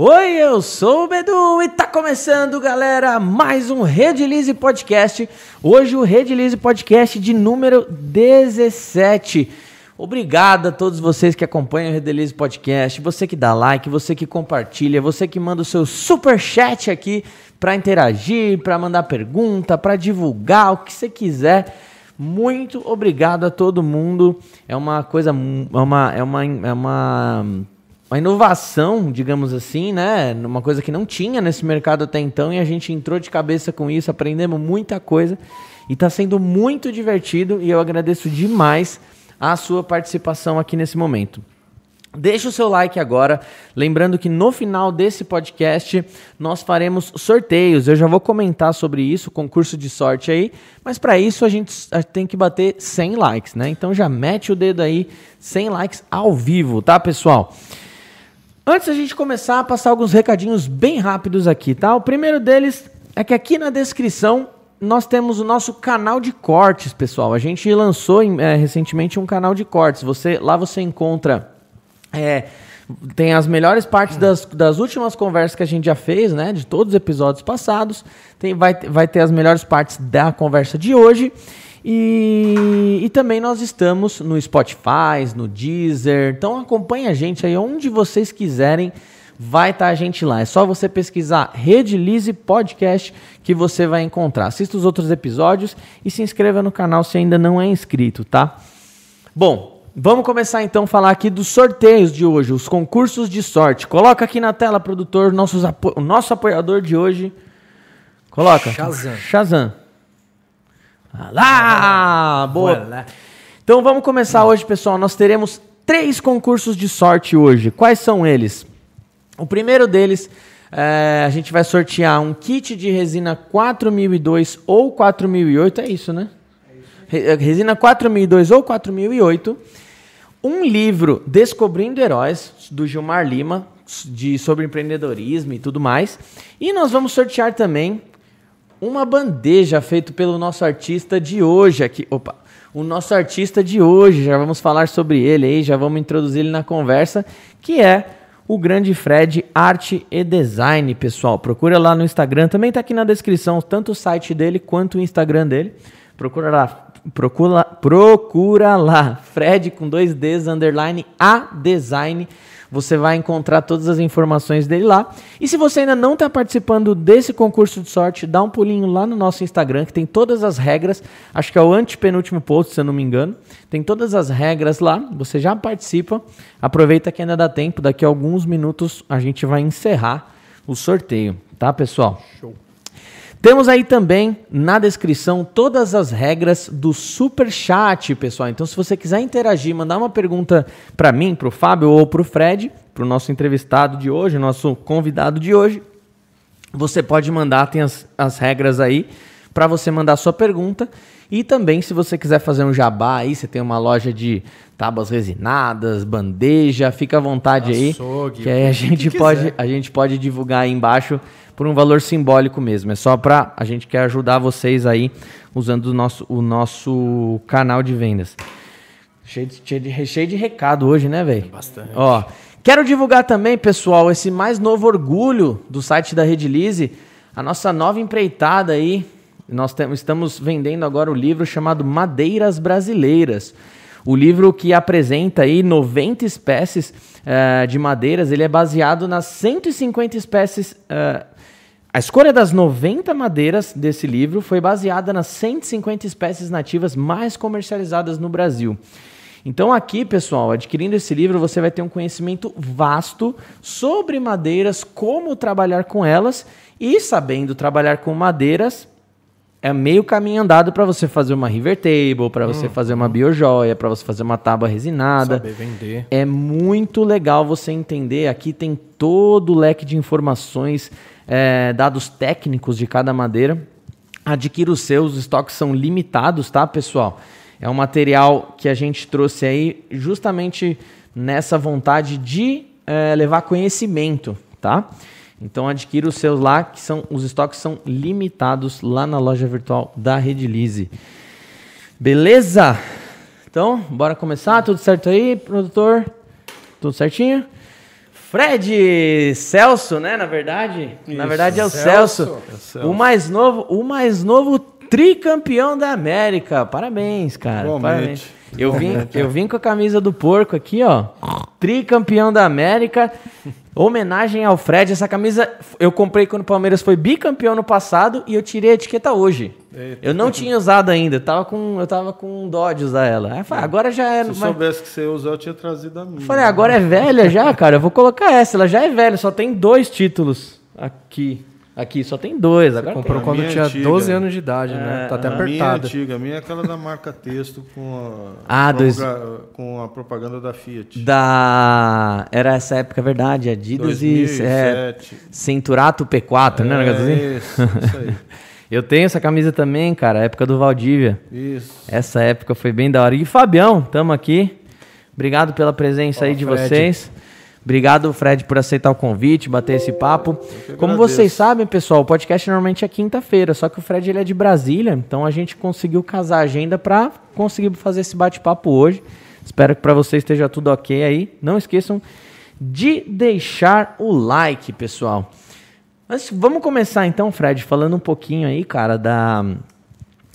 Oi, eu sou o Bedu e tá começando, galera, mais um Redilize Podcast. Hoje o Redilize Podcast de número 17. Obrigado a todos vocês que acompanham o Redilize Podcast, você que dá like, você que compartilha, você que manda o seu super chat aqui para interagir, para mandar pergunta, para divulgar o que você quiser. Muito obrigado a todo mundo. É uma coisa, é uma, é uma, é uma uma inovação, digamos assim, né? Uma coisa que não tinha nesse mercado até então e a gente entrou de cabeça com isso, aprendemos muita coisa e está sendo muito divertido e eu agradeço demais a sua participação aqui nesse momento. Deixa o seu like agora, lembrando que no final desse podcast nós faremos sorteios. Eu já vou comentar sobre isso, concurso de sorte aí, mas para isso a gente tem que bater 100 likes, né? Então já mete o dedo aí, 100 likes ao vivo, tá, pessoal? Antes a gente começar a passar alguns recadinhos bem rápidos aqui, tá? O primeiro deles é que aqui na descrição nós temos o nosso canal de cortes, pessoal. A gente lançou é, recentemente um canal de cortes. Você lá você encontra é, tem as melhores partes das, das últimas conversas que a gente já fez, né? De todos os episódios passados. Tem, vai, vai ter as melhores partes da conversa de hoje. E, e também nós estamos no Spotify, no Deezer. Então acompanhe a gente aí onde vocês quiserem. Vai estar tá a gente lá. É só você pesquisar Rede Lise Podcast que você vai encontrar. Assista os outros episódios e se inscreva no canal se ainda não é inscrito, tá? Bom, vamos começar então a falar aqui dos sorteios de hoje, os concursos de sorte. Coloca aqui na tela, produtor, nossos apo o nosso apoiador de hoje. Coloca. Shazam. Shazam. Lá! Boa! Então vamos começar hoje, pessoal. Nós teremos três concursos de sorte hoje. Quais são eles? O primeiro deles, é, a gente vai sortear um kit de resina 4002 ou 4008, é isso, né? É resina 4002 ou 4008. Um livro Descobrindo Heróis, do Gilmar Lima, de, sobre empreendedorismo e tudo mais. E nós vamos sortear também uma bandeja feita pelo nosso artista de hoje aqui. Opa! O nosso artista de hoje, já vamos falar sobre ele aí, já vamos introduzir ele na conversa, que é o grande Fred Arte e Design, pessoal. Procura lá no Instagram, também está aqui na descrição, tanto o site dele quanto o Instagram dele. Procura lá, procura, procura lá, Fred com dois Ds, underline, a Design você vai encontrar todas as informações dele lá. E se você ainda não está participando desse concurso de sorte, dá um pulinho lá no nosso Instagram, que tem todas as regras. Acho que é o antepenúltimo post, se eu não me engano. Tem todas as regras lá. Você já participa. Aproveita que ainda dá tempo. Daqui a alguns minutos a gente vai encerrar o sorteio, tá, pessoal? Show. Temos aí também na descrição todas as regras do super chat, pessoal. Então, se você quiser interagir, mandar uma pergunta para mim, para o Fábio ou para o Fred, para o nosso entrevistado de hoje, nosso convidado de hoje, você pode mandar, tem as, as regras aí para você mandar sua pergunta. E também, se você quiser fazer um jabá aí, você tem uma loja de tábuas resinadas, bandeja, fica à vontade Açougue, aí. Que aí a gente, pode, a gente pode divulgar aí embaixo por um valor simbólico mesmo. É só para a gente quer ajudar vocês aí usando o nosso, o nosso canal de vendas. Cheio de, cheio de, cheio de recado hoje, né, velho? Bastante. Ó, quero divulgar também, pessoal, esse mais novo orgulho do site da Redilize, a nossa nova empreitada aí. Nós estamos vendendo agora o livro chamado Madeiras Brasileiras. O livro que apresenta aí 90 espécies uh, de madeiras, ele é baseado nas 150 espécies uh, a escolha das 90 madeiras desse livro foi baseada nas 150 espécies nativas mais comercializadas no Brasil. Então, aqui, pessoal, adquirindo esse livro, você vai ter um conhecimento vasto sobre madeiras, como trabalhar com elas e sabendo trabalhar com madeiras. É meio caminho andado para você fazer uma river table, para você hum, fazer uma biojoia, para você fazer uma tábua resinada. Saber vender. É muito legal você entender. Aqui tem todo o leque de informações é, dados técnicos de cada madeira. Adquira os seus, os estoques são limitados, tá, pessoal? É um material que a gente trouxe aí justamente nessa vontade de é, levar conhecimento, tá? Então adquira os seus lá, que são os estoques são limitados lá na loja virtual da Redilize. Beleza? Então, bora começar? Tudo certo aí, produtor? Tudo certinho? Fred Celso, né? Na verdade, Isso. na verdade é o Celso, Celso. É Celso, o mais novo, o mais novo tricampeão da América. Parabéns, cara. Parabéns. Eu vim, eu vim com a camisa do porco aqui, ó. Tricampeão da América. Homenagem ao Fred. Essa camisa eu comprei quando o Palmeiras foi bicampeão no passado e eu tirei a etiqueta hoje. Eita. Eu não tinha usado ainda. Eu tava com, eu tava com dó de usar ela. Aí eu falei, agora já é. Se eu mas... soubesse que você ia usar, eu tinha trazido a minha. falei, agora é velha já, cara. Eu vou colocar essa. Ela já é velha, só tem dois títulos aqui. Aqui só tem dois. Agora comprou tem. quando tinha antiga. 12 anos de idade, né? é, né? Tá até a apertada. Minha antiga, a minha é aquela da marca texto com a, ah, dois... com a propaganda da Fiat. Da era essa época, é verdade, Adidas 2007. e é, Cinturato P4, né, é, né? Isso, isso aí. Eu tenho essa camisa também, cara, época do Valdívia. Isso. Essa época foi bem da hora. E Fabião, tamo aqui. Obrigado pela presença aí de Fred. vocês. Obrigado, Fred, por aceitar o convite, bater esse papo. Como vocês sabem, pessoal, o podcast normalmente é quinta-feira, só que o Fred ele é de Brasília, então a gente conseguiu casar a agenda para conseguir fazer esse bate-papo hoje. Espero que para vocês esteja tudo ok aí. Não esqueçam de deixar o like, pessoal. Mas vamos começar então, Fred, falando um pouquinho aí, cara, da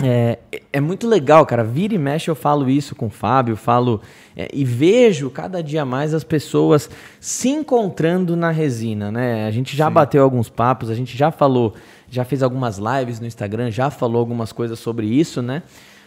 é, é muito legal, cara. Vira e mexe eu falo isso com o Fábio, falo é, e vejo cada dia mais as pessoas se encontrando na resina, né? A gente já Sim. bateu alguns papos, a gente já falou, já fez algumas lives no Instagram, já falou algumas coisas sobre isso, né?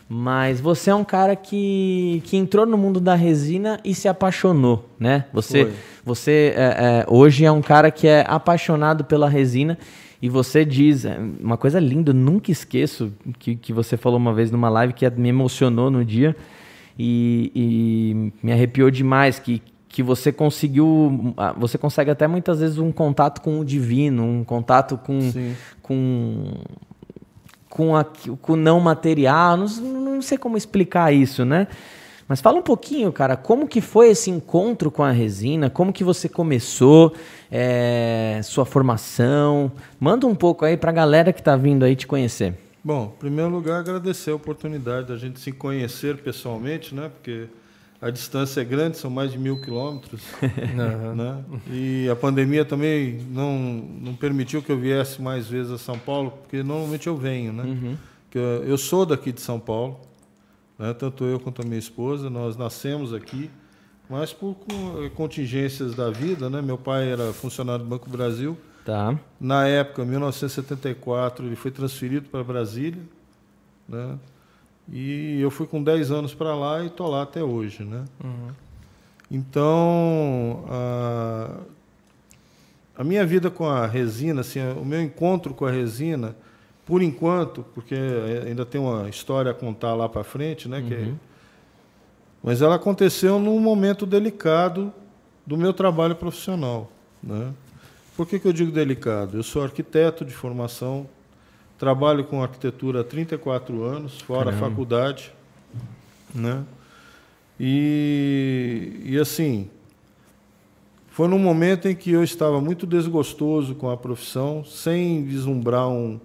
Mas você é um cara que, que entrou no mundo da resina e se apaixonou, né? Você, você é, é, hoje é um cara que é apaixonado pela resina e você diz, é, uma coisa linda, eu nunca esqueço que, que você falou uma vez numa live que me emocionou no dia e, e me arrepiou demais, que, que você conseguiu, você consegue até muitas vezes um contato com o divino, um contato com, com, com, a, com o não material, não, não sei como explicar isso, né? Mas fala um pouquinho, cara, como que foi esse encontro com a resina? Como que você começou? É, sua formação? Manda um pouco aí para a galera que está vindo aí te conhecer. Bom, em primeiro lugar, agradecer a oportunidade da gente se conhecer pessoalmente, né? Porque a distância é grande, são mais de mil quilômetros. né? E a pandemia também não, não permitiu que eu viesse mais vezes a São Paulo, porque normalmente eu venho, né? Uhum. Eu, eu sou daqui de São Paulo, né? Tanto eu quanto a minha esposa, nós nascemos aqui, mas por contingências da vida, né? Meu pai era funcionário do Banco Brasil. Tá. Na época, 1974, ele foi transferido para Brasília, né? E eu fui com 10 anos para lá e estou lá até hoje, né? Uhum. Então, a, a minha vida com a resina, assim, o meu encontro com a resina por enquanto, porque ainda tem uma história a contar lá para frente, né? Uhum. Que, mas ela aconteceu num momento delicado do meu trabalho profissional, né? Por que, que eu digo delicado? Eu sou arquiteto de formação, trabalho com arquitetura há 34 anos, fora Caramba. a faculdade, né? E, e assim, foi num momento em que eu estava muito desgostoso com a profissão, sem vislumbrar um,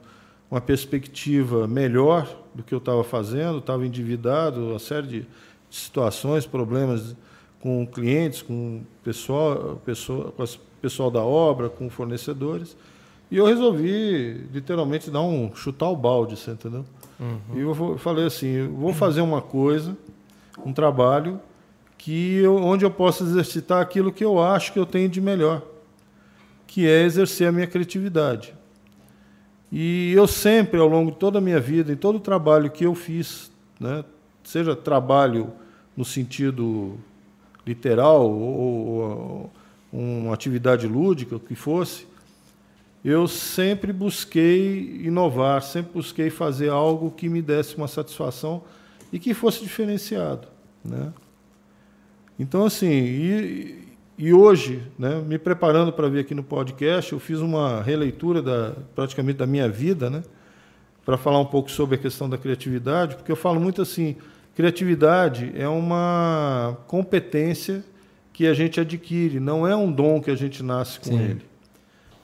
uma perspectiva melhor do que eu estava fazendo, estava endividado, uma série de situações, problemas com clientes, com pessoal, pessoal, com o pessoal da obra, com fornecedores. E eu resolvi, literalmente, dar um chutar o balde, você entendeu? Uhum. E eu falei assim, eu vou fazer uma coisa, um trabalho que eu, onde eu possa exercitar aquilo que eu acho que eu tenho de melhor, que é exercer a minha criatividade. E eu sempre, ao longo de toda a minha vida, em todo o trabalho que eu fiz, né, seja trabalho no sentido literal ou, ou uma atividade lúdica, o que fosse, eu sempre busquei inovar, sempre busquei fazer algo que me desse uma satisfação e que fosse diferenciado. Né? Então, assim, e, e hoje, né, me preparando para vir aqui no podcast, eu fiz uma releitura da, praticamente da minha vida, né, para falar um pouco sobre a questão da criatividade, porque eu falo muito assim, criatividade é uma competência que a gente adquire, não é um dom que a gente nasce com Sim. ele.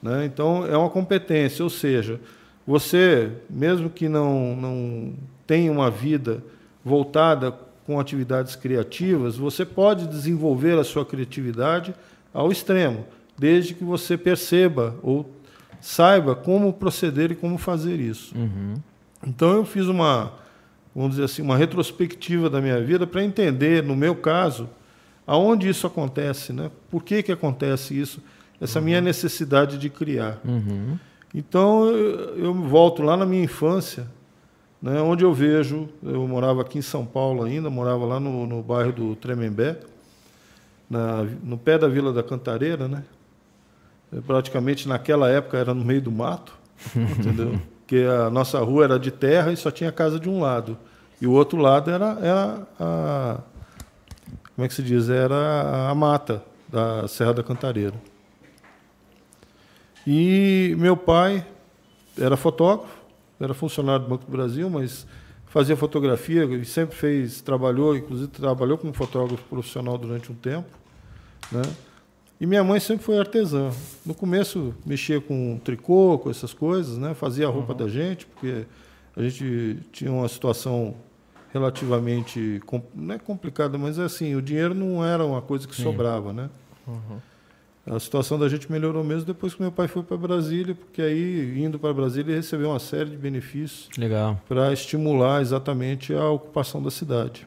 Né? Então, é uma competência, ou seja, você, mesmo que não, não tenha uma vida voltada com atividades criativas, você pode desenvolver a sua criatividade ao extremo. desde que você perceba ou saiba como proceder e como fazer isso. Uhum. Então eu fiz uma, vamos dizer assim, uma retrospectiva da minha vida para entender, no meu caso, aonde isso acontece, né? Por que que acontece isso? Essa uhum. minha necessidade de criar. Uhum. Então eu, eu, volto lá na minha infância, né, onde eu vejo, eu morava aqui em São Paulo ainda, morava lá no, no bairro do Tremembé, na, no pé da Vila da Cantareira, né? praticamente naquela época era no meio do mato, entendeu? Porque a nossa rua era de terra e só tinha casa de um lado. E o outro lado era, era a. Como é que se diz? Era a mata da Serra da Cantareira. E meu pai era fotógrafo, era funcionário do Banco do Brasil, mas fazia fotografia e sempre fez, trabalhou, inclusive trabalhou como fotógrafo profissional durante um tempo. Né? E minha mãe sempre foi artesã. No começo mexia com tricô, com essas coisas, né? fazia a roupa uhum. da gente, porque a gente tinha uma situação relativamente não é complicada, mas é assim, o dinheiro não era uma coisa que Sim. sobrava, né? Uhum. A situação da gente melhorou mesmo depois que meu pai foi para Brasília, porque aí indo para Brasília ele recebeu uma série de benefícios para estimular exatamente a ocupação da cidade.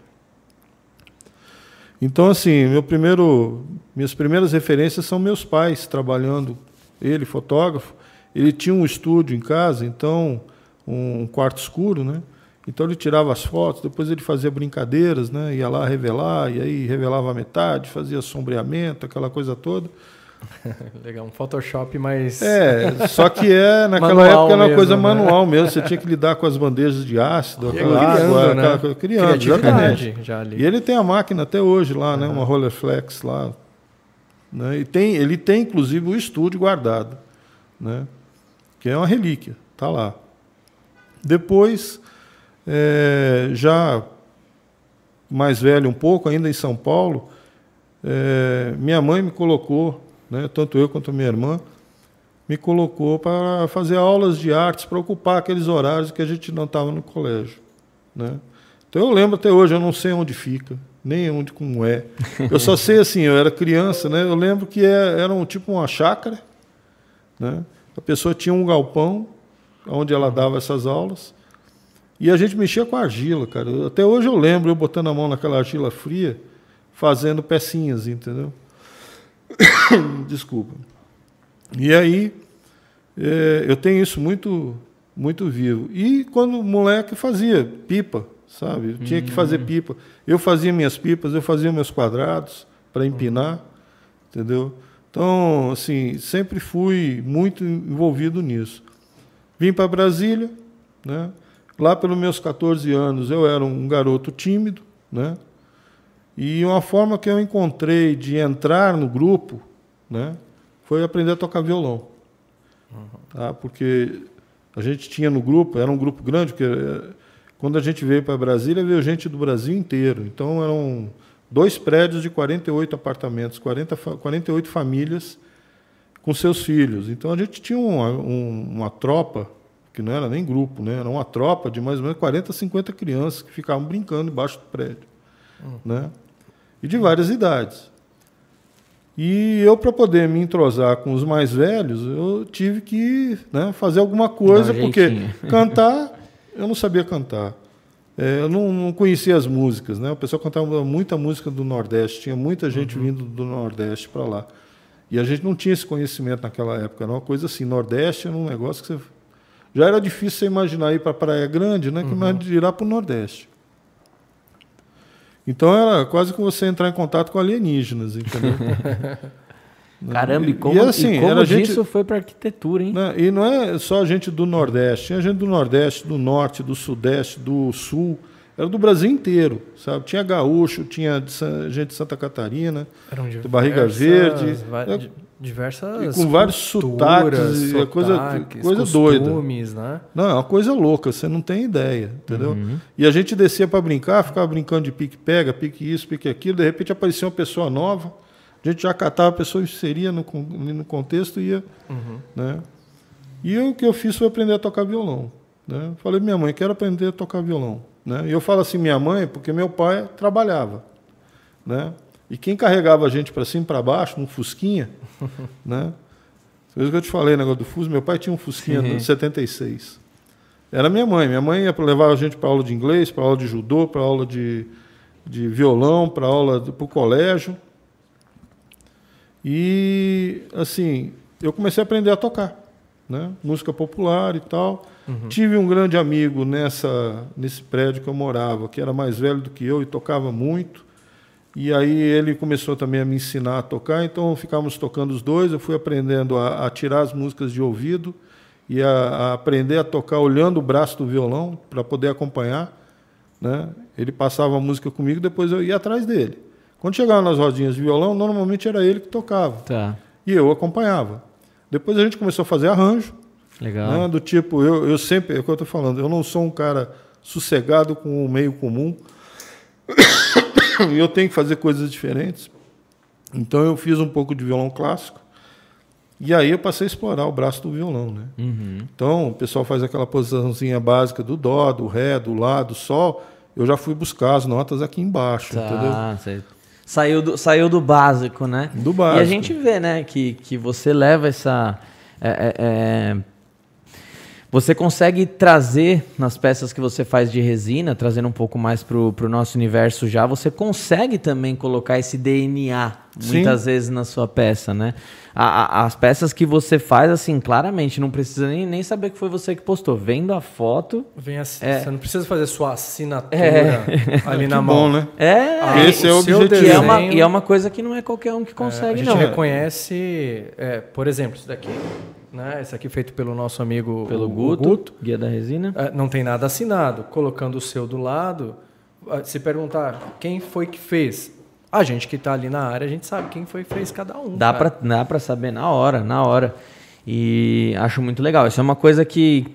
Então, assim, meu primeiro, minhas primeiras referências são meus pais trabalhando. Ele, fotógrafo, ele tinha um estúdio em casa, então, um quarto escuro, né? Então ele tirava as fotos, depois ele fazia brincadeiras, né? Ia lá revelar, e aí revelava a metade, fazia sombreamento, aquela coisa toda. Legal, um Photoshop mais. É, só que é, naquela época era uma coisa né? manual mesmo. Você tinha que lidar com as bandejas de ácido, aquela criando, água, né? aquela. Criando, exatamente. Já ali. E ele tem a máquina até hoje lá, uhum. né? Uma Rollerflex lá. Né? E tem, ele tem, inclusive, o estúdio guardado, né? Que é uma relíquia, tá lá. Depois, é, já mais velho um pouco, ainda em São Paulo, é, minha mãe me colocou né, tanto eu quanto minha irmã, me colocou para fazer aulas de artes, para ocupar aqueles horários que a gente não estava no colégio. Né? Então eu lembro até hoje, eu não sei onde fica, nem onde como é. Eu só sei assim, eu era criança, né? Eu lembro que é, era um tipo uma chácara, né? A pessoa tinha um galpão onde ela dava essas aulas. E a gente mexia com argila, cara. Até hoje eu lembro eu botando a mão naquela argila fria, fazendo pecinhas, entendeu? Desculpa. E aí, é, eu tenho isso muito, muito vivo. E quando moleque fazia pipa, sabe? Eu tinha que fazer uhum. pipa. Eu fazia minhas pipas, eu fazia meus quadrados para empinar, entendeu? Então, assim, sempre fui muito envolvido nisso. Vim para Brasília, né? Lá pelos meus 14 anos eu era um garoto tímido, né? E uma forma que eu encontrei de entrar no grupo né, foi aprender a tocar violão. Tá? Porque a gente tinha no grupo, era um grupo grande, porque eh, quando a gente veio para Brasília, veio gente do Brasil inteiro. Então eram dois prédios de 48 apartamentos, 40, 48 famílias com seus filhos. Então a gente tinha uma, uma tropa, que não era nem grupo, né? era uma tropa de mais ou menos 40, 50 crianças que ficavam brincando embaixo do prédio. Né? E de várias idades. E eu, para poder me entrosar com os mais velhos, eu tive que né, fazer alguma coisa, porque cantar, eu não sabia cantar. É, eu não, não, conhecia as músicas. Né? O pessoal cantava muita música do Nordeste, tinha muita gente uhum. vindo do Nordeste para lá. E a gente não tinha esse conhecimento naquela época. Era uma coisa assim, Nordeste era um negócio que você... Já era difícil você imaginar ir para Praia Grande, né? que uhum. dirá para o Nordeste. Então era quase que você entrar em contato com alienígenas, entendeu? Caramba, e como, e, assim, e como gente, isso foi para arquitetura, hein? Né, e não é só gente do Nordeste, tinha gente do Nordeste, do Norte, do Sudeste, do Sul, era do Brasil inteiro, sabe? Tinha gaúcho, tinha gente de Santa Catarina, de Barriga Verde, é, diversas com vários sotaques, sotaques coisa, coisa doida. Né? Não, é uma coisa louca, você não tem ideia, entendeu? Uhum. E a gente descia para brincar, ficava brincando de pique pega, pique isso, pique aquilo, de repente aparecia uma pessoa nova, a gente já catava a pessoa, inseria no, no contexto e ia, uhum. né? E o que eu fiz foi aprender a tocar violão, né? Falei minha mãe, quero aprender a tocar violão, né? E eu falo assim minha mãe porque meu pai trabalhava, né? E quem carregava a gente para cima e para baixo, num Fusquinha, né? Por isso que eu te falei, negócio do Fusca. Meu pai tinha um Fusquinha Sim. de 76. Era minha mãe. Minha mãe ia levar a gente para aula de inglês, para aula de judô, para aula de, de violão, para aula para o colégio. E, assim, eu comecei a aprender a tocar, né? Música popular e tal. Tive um grande amigo nessa, nesse prédio que eu morava, que era mais velho do que eu e tocava muito. E aí ele começou também a me ensinar a tocar, então ficávamos tocando os dois. Eu fui aprendendo a, a tirar as músicas de ouvido e a, a aprender a tocar olhando o braço do violão para poder acompanhar. Né? Ele passava a música comigo, depois eu ia atrás dele. Quando chegava nas rodinhas de violão, normalmente era ele que tocava Tá. e eu acompanhava. Depois a gente começou a fazer arranjo, Legal. né? do tipo, eu, eu sempre, é o que eu estou falando, eu não sou um cara sossegado com o meio comum, e eu tenho que fazer coisas diferentes. Então eu fiz um pouco de violão clássico, e aí eu passei a explorar o braço do violão. Né? Uhum. Então o pessoal faz aquela posiçãozinha básica do dó, do ré, do lá, do sol, eu já fui buscar as notas aqui embaixo, entendeu? Tá, sei. Saiu do, saiu do básico, né? Do E a básico. gente vê, né, que, que você leva essa. é, é, é, você consegue trazer nas peças que você faz de resina, trazendo um pouco mais pro, pro nosso universo já, você consegue também colocar esse DNA Sim. muitas vezes na sua peça, né? A- a- as peças que você faz, assim, claramente, não precisa nem, nem saber que foi você que postou. Vendo a foto. Vem assim, É. Você não precisa fazer sua assinatura É. ali Que na mão. bom, né? É, Ah, Esse é o seu objetivo. e é, uma, e é uma coisa que não é qualquer um que É, consegue, a gente não. reconhece, é, por exemplo, isso daqui, né? Esse aqui feito pelo nosso amigo Pelo o- o Guto, guia da resina. É, não tem nada assinado. Colocando o seu do lado, ah, se perguntar quem foi que fez, a gente que está ali na área, a gente sabe quem foi que fez cada um. Dá pra, dá pra saber na hora, na hora. E acho muito legal. Isso é uma coisa que.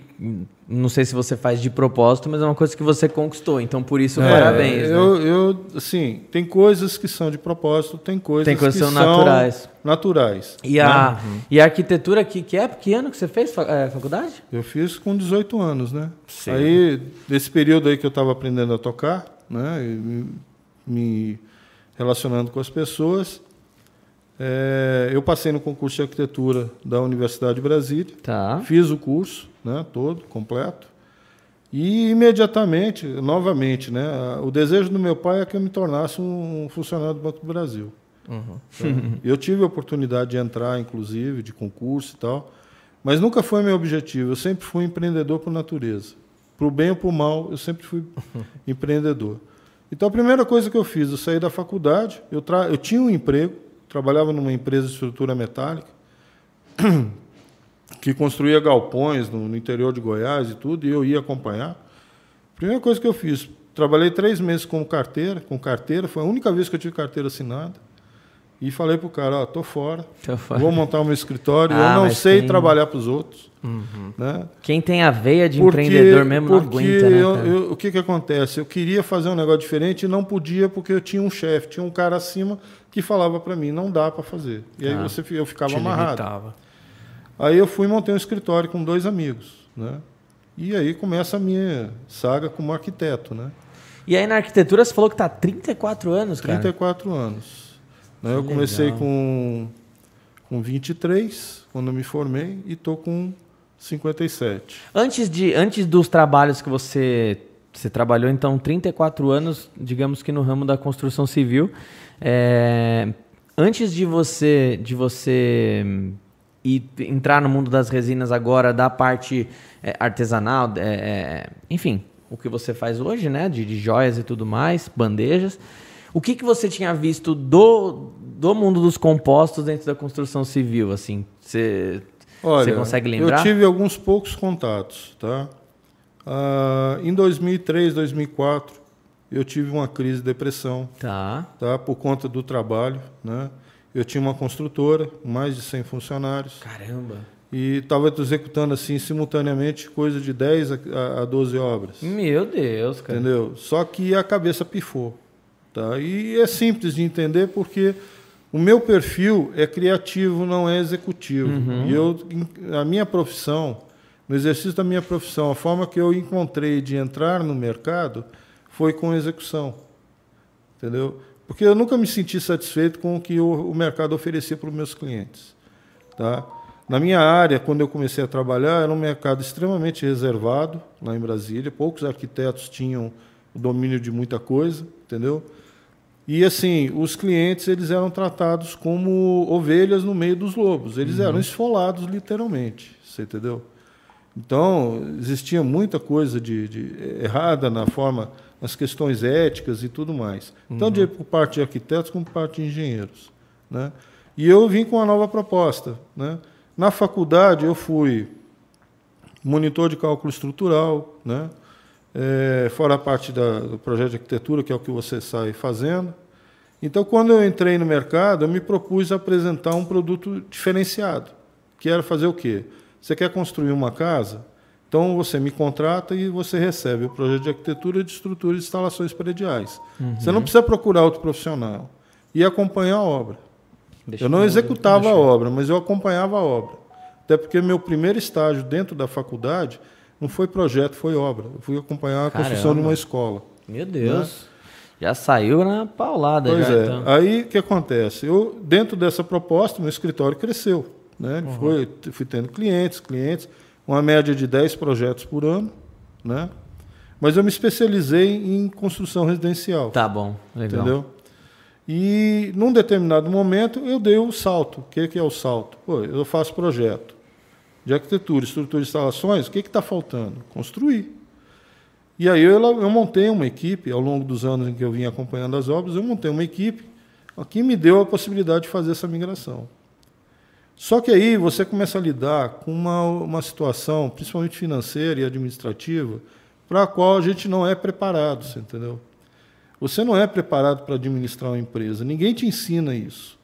Não sei se você faz de propósito, mas é uma coisa que você conquistou. Então, por isso, É, parabéns. né? Eu, eu, assim, tem coisas que são de propósito, tem coisas, Tem coisas que são naturais. naturais, E, né? a, e a arquitetura, que, que é? Que ano que você fez é, faculdade? Eu fiz com 18 anos, né? Cedo. Aí, desse período aí que eu estava aprendendo a tocar, né? me relacionando com as pessoas, é, eu passei no concurso de arquitetura da Universidade de Brasília, Tá. fiz o curso, né? Todo, completo. E imediatamente, novamente, né? O desejo do meu pai é que eu me tornasse um funcionário do Banco do Brasil. Uhum. Tá? Eu tive a oportunidade de entrar, inclusive, de concurso e tal, mas nunca foi meu objetivo. Eu sempre fui empreendedor por natureza. Para o bem ou para o mal, eu sempre fui empreendedor. Então, a primeira coisa que eu fiz, eu saí da faculdade, eu, tra... eu tinha um emprego, trabalhava numa empresa de estrutura metálica, que construía galpões no, no interior de Goiás e tudo, e eu ia acompanhar. Primeira coisa que eu fiz, trabalhei três meses com carteira, com carteira, foi a única vez que eu tive carteira assinada. E falei pro cara, ó, tô fora, fa- vou montar o meu escritório, Ah, eu não sei tem- trabalhar para os outros, Uhum. né? Quem tem a veia de empreendedor mesmo não porque aguenta, né? eu- o que que acontece? Eu queria fazer um negócio diferente e não podia porque eu tinha um chefe, tinha um cara acima que falava para mim, não dá para fazer. E aí Ah. você, eu ficava amarrado. limitava. Aí eu fui e montei um escritório com dois amigos, né? E aí começa a minha saga como arquiteto, né? E aí na arquitetura você falou que tá há 34 anos, cara. 34 anos. Né? Eu comecei legal. com, com 23, quando eu me formei, e estou com 57. Antes, de, antes dos trabalhos que você, você trabalhou, então, 34 anos, digamos que no ramo da construção civil. É, antes de você, de você ir, entrar no mundo das resinas agora, da parte é, artesanal, é, é, enfim, o que você faz hoje, né? De, de joias e tudo mais, bandejas. O que, que você tinha visto do, do mundo dos compostos dentro da construção civil, assim? Você... Olha, Você consegue lembrar? Eu tive alguns poucos contatos, tá? Ah, em 2003, 2004, eu tive uma crise de depressão, Tá. tá? Por conta do trabalho, né? Eu tinha uma construtora, mais de 100 funcionários, Caramba. e estava executando assim simultaneamente coisa de 10 a, a 12 obras. Meu Deus, cara. Entendeu? Só que a cabeça pifou. Tá? E é simples de entender porque o meu perfil é criativo, não é executivo. E eu, a minha profissão, no exercício da minha profissão, a forma que eu encontrei de entrar no mercado foi com execução. Entendeu? Porque eu nunca me senti satisfeito com o que o, o mercado oferecia para os meus clientes. Tá? Na minha área, quando eu comecei a trabalhar, era um mercado extremamente reservado lá em Brasília. Poucos arquitetos tinham o domínio de muita coisa, entendeu? E assim, os clientes eles eram tratados como ovelhas no meio dos lobos. Eles eram esfolados literalmente, você entendeu? Então existia muita coisa de, de errada na forma, nas questões éticas e tudo mais. Então, de por parte de arquitetos como por parte de engenheiros, né? E eu vim com uma nova proposta, né? Na faculdade eu fui monitor de cálculo estrutural, né? É, fora a parte da, do projeto de arquitetura, que é o que você sai fazendo. Então, quando eu entrei no mercado, eu me propus a apresentar um produto diferenciado, que era fazer o quê? Você quer construir uma casa? Então, você me contrata e você recebe o projeto de arquitetura de estrutura e instalações prediais. Você não precisa procurar outro profissional. E acompanhar a obra. Deixa eu não executava a obra, mas eu acompanhava a obra. Até porque meu primeiro estágio dentro da faculdade não foi projeto, foi obra. Eu fui acompanhar a construção de Caramba. uma escola. Meu Deus. Já saiu na paulada Pois já, é. então. Aí o que acontece? Eu, dentro dessa proposta, meu escritório cresceu. Né? Ele Foi, fui tendo clientes, clientes, uma média de 10 projetos por ano. Né? Mas eu me especializei em construção residencial. Tá bom, legal. Entendeu? E num determinado momento eu dei o salto. O que, que é o salto? Pô, eu faço projeto de arquitetura, estrutura de instalações, o que está faltando? Construir. E aí eu, eu montei uma equipe, ao longo dos anos em que eu vim acompanhando as obras, eu montei uma equipe que me deu a possibilidade de fazer essa migração. Só que aí você começa a lidar com uma, uma situação, principalmente financeira e administrativa, para a qual a gente não é preparado, você entendeu? Você não é preparado para administrar uma empresa, ninguém te ensina isso.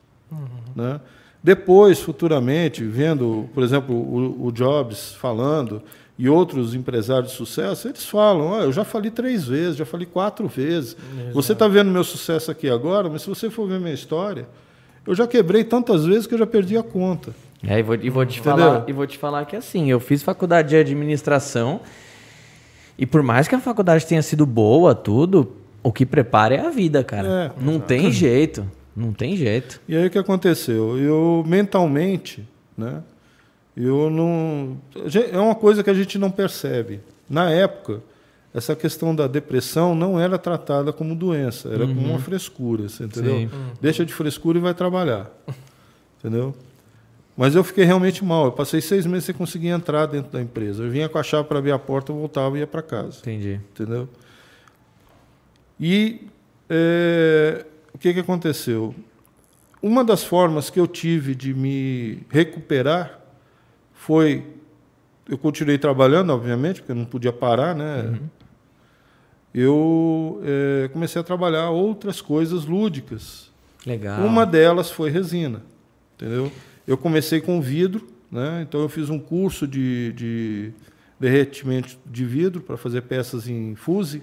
Né? Depois, futuramente, vendo, por exemplo, o, o Jobs falando e outros empresários de sucesso, eles falam: "Ó, eu já falei três vezes, já falei quatro vezes. Você está vendo meu sucesso aqui agora, mas se você for ver minha história, eu já quebrei tantas vezes que eu já perdi a conta. É, e vou, e vou te Entendeu? falar, e vou te falar que assim, eu fiz faculdade de administração e por mais que a faculdade tenha sido boa, tudo, o que prepara é a vida, cara. É, não tem jeito, não tem jeito. E aí o que aconteceu? Eu mentalmente, né? Eu não é uma coisa que a gente não percebe. Na época, essa questão da depressão não era tratada como doença, era como uma frescura, você entendeu? Sim. Deixa de frescura e vai trabalhar, entendeu? Mas eu fiquei realmente mal. Eu passei seis meses sem conseguir entrar dentro da empresa. Eu vinha com a chave para abrir a porta, eu voltava e ia para casa Entendi. entendeu? E é, o que, que aconteceu? Uma das formas que eu tive de me recuperar foi. Eu continuei trabalhando, obviamente, porque eu não podia parar, né? Eu é, comecei a trabalhar outras coisas lúdicas. Legal. Uma delas foi resina, entendeu? Eu comecei com vidro, né? Então eu fiz um curso de, de derretimento de vidro para fazer peças em fuse.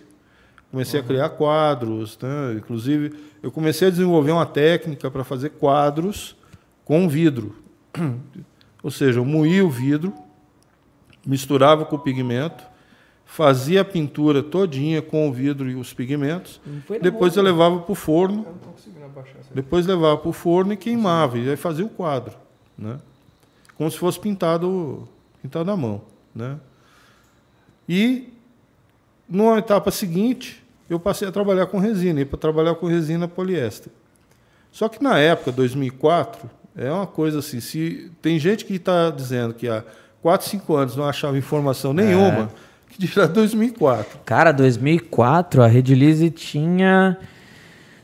Comecei a criar quadros, né? Inclusive eu comecei a desenvolver uma técnica para fazer quadros com vidro. Ou seja, eu moía o vidro, misturava com o pigmento, fazia a pintura todinha com o vidro e os pigmentos. Depois eu levava para o forno depois levava para o forno e queimava, e aí fazia o quadro, né? Como se fosse pintado, pintado à mão, né? E numa etapa seguinte, eu passei a trabalhar com resina, e para trabalhar com resina poliéster. Só que na época, 2004, é uma coisa assim, se tem gente que está dizendo que há 4, 5 anos não achava informação nenhuma, que dirá 2004. Cara, 2004, a Redilize tinha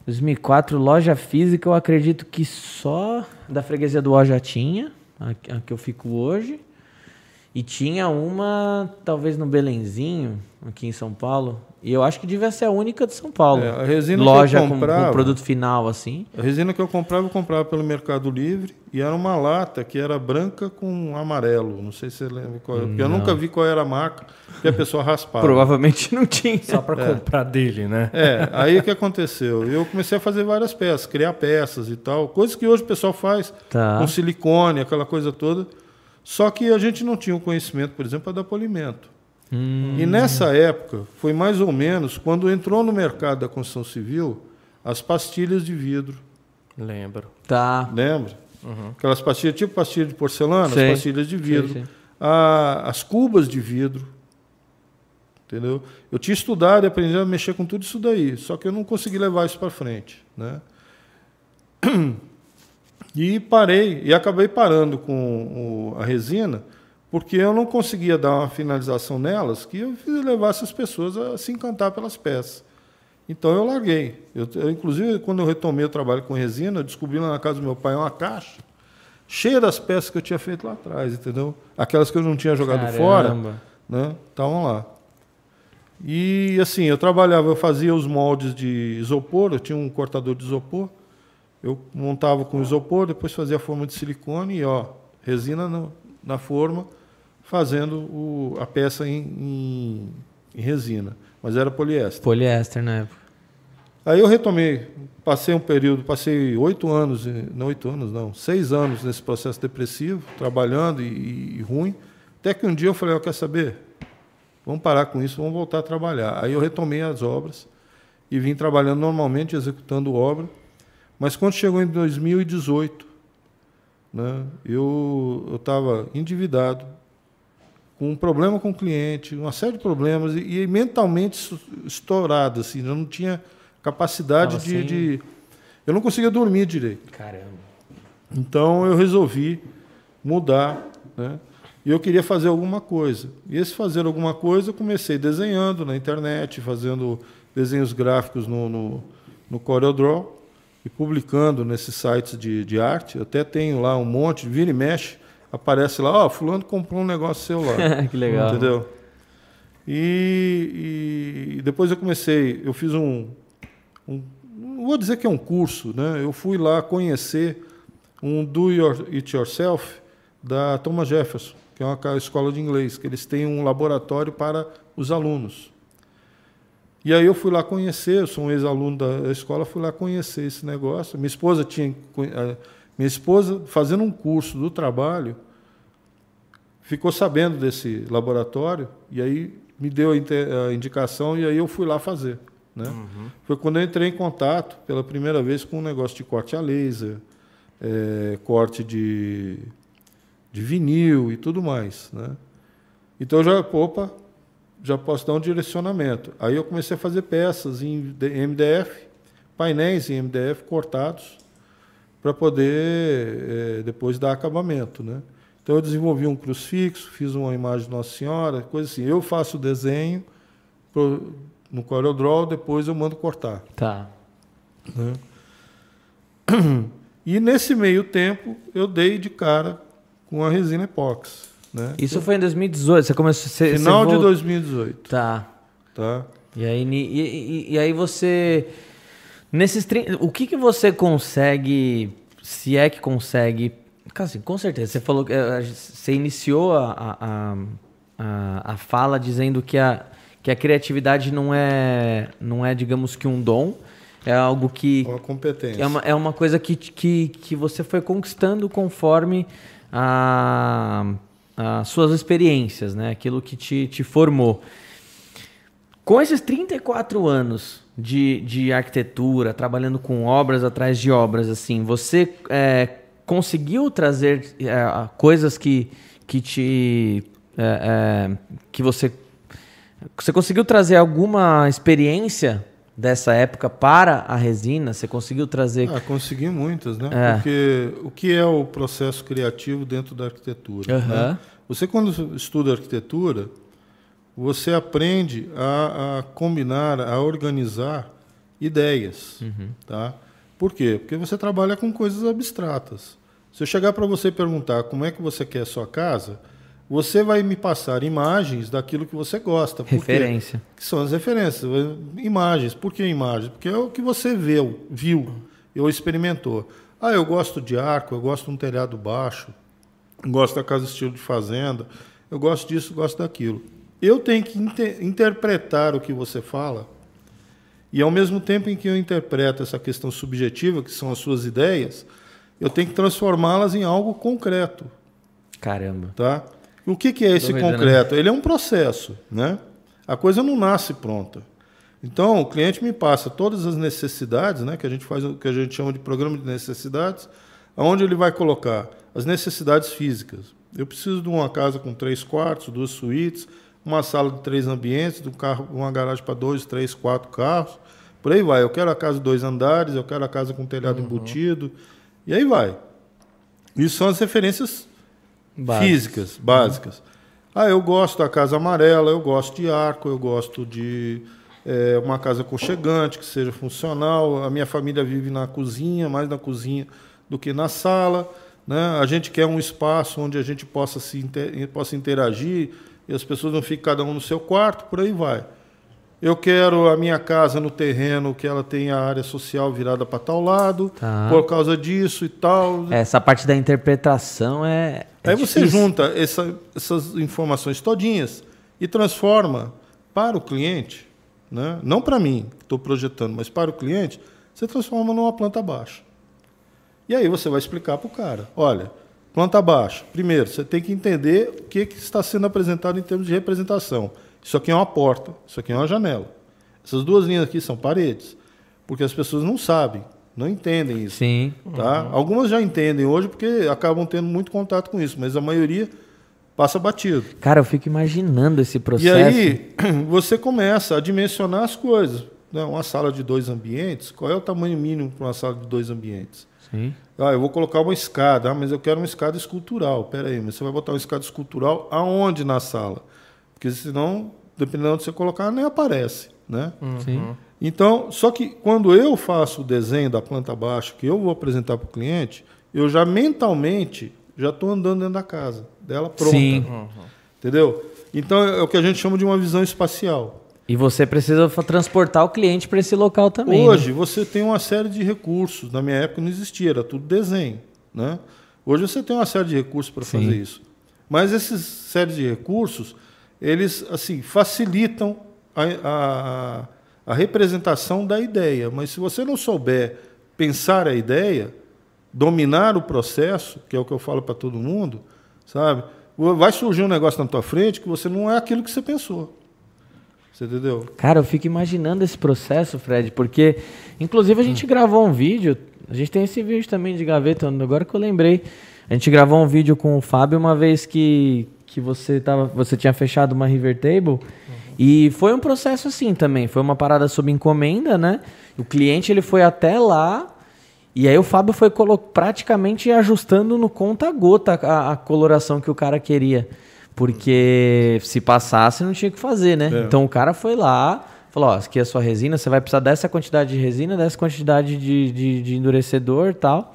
2004 loja física, eu acredito que só da freguesia do Ó já tinha, a, a que eu fico hoje. E tinha uma, talvez no Belenzinho, aqui em São Paulo. E eu acho que devia ser a única de São Paulo. É, a resina que loja eu com- com, comprava- produto final, assim. A resina que eu comprava, eu comprava pelo Mercado Livre e era uma lata que era branca com amarelo. Não sei se você lembra qual era, porque eu nunca vi qual era a marca que a pessoa raspava. Provavelmente não tinha. Só para comprar dele, né? É, aí o que aconteceu? Eu comecei a fazer várias peças, criar peças e tal, coisas que hoje o pessoal faz Tá. com silicone, aquela coisa toda. Só que a gente não tinha o conhecimento, por exemplo, para dar polimento. Hum. E nessa época, foi mais ou menos quando entrou no mercado da construção civil as pastilhas de vidro. Lembro. Tá. Lembra? Aquelas pastilhas, tipo pastilha de porcelana, Sei. as pastilhas de vidro. Sei, sei. A- as cubas de vidro. Entendeu? Eu tinha estudado e aprendido a mexer com tudo isso daí, só que eu não consegui levar isso para frente. Né? E parei, e acabei parando com o- a resina, porque eu não conseguia dar uma finalização nelas que eu levasse as pessoas a se encantar pelas peças. Então eu larguei. Eu, eu, inclusive, quando eu retomei o trabalho com resina, eu descobri lá na casa do meu pai uma caixa cheia das peças que eu tinha feito lá atrás, entendeu? Aquelas que eu não tinha jogado fora, Caramba. né? Estavam lá. E assim, eu trabalhava, eu fazia os moldes de isopor, eu tinha um cortador de isopor, eu montava com isopor, depois fazia a forma de silicone e ó, resina no- na forma, fazendo o- a peça em, em- em resina, mas era poliéster. Poliéster na época. Aí eu retomei, passei um período, passei oito anos, não oito anos, não, seis anos nesse processo depressivo, trabalhando e, e ruim, até que um dia eu falei, ó, quer saber? Vamos parar com isso, vamos voltar a trabalhar. Aí eu retomei as obras e vim trabalhando normalmente, executando obra, mas quando chegou em 2018, né, eu estava endividado, com um problema com o cliente, uma série de problemas, e, e mentalmente estourado, assim, eu não tinha capacidade de, sem- de- Eu não conseguia dormir direito. Caramba. Então eu resolvi mudar, né? E eu queria fazer alguma coisa. E esse fazer alguma coisa, eu comecei desenhando na internet, fazendo desenhos gráficos no, no, no CorelDRAW e publicando nesses sites de, de arte. Eu até tenho lá um monte, vira e mexe, aparece lá, ó, fulano comprou um negócio seu lá. que legal. Entendeu? E, e depois eu comecei, eu fiz um, um- não vou dizer que é um curso, né? Eu fui lá conhecer um do your, it yourself da Thomas Jefferson, que é uma escola de inglês, que eles têm um laboratório para os alunos. E aí eu fui lá conhecer, eu sou um ex-aluno da escola, fui lá conhecer esse negócio. Minha esposa tinha, eh, minha esposa fazendo um curso do trabalho, ficou sabendo desse laboratório e aí me deu a, indicação e aí eu fui lá fazer. Né? Foi quando eu entrei em contato pela primeira vez com um negócio de corte a laser, eh, corte de, de vinil e tudo mais. Né? Então já, opa, já posso dar um direcionamento. Aí eu comecei a fazer peças em MDF, painéis em MDF cortados, para poder eh, depois dar acabamento. Né? Então eu desenvolvi um crucifixo, fiz uma imagem de Nossa Senhora, coisa assim. Eu faço o desenho pro, no CorelDRAW, depois eu mando cortar. Tá. né? E nesse meio tempo eu dei de cara com a resina epóxi. Né? Isso foi em 2018. Você começou. Você, Final você de vol- 2018. Tá. Tá? E aí, e, e- e aí você. Nesses 30, O que, que você consegue. Se é que consegue. Assim, com certeza. Você falou que. eh, Você iniciou a, a, a, a- a fala dizendo que a, que a criatividade não é, não é, digamos que um dom. É algo que. Uma competência. É uma, é uma coisa que, que, que você foi conquistando conforme a, as suas experiências, né? Aquilo que te, te formou. Com esses 34 anos de, de arquitetura, trabalhando com obras atrás de obras, assim, você é, conseguiu trazer é, coisas que, que te. é, é, que você. Você conseguiu trazer alguma experiência dessa época para a resina? Você conseguiu trazer. Ah, consegui muitas, né? É. Porque o que é o processo criativo dentro da arquitetura? Aham. né? Você, quando estuda arquitetura, você aprende a, a combinar, a organizar ideias. Tá? Por quê? Porque você trabalha com coisas abstratas. Se eu chegar para você e perguntar como é que você quer a sua casa, você vai me passar imagens daquilo que você gosta. Referência. que são as referências, imagens. Por que imagens? Porque é o que você viu, viu ou experimentou. Ah, eu gosto de arco, eu gosto de um telhado baixo, gosto da casa estilo de fazenda, eu gosto disso, gosto daquilo. Eu tenho que inter- interpretar o que você fala e ao mesmo tempo em que eu interpreto essa questão subjetiva, que são as suas ideias, eu tenho que transformá-las em algo concreto. Caramba. Tá? O que, que é esse né? concreto? Ele é um processo, né? A coisa não nasce pronta. Então, o cliente me passa todas as necessidades, né, que a gente faz o que a gente chama de programa de necessidades, aonde ele vai colocar as necessidades físicas. Eu preciso de uma casa com três quartos, duas suítes, uma sala de três ambientes, um carro, uma garagem para dois, três, quatro carros. Por aí vai. Eu quero a casa de dois andares, eu quero a casa com telhado uhum. embutido. E aí vai. Isso são as referências Básicas. físicas, básicas. Uhum. Ah, eu gosto da casa amarela, eu gosto de arco, eu gosto de é, uma casa aconchegante, que seja funcional. A minha família vive na cozinha, mais na cozinha do que na sala. Né? A gente quer um espaço onde a gente possa, se possa interagir e as pessoas não fiquem cada um no seu quarto, por aí vai. Eu quero a minha casa no terreno que ela tenha a área social virada para tal lado, tá. por causa disso e tal. Essa parte da interpretação é. é Aí difícil. você junta essa, essas informações todinhas e transforma para o cliente né? não para mim, que estou projetando, mas para o cliente, você transforma numa planta baixa. E aí você vai explicar para o cara: olha, planta baixa. Primeiro, você tem que entender o que, que está sendo apresentado em termos de representação. Isso aqui é uma porta, isso aqui é uma janela. Essas duas linhas aqui são paredes, porque as pessoas não sabem, não entendem isso. Sim. Tá? Uhum. Algumas já entendem hoje porque acabam tendo muito contato com isso, mas a maioria passa batido. Cara, eu fico imaginando esse processo. E aí você começa a dimensionar as coisas. Né? Uma sala de dois ambientes, qual é o tamanho mínimo para uma sala de dois ambientes? Sim. Ah, eu vou colocar uma escada, ah, mas eu quero uma escada escultural. Pera aí, mas você vai botar uma escada escultural aonde na sala? Porque senão, dependendo de onde você colocar, nem aparece, né? Uhum. Sim. Então, só que quando eu faço o desenho da planta baixa que eu vou apresentar para o cliente, eu já mentalmente já estou andando dentro da casa dela pronta. Sim. Entendeu? Então é o que a gente chama de uma visão espacial. E você precisa transportar o cliente para esse local também. Né? Hoje né? você tem uma série de recursos. Na minha época não existia, era tudo desenho. Né? Hoje você tem uma série de recursos para fazer isso. Mas esses séries de recursos, eles assim facilitam a, a, a representação da ideia. Mas se você não souber pensar a ideia, dominar o processo, que é o que eu falo para todo mundo, sabe? Vai surgir um negócio na tua frente que você não é aquilo que você pensou. Você entendeu? Cara, eu fico imaginando esse processo, Fred, porque inclusive a gente hum. gravou um vídeo, a gente tem esse vídeo também de gaveta, agora que eu lembrei. A gente gravou um vídeo com o Fábio uma vez que, que você, tava, você tinha fechado uma River Table. Uhum. E foi um processo assim também. Foi uma parada sob encomenda, né? O cliente ele foi até lá e aí o Fábio foi praticamente ajustando no conta-gota a, a, coloração que o cara queria. Porque se passasse, não tinha o que fazer, né? É. Então o cara foi lá, falou, ó, aqui é a sua resina, você vai precisar dessa quantidade de resina, dessa quantidade de, de, de endurecedor e tal.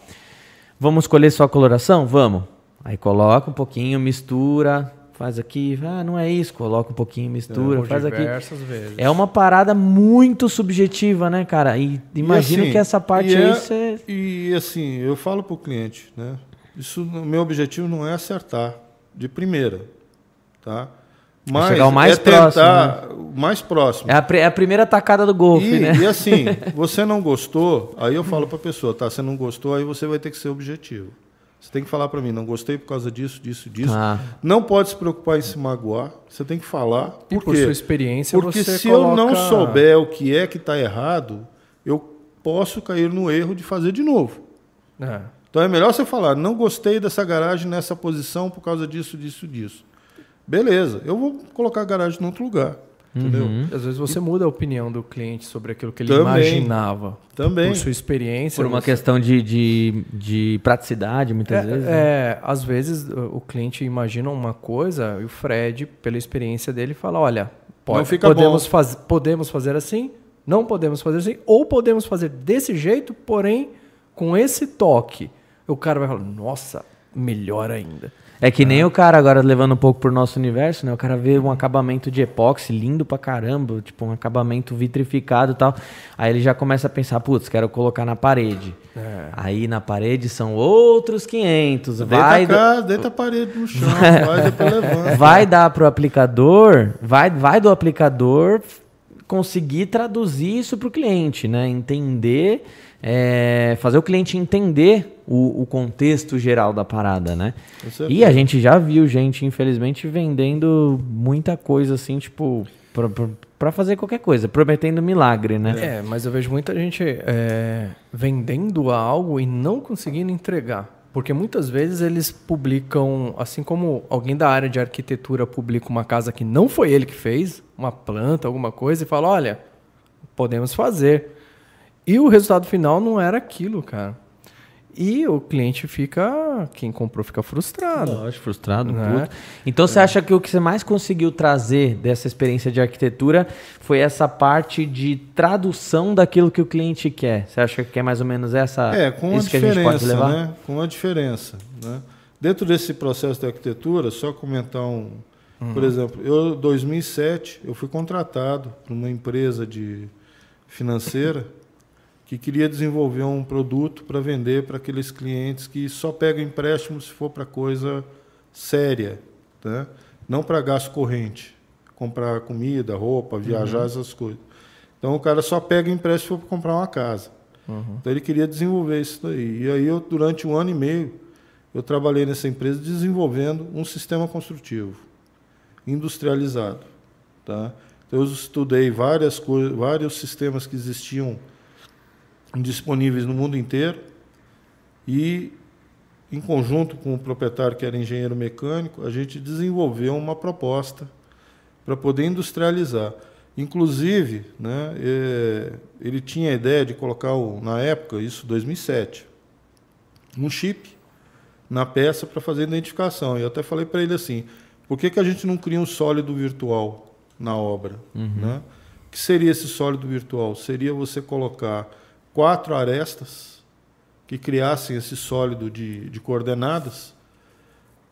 Vamos escolher sua coloração? Vamos. Aí coloca um pouquinho, mistura, faz aqui, ah, não é isso, coloca um pouquinho, mistura, é, faz aqui. Vezes. É uma parada muito subjetiva, né, cara? E imagino assim, que essa parte aí é, você... E assim, eu falo para o cliente, né? Isso, meu objetivo não é acertar de primeira, tá? Mas chegar o mais é próximo, né? o mais próximo. É a, é a, primeira tacada do golfe, e, né? E assim, você não gostou, aí eu falo para a pessoa, tá? Você não gostou, aí você vai ter que ser objetivo. Você tem que falar para mim, não gostei por causa disso, disso, disso. Ah. Não pode se preocupar em se magoar. Você tem que falar. Por e por quê? sua experiência, Porque se coloca... eu não souber o que é que está errado, eu posso cair no erro de fazer de novo. É. Então é melhor você falar, não gostei dessa garagem nessa posição por causa disso, disso, disso. Beleza, eu vou colocar a garagem em outro lugar. Entendeu? Uhum. Às vezes você muda a opinião do cliente sobre aquilo que ele também, imaginava. Também. Por sua experiência. Por uma você... questão de, de, de, praticidade, muitas é, vezes. Né? É, às vezes o cliente imagina uma coisa e o Fred, pela experiência dele, fala: olha, pode, podemos, faz, podemos fazer assim, não podemos fazer assim, ou podemos fazer desse jeito, porém com esse toque. O cara vai falar: nossa, melhor ainda. É que nem o cara agora levando um pouco pro nosso universo, né? O cara vê um acabamento de epóxi lindo pra caramba, tipo um acabamento vitrificado e tal. Aí ele já começa a pensar, putz, quero colocar na parede. É. Aí na parede são outros 500. Deita vai a casa, deita a parede no chão, vai depois levanta. Vai dar pro aplicador, vai, vai do aplicador conseguir traduzir isso pro cliente, né? Entender é, fazer o cliente entender o, o, contexto geral da parada, né? E a gente já viu gente, infelizmente, vendendo muita coisa assim, tipo, para fazer qualquer coisa, prometendo milagre, né? É, mas eu vejo muita gente é, vendendo algo e não conseguindo entregar. Porque muitas vezes eles publicam, assim como alguém da área de arquitetura publica uma casa que não foi ele que fez, uma planta, alguma coisa, e fala: olha, podemos fazer. E o resultado final não era aquilo, cara. E o cliente fica, quem comprou fica frustrado. Lógico, frustrado, né? puto. Então você acha que o que você mais conseguiu trazer dessa experiência de arquitetura foi essa parte de tradução daquilo que o cliente quer? Você acha que é mais ou menos essa É, com isso a diferença, que a gente pode levar? Né? Com uma diferença, né? Dentro desse processo de arquitetura, só comentar um, uhum. por exemplo, eu 2007 eu fui contratado por uma empresa de financeira que queria desenvolver um produto para vender para aqueles clientes que só pegam empréstimo se for para coisa séria, né? não para gasto corrente, comprar comida, roupa, viajar, uhum. essas coisas. Então o cara só pega empréstimo se for para comprar uma casa. Uhum. Então ele queria desenvolver isso daí. E aí eu, durante um ano e meio, eu trabalhei nessa empresa desenvolvendo um sistema construtivo industrializado. Tá? Então eu estudei várias vários sistemas que existiam disponíveis no mundo inteiro e, em conjunto com o proprietário, que era engenheiro mecânico, a gente desenvolveu uma proposta para poder industrializar. Inclusive, né, é, ele tinha a ideia de colocar, na época, isso 2007, um chip na peça para fazer identificação. E eu até falei para ele assim: por que, que a gente não cria um sólido virtual na obra? Uhum. Né? O que seria esse sólido virtual? Seria você colocar quatro arestas que criassem esse sólido de, de coordenadas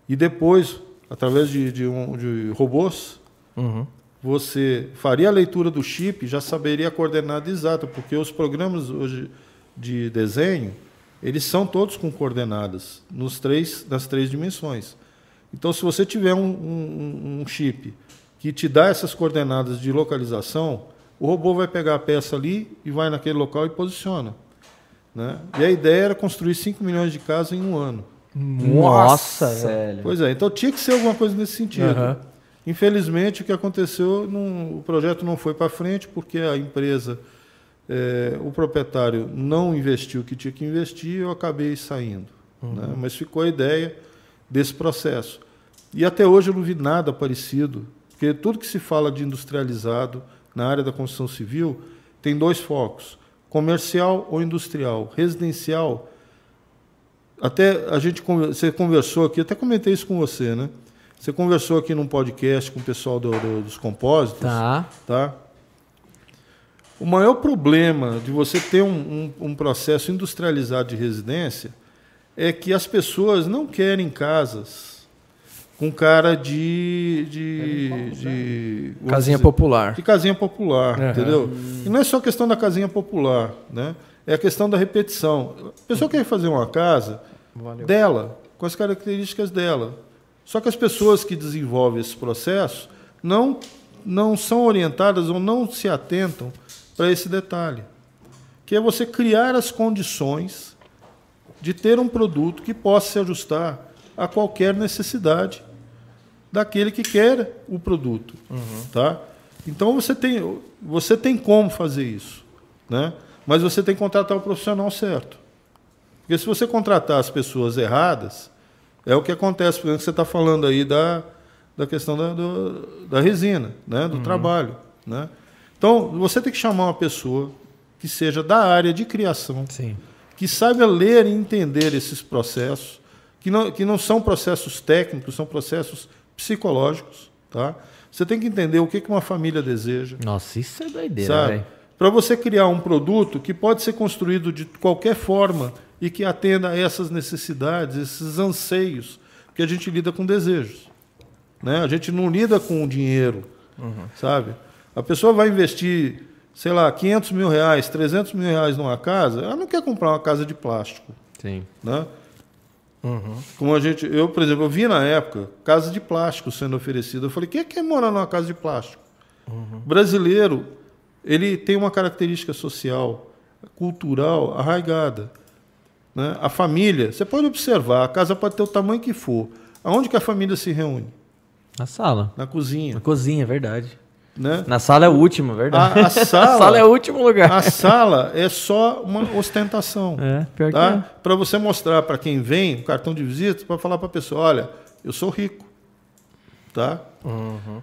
e depois, através de, de, um, de robôs, uhum. você faria a leitura do chip já saberia a coordenada exata, porque os programas hoje de desenho, eles são todos com coordenadas nos três, nas três dimensões. Então, se você tiver um, um, um chip que te dá essas coordenadas de localização, o robô vai pegar a peça ali e vai naquele local e posiciona. Né? E a ideia era construir 5 milhões de casas em um ano. Nossa, velho. Pois é, então tinha que ser alguma coisa nesse sentido. Uhum. Infelizmente, o que aconteceu, não, o projeto não foi para frente porque a empresa, é, o proprietário não investiu o que tinha que investir e eu acabei saindo. Uhum. Né? Mas ficou a ideia desse processo. E até hoje eu não vi nada parecido, porque tudo que se fala de industrializado, na área da construção civil tem dois focos: comercial ou industrial. Residencial, até a gente você conversou aqui, até comentei isso com você, né? Você conversou aqui num podcast com o pessoal do, do, dos compósitos. Tá. tá? O maior problema de você ter um, um, um processo industrializado de residência é que as pessoas não querem casas com cara de. de, de casinha dizer, popular. De casinha popular, uhum. entendeu? E não é só questão da casinha popular, né? É a questão da repetição. A pessoa quer fazer uma casa Valeu. dela, com as características dela. Só que as pessoas que desenvolvem esse processo não, não são orientadas ou não se atentam para esse detalhe, que é você criar as condições de ter um produto que possa se ajustar a qualquer necessidade daquele que quer o produto, uhum. tá? Então você tem você tem como fazer isso, né? Mas você tem que contratar o profissional certo, porque se você contratar as pessoas erradas, é o que acontece, por exemplo, você está falando aí da, da questão da, do, da resina, né? Do uhum. trabalho, né? Então você tem que chamar uma pessoa que seja da área de criação, Sim. que saiba ler e entender esses processos, que não, que não são processos técnicos, são processos psicológicos, tá? Você tem que entender o que uma família deseja. Nossa, isso é doideira, Para você criar um produto que pode ser construído de qualquer forma e que atenda a essas necessidades, esses anseios, que a gente lida com desejos. Né? A gente não lida com o dinheiro, uhum. sabe? A pessoa vai investir, sei lá, 500 mil reais, 300 mil reais numa casa, ela não quer comprar uma casa de plástico. Sim. Né? Uhum. Como a gente, eu, por exemplo, eu vi na época casa de plástico sendo oferecida. Eu falei, quem é que quer morar numa casa de plástico? Uhum. Brasileiro, ele tem uma característica social, cultural arraigada. Né? A família, você pode observar, a casa pode ter o tamanho que for. Aonde que a família se reúne? Na sala. Na cozinha. Na cozinha, é verdade. Né? Na sala é o último, verdade. A, a, sala, a sala é o último lugar. A sala é só uma ostentação. É, pior tá? que é. Para você mostrar para quem vem o cartão de visita, para falar para a pessoa, olha, eu sou rico. Tá? Uhum.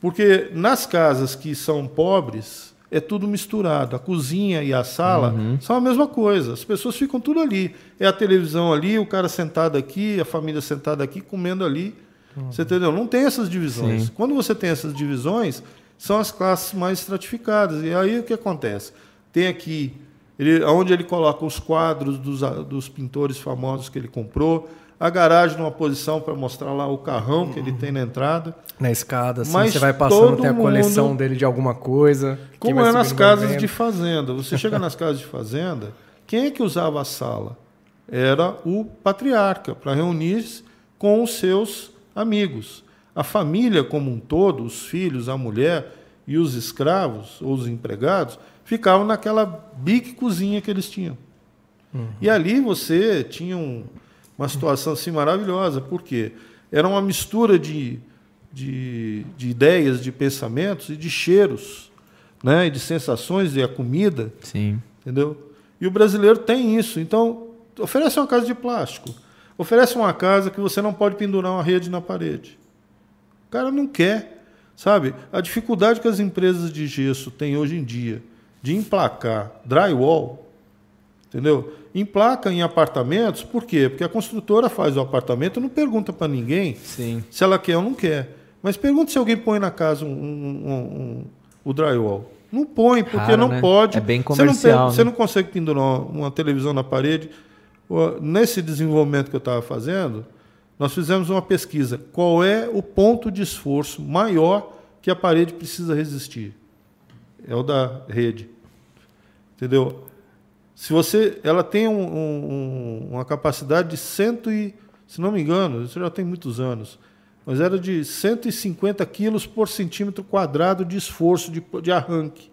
Porque nas casas que são pobres, é tudo misturado. A cozinha e a sala uhum. são a mesma coisa. As pessoas ficam tudo ali. É a televisão ali, o cara sentado aqui, a família sentada aqui, comendo ali. Uhum. Você entendeu? Não tem essas divisões. Sim. Quando você tem essas divisões, são as classes mais estratificadas. E aí o que acontece? Tem aqui, ele, onde ele coloca os quadros dos, dos pintores famosos que ele comprou, a garagem numa posição para mostrar lá o carrão que ele tem na entrada. Na escada, assim, Mas você vai passando, tem a coleção mundo, dele de alguma coisa. Como é nas casas de fazenda. Você chega nas casas de fazenda, quem é que usava a sala? Era o patriarca, para reunir-se com os seus amigos. A família como um todo, os filhos, a mulher e os escravos ou os empregados, ficavam naquela bique cozinha que eles tinham. Uhum. E ali você tinha um, uma situação assim maravilhosa, porque era uma mistura de, de, de ideias, de pensamentos e de cheiros, né? e de sensações, e a comida. Sim. Entendeu? E o brasileiro tem isso. Então, oferece uma casa de plástico. Oferece uma casa que você não pode pendurar uma rede na parede. O cara não quer, sabe? A dificuldade que as empresas de gesso têm hoje em dia de emplacar drywall, entendeu? Emplaca em apartamentos, por quê? Porque a construtora faz o apartamento, não pergunta para ninguém Sim. se ela quer ou não quer. Mas pergunta se alguém põe na casa um, um, um, o drywall. Não põe, porque Raro, não né? pode. É bem comercial. Você não, né? você não consegue pendurar uma televisão na parede. Nesse desenvolvimento que eu estava fazendo, nós fizemos uma pesquisa. Qual é o ponto de esforço maior que a parede precisa resistir? É o da rede. Entendeu? Se você, ela tem um, um, uma capacidade de cento e, se não me engano, isso já tem muitos anos, mas era de 150 quilos por centímetro quadrado de esforço de, de arranque.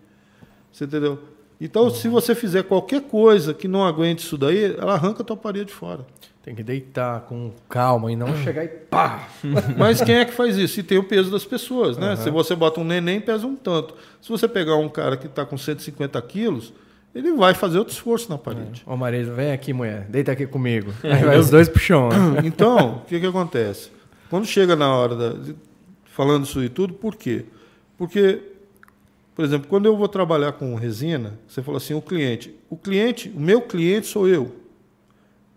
Você entendeu? Então, se você fizer qualquer coisa que não aguente isso daí, ela arranca a tua parede fora. Tem que deitar com calma e não chegar e pá. Mas quem é que faz isso? E tem o peso das pessoas, né? Uhum. Se você bota um neném, pesa um tanto. Se você pegar um cara que está com 150 quilos, ele vai fazer outro esforço na parede. É. Ô Marisa, vem aqui, mulher, deita aqui comigo. Aí vai os dois pro chão. Né? Então, o que, que acontece? Quando chega na hora da. Falando isso e tudo, por quê? Porque, por exemplo, quando eu vou trabalhar com resina, você falou assim, o cliente. O cliente, o meu cliente sou eu.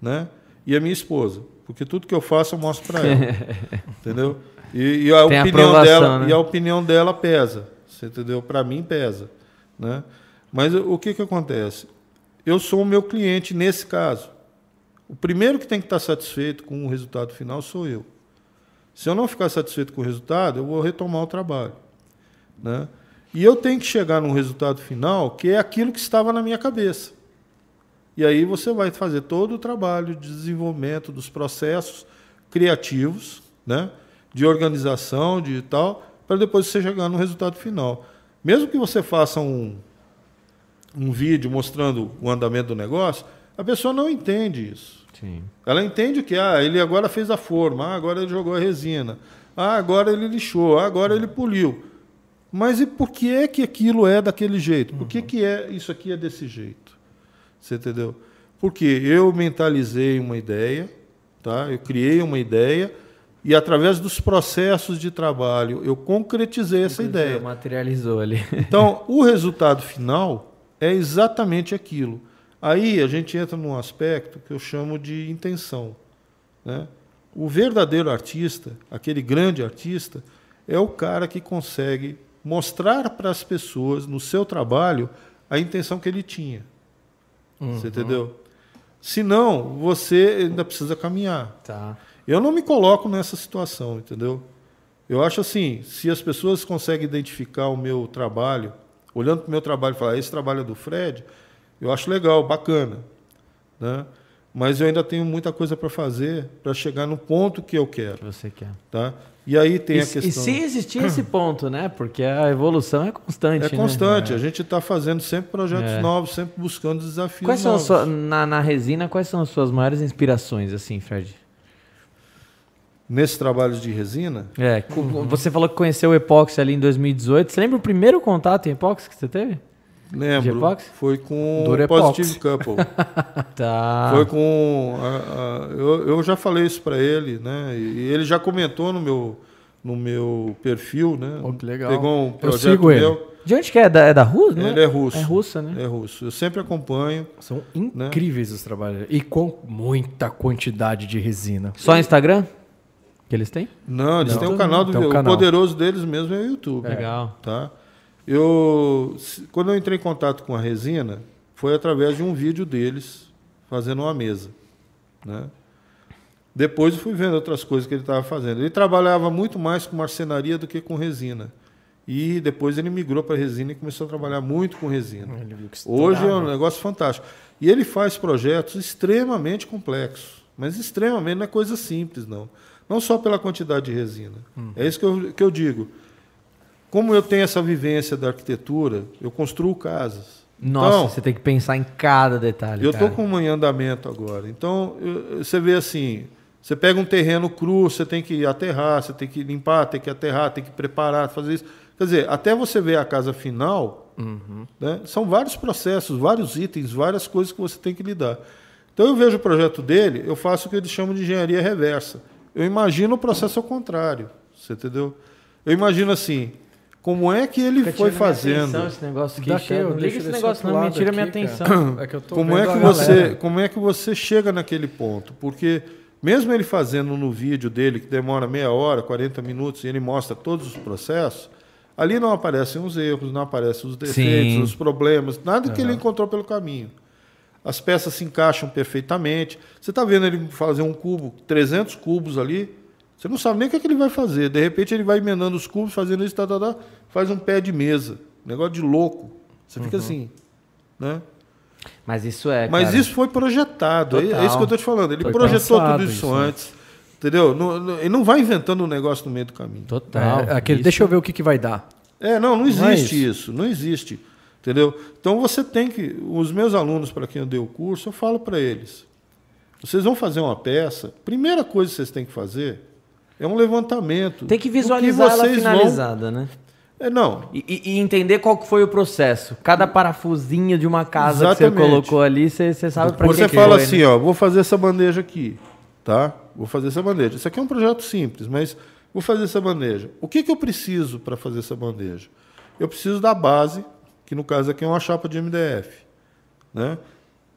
Né? E a minha esposa, porque tudo que eu faço eu mostro para ela, entendeu? E, e a Tem opinião dela né? e a opinião dela pesa, você entendeu? Para mim pesa, né? Mas o que que acontece? Eu sou o meu cliente nesse caso. O primeiro que tem que estar satisfeito com o resultado final sou eu. Se eu não ficar satisfeito com o resultado, eu vou retomar o trabalho, né? E eu tenho que chegar num resultado final que é aquilo que estava na minha cabeça. E aí você vai fazer todo o trabalho de desenvolvimento dos processos criativos, né? de organização, de tal, para depois você chegar no resultado final. Mesmo que você faça um, um vídeo mostrando o andamento do negócio, a pessoa não entende isso. Sim. Ela entende que ah, ele agora fez a forma, ah, agora ele jogou a resina, ah, agora ele lixou, ah, agora ele poliu. Mas e por que é que aquilo é daquele jeito? Por que, uhum. que é isso aqui é desse jeito? Você entendeu? Porque eu mentalizei uma ideia, tá? eu criei uma ideia e, através dos processos de trabalho, eu concretizei essa ideia. materializou ali. Então, o resultado final é exatamente aquilo. Aí a gente entra num aspecto que eu chamo de intenção. Né? O verdadeiro artista, aquele grande artista, é o cara que consegue mostrar para as pessoas no seu trabalho a intenção que ele tinha. Uhum. Você entendeu? Se não, você ainda precisa caminhar. Tá. Eu não me coloco nessa situação, entendeu? Eu acho assim, se as pessoas conseguem identificar o meu trabalho, olhando para o meu trabalho e falar, esse trabalho é do Fred, eu acho legal, bacana. Né? Mas eu ainda tenho muita coisa para fazer para chegar no ponto que eu quero. Que você quer. Tá? E aí tem e, a questão. E se existir esse ponto, né? Porque a evolução é constante. É né? constante. Né? A gente está fazendo sempre projetos é. novos, sempre buscando desafios quais novos. São sua, na, na resina, quais são as suas maiores inspirações, assim, Fred? nesses trabalhos de resina. É, você falou que conheceu o epóxi ali em 2018. Você lembra o primeiro contato em epóxi que você teve? Lembro. Foi com o Positive Couple. tá. Foi com. A, a, eu, eu já falei isso para ele, né? E ele já comentou no meu, no meu perfil, né? Oh, que legal. Pegou um projeto meu. Ele. De onde que é? Da, é da Rússia? Ele é russo. É russa, né? É russo. Eu sempre acompanho. São né? incríveis né? os trabalhos. E com muita quantidade de resina. Só Instagram? Que eles têm? Não, eles Não. têm um canal do canal. O poderoso deles mesmo é o YouTube. Legal. Tá? Eu, quando eu entrei em contato com a resina, foi através de um vídeo deles fazendo uma mesa. Né? Depois eu fui vendo outras coisas que ele estava fazendo. Ele trabalhava muito mais com marcenaria do que com resina. E depois ele migrou para resina e começou a trabalhar muito com resina. Hoje é um negócio fantástico. E ele faz projetos extremamente complexos, mas extremamente não é coisa simples, não. Não só pela quantidade de resina. Hum. É isso que eu, que eu digo. Como eu tenho essa vivência da arquitetura, eu construo casas. Nossa, então, você tem que pensar em cada detalhe. Eu estou com um em andamento agora. Então, eu, você vê assim: você pega um terreno cru, você tem que aterrar, você tem que limpar, tem que aterrar, tem que preparar, fazer isso. Quer dizer, até você ver a casa final, uhum. né, são vários processos, vários itens, várias coisas que você tem que lidar. Então, eu vejo o projeto dele, eu faço o que eles chamam de engenharia reversa. Eu imagino o processo ao contrário. Você entendeu? Eu imagino assim: como é que ele foi fazendo? Atenção, esse negócio aqui, Daqui, eu liga esse negócio, não me tira minha atenção. É que como é que você, como é que você chega naquele ponto? Porque mesmo ele fazendo no vídeo dele que demora meia hora, 40 minutos e ele mostra todos os processos, ali não aparecem os erros, não aparecem os defeitos, Sim. os problemas, nada uhum. que ele encontrou pelo caminho. As peças se encaixam perfeitamente. Você está vendo ele fazer um cubo, 300 cubos ali, você não sabe nem o que, é que ele vai fazer. De repente ele vai emendando os cubos, fazendo isso, tá, tá, tá, faz um pé de mesa. Negócio de louco. Você fica uhum. assim. Né? Mas isso é. Mas cara, isso foi projetado. Total. É isso que eu estou te falando. Ele foi projetou tudo isso, isso antes. Entendeu? Não, não, ele não vai inventando um negócio no meio do caminho. Total. É, aquele, deixa eu ver o que, que vai dar. É, não, não existe não é isso. isso. Não existe. Entendeu? Então você tem que. Os meus alunos, para quem eu dei o curso, eu falo para eles: vocês vão fazer uma peça, primeira coisa que vocês têm que fazer é um levantamento. Tem que visualizar que ela finalizada, vão... né? É, não. E, e, entender qual foi o processo. Cada parafusinho de uma casa Exatamente. que você colocou ali, você, você sabe para que Você fala assim, né? ó, vou fazer essa bandeja aqui, tá? Vou fazer essa bandeja. Isso aqui é um projeto simples, mas vou fazer essa bandeja. O que, que eu preciso para fazer essa bandeja? Eu preciso da base, que no caso aqui é uma chapa de MDF. Né?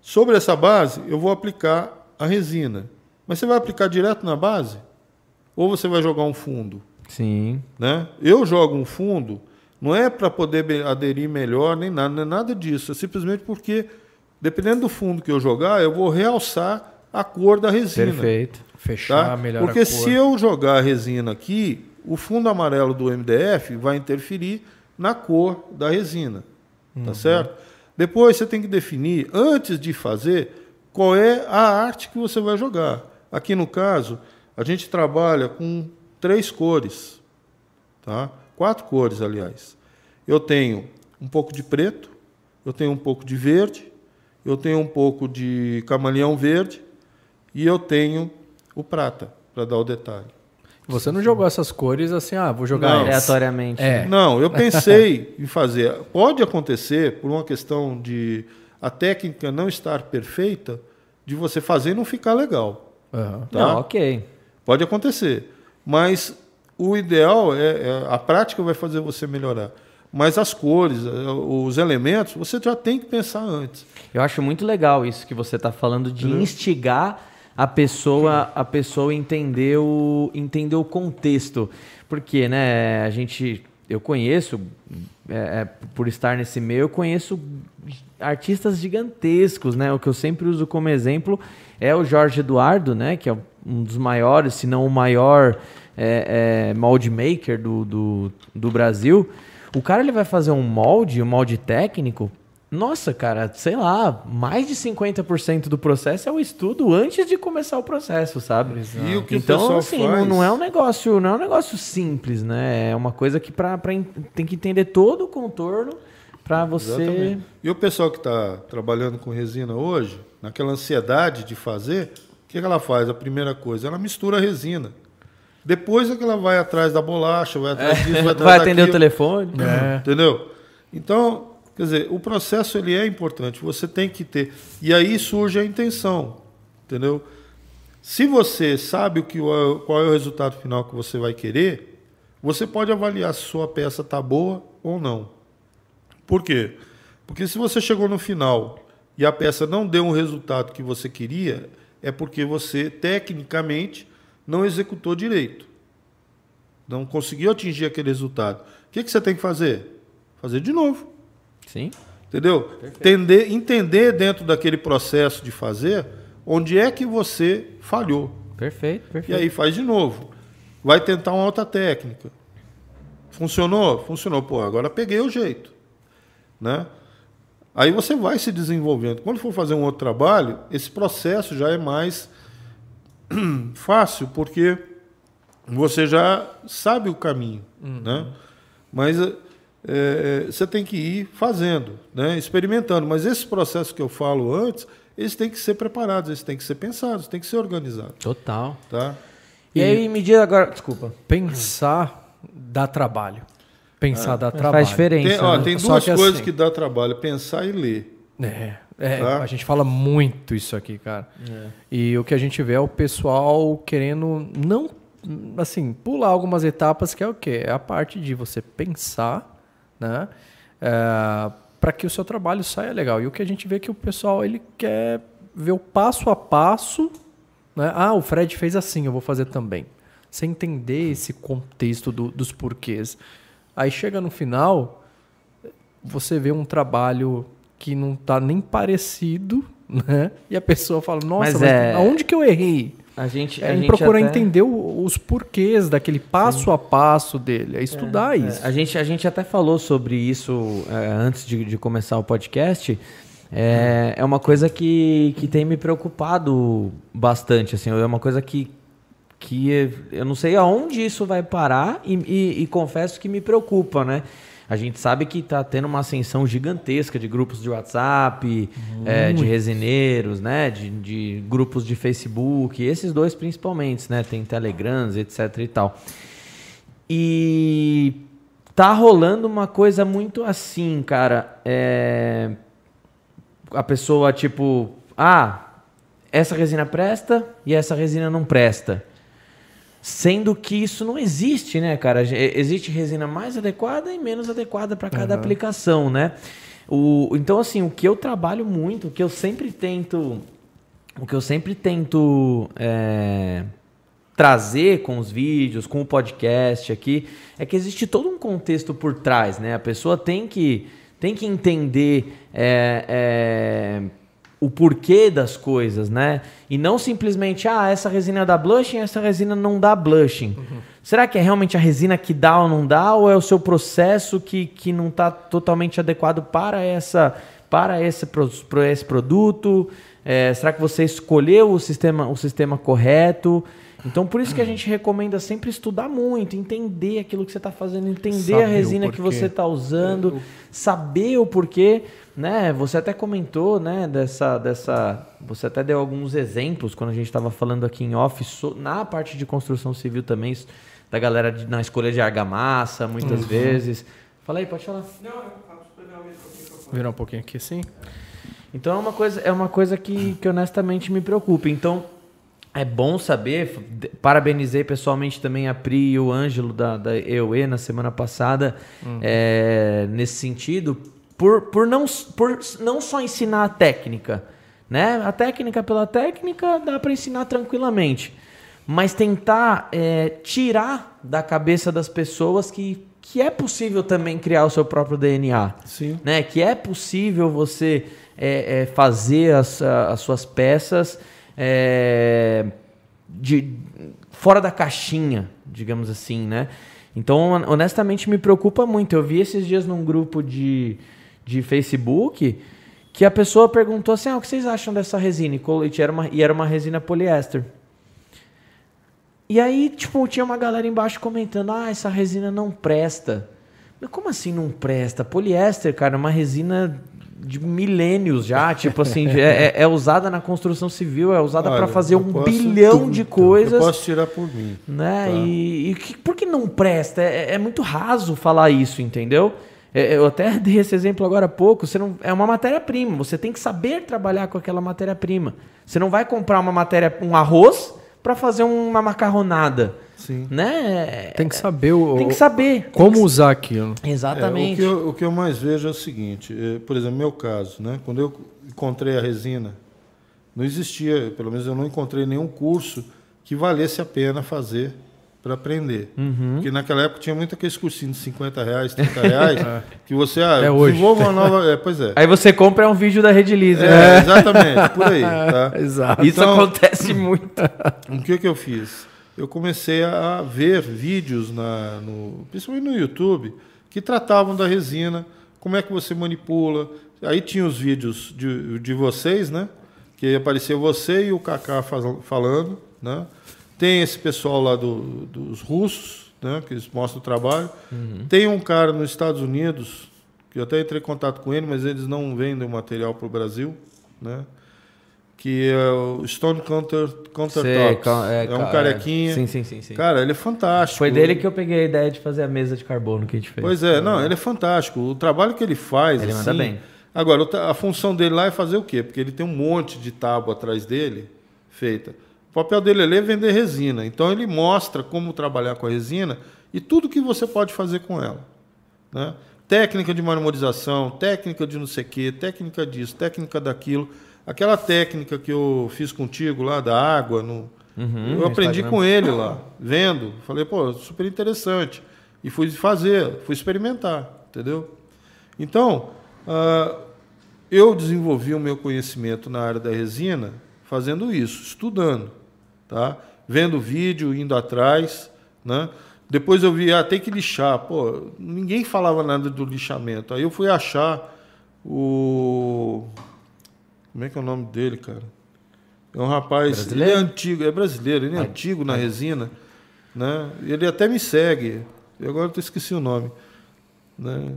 Sobre essa base, eu vou aplicar a resina. Mas você vai aplicar direto na base? Ou você vai jogar um fundo. Sim. Né? Eu jogo um fundo, não é para poder aderir melhor, nem nada, não é nada disso. É simplesmente porque, dependendo do fundo que eu jogar, eu vou realçar a cor da resina. Perfeito. Fechar tá? melhor Porque se eu jogar a resina aqui, o fundo amarelo do MDF vai interferir na cor da resina. Tá uhum. Tá certo? Depois você tem que definir, antes de fazer, qual é a arte que você vai jogar. Aqui no caso, a gente trabalha com três cores, tá? quatro cores, aliás. Eu tenho um pouco de preto, eu tenho um pouco de verde, eu tenho um pouco de camaleão verde e eu tenho o prata, para dar o detalhe. Você não jogou essas cores assim, ah, vou jogar não. aleatoriamente. É. Não, eu pensei em fazer. Pode acontecer, por uma questão de a técnica não estar perfeita, de você fazer e não ficar legal. Uhum. Tá? Não, ok. Pode acontecer. Mas o ideal é, é, a prática vai fazer você melhorar. Mas as cores, é, os elementos, você já tem que pensar antes. Eu acho muito legal isso que você está falando de uhum. instigar a pessoa a pessoa entender o entender o contexto porque né a gente eu conheço é, é por estar nesse meio eu conheço artistas gigantescos né o que eu sempre uso como exemplo é o Jorge Eduardo né que é um dos maiores, se não o maior é, é, molde maker do, do, do, Brasil. O cara ele vai fazer um molde, um molde técnico. Nossa, cara, sei lá, mais de 50% do processo é o estudo antes de começar o processo, sabe? E o que então, o assim, faz... não, não, é um negócio, não é um negócio simples, né? É uma coisa que para tem que entender todo o contorno para você. Exatamente. E o pessoal que está trabalhando com resina hoje, naquela ansiedade de fazer, que, que ela faz? A primeira coisa, ela mistura a resina. Depois é que ela vai atrás da bolacha, vai atrás é, disso, vai, vai atender daquilo. o telefone. É. Entendeu? Então, quer dizer, o processo ele é importante. Você tem que ter. E aí surge a intenção. Entendeu? Se você sabe o que, qual é o resultado final que você vai querer, você pode avaliar se sua peça está boa ou não. Por quê? Porque se você chegou no final e a peça não deu um resultado que você queria, é porque você, tecnicamente, não executou direito. Não conseguiu atingir aquele resultado. O que, que você tem que fazer? Fazer de novo. Sim. Entendeu? Entender, entender dentro daquele processo de fazer onde é que você falhou. Perfeito, perfeito. E aí faz de novo. Vai tentar uma outra técnica. Funcionou? Funcionou. Pô, agora peguei o jeito. Né? Aí você vai se desenvolvendo. Quando for fazer um outro trabalho, esse processo já é mais fácil, porque você já sabe o caminho. Uhum. Né? Mas é, você tem que ir fazendo, né? experimentando. Mas esse processo que eu falo antes, eles têm que ser preparados, eles têm que ser pensados, têm que ser organizados. Total. Tá? E, e aí, me diz agora, desculpa. Pensar dá trabalho. Pensar é, dá trabalho. Faz diferença. Tem, ó, né? tem duas que coisas assim, que dá trabalho: pensar e ler. É, é tá? a gente fala muito isso aqui, cara. É. E o que a gente vê é o pessoal querendo não, assim, pular algumas etapas, que é o quê? É a parte de você pensar, né? É, para que o seu trabalho saia legal. E o que a gente vê é que o pessoal ele quer ver o passo a passo. Né? Ah, o Fred fez assim, eu vou fazer também. Sem entender esse contexto do, dos porquês. Aí chega no final, você vê um trabalho que não está nem parecido, né? E a pessoa fala, nossa, mas, mas é... aonde que eu errei? A gente, é, a gente procurar até... entender os porquês daquele passo Sim. a passo dele, é estudar é, isso. É. A, gente, a gente até falou sobre isso é, antes de, de, começar o podcast. É, é uma coisa que, que tem me preocupado bastante. Assim, é uma coisa que, que eu não sei aonde isso vai parar e, e, e confesso que me preocupa, né? A gente sabe que está tendo uma ascensão gigantesca de grupos de WhatsApp, é, de resineiros, né? De, de, grupos de Facebook, esses dois principalmente, né? Tem Telegrams, etc e tal. E tá rolando uma coisa muito assim, cara. É... A pessoa, tipo, ah, essa resina presta e essa resina não presta. Sendo que isso não existe, né, cara? Existe resina mais adequada e menos adequada para cada uhum. aplicação, né? O, então, assim, o que eu trabalho muito, o que eu sempre tento. O que eu sempre tento é, trazer com os vídeos, com o podcast aqui, é que existe todo um contexto por trás, né? A pessoa tem que, tem que entender. É, é, o porquê das coisas, né? E não simplesmente, ah, essa resina dá blushing, essa resina não dá blushing. Uhum. Será que é realmente a resina que dá ou não dá, ou é o seu processo que, que não está totalmente adequado para essa para esse, para esse produto? É, será que você escolheu o sistema, o sistema correto? Então, por isso que a gente recomenda sempre estudar muito, entender aquilo que você está fazendo, entender Sabe a resina que você está usando, é, saber o porquê. Né? Você até comentou né, dessa, dessa. Você até deu alguns exemplos quando a gente estava falando aqui em off, na parte de construção civil também, da galera de, na escolha de argamassa, muitas uhum. vezes. Fala aí, pode falar. Não, eu posso um Virar um pouquinho aqui, sim. Então é uma coisa, é uma coisa que, que honestamente me preocupa. Então, é bom saber, parabenizei pessoalmente também a Pri e o Ângelo da, da EOE na semana passada, uhum. é, nesse sentido, por, por, não, por não só ensinar a técnica, né? A técnica pela técnica dá para ensinar tranquilamente, mas tentar é, tirar da cabeça das pessoas que, que é possível também criar o seu próprio DNA, Sim. né? Que é possível você é fazer as, as suas peças é, de, fora da caixinha, digamos assim, né? Então, honestamente, me preocupa muito. Eu vi esses dias num grupo de, de Facebook que a pessoa perguntou assim: ah, o que vocês acham dessa resina? E era uma, e era uma resina poliéster. E aí, tipo, tinha uma galera embaixo comentando: ah, essa resina não presta. Mas como assim não presta? Poliéster, cara, é uma resina de milênios já, tipo assim, é, é, é, usada na construção civil, é usada para fazer um posso, bilhão de coisas. Eu posso tirar por mim. Né? Tá? E, e que, por que não presta? É, é muito raso falar isso, entendeu? É, eu até dei esse exemplo agora há pouco. Você não, é uma matéria-prima. Você tem que saber trabalhar com aquela matéria-prima. Você não vai comprar uma matéria, um arroz para fazer uma macarronada. Sim. Né? Tem que saber o, tem que saber como que... usar aquilo. Exatamente. É, o, que eu, o, que eu, mais vejo é o seguinte, é, por exemplo, meu caso, né? Quando eu encontrei a resina, não existia, pelo menos eu não encontrei nenhum curso que valesse a pena fazer para aprender. Uhum. Porque naquela época tinha muito aqueles cursinhos de 50 reais, 30 reais, é. que você ah, é hoje. desenvolva uma nova. É, pois é. Aí você compra um vídeo da Rede Lisa. É, né? exatamente, por aí. Tá? Exato. Isso então, acontece muito. O que, que eu fiz? Eu comecei a ver vídeos, na, no, principalmente no YouTube, que tratavam da resina, como é que você manipula. Aí tinha os vídeos de, de vocês, né? Que aparecia você e o Kaká falando, né? Tem esse pessoal lá do, dos russos, né, que eles mostram o trabalho. Uhum. Tem um cara nos Estados Unidos, que eu até entrei em contato com ele, mas eles não vendem o material para o Brasil, né? que é o Stone Counter, Countertops. É, é, um é. carequinha. Sim, sim, sim, sim, Cara, ele é fantástico. Foi dele que eu peguei a ideia de fazer a mesa de carbono que a gente fez. Pois é, não, ele é fantástico. O trabalho que ele faz. Ele assim, manda bem. Agora, a função dele lá é fazer o quê? Porque ele tem um monte de tábua atrás dele feita. O papel dele é vender resina. Então ele mostra como trabalhar com a resina e tudo que você pode fazer com ela. Né? Técnica de marmorização, técnica de não sei o quê, técnica disso, técnica daquilo. Aquela técnica que eu fiz contigo lá da água, no... Uhum, eu aprendi com ele lá, vendo. Falei, pô, super interessante. E fui fazer, fui experimentar, entendeu? Então, uh, eu desenvolvi o meu conhecimento na área da resina fazendo isso, estudando tá? Vendo vídeo, indo atrás, né? Depois eu vi, ah, tem que lixar. Pô, ninguém falava nada do lixamento. Aí eu fui achar o. Como é que é o nome dele, cara? É um rapaz. Brasileiro? Ele é antigo, é brasileiro, ele é antigo na resina. Né? Ele até me segue. Eu agora eu esqueci o nome. Né?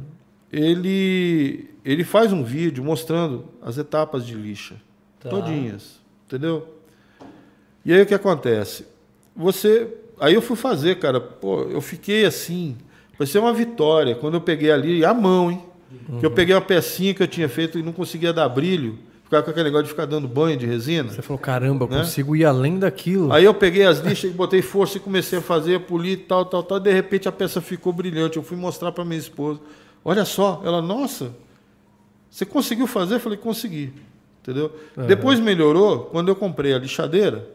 Ele, ele faz um vídeo mostrando as etapas de lixa. Tá. Todinhas. Entendeu? E aí o que acontece? Você. Aí eu fui fazer, cara. Pô, eu fiquei assim. Parecia uma vitória. Quando eu peguei ali, a mão, hein? Uhum. Que eu peguei uma pecinha que eu tinha feito e não conseguia dar brilho. Ficava com aquele negócio de ficar dando banho de resina. Você falou, caramba, né? consigo ir além daquilo. Aí eu peguei as lixas e botei força e comecei a fazer, polir, tal, tal, tal. De repente a peça ficou brilhante. Eu fui mostrar para minha esposa. Olha só. Ela, nossa, você conseguiu fazer? Eu falei, consegui. Entendeu? Uhum. Depois melhorou quando eu comprei a lixadeira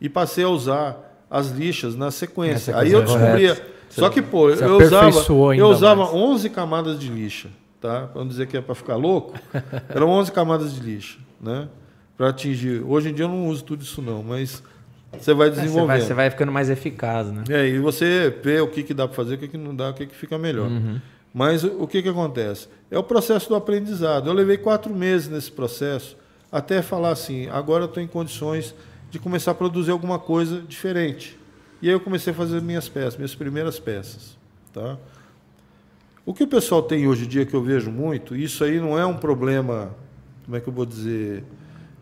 e passei a usar as lixas na sequência. Aí eu descobria. Só que, pô, eu usava, eu usava 11 camadas de lixa, tá? Para não dizer que é para ficar louco, eram 11 camadas de lixa, né? Para atingir. Hoje em dia eu não uso tudo isso não, mas você vai desenvolvendo. É, você, vai, você, vai, ficando mais eficaz, né? É, e você vê o que, que dá para fazer, o que, que não dá, o que, que fica melhor. Uhum. Mas o que, que acontece? É o processo do aprendizado. Eu levei quatro meses nesse processo até falar assim, agora eu estou em condições de começar a produzir alguma coisa diferente. E aí eu comecei a fazer minhas peças, minhas primeiras peças. Tá? O que o pessoal tem hoje em dia, que eu vejo muito, isso aí não é um problema, como é que eu vou dizer,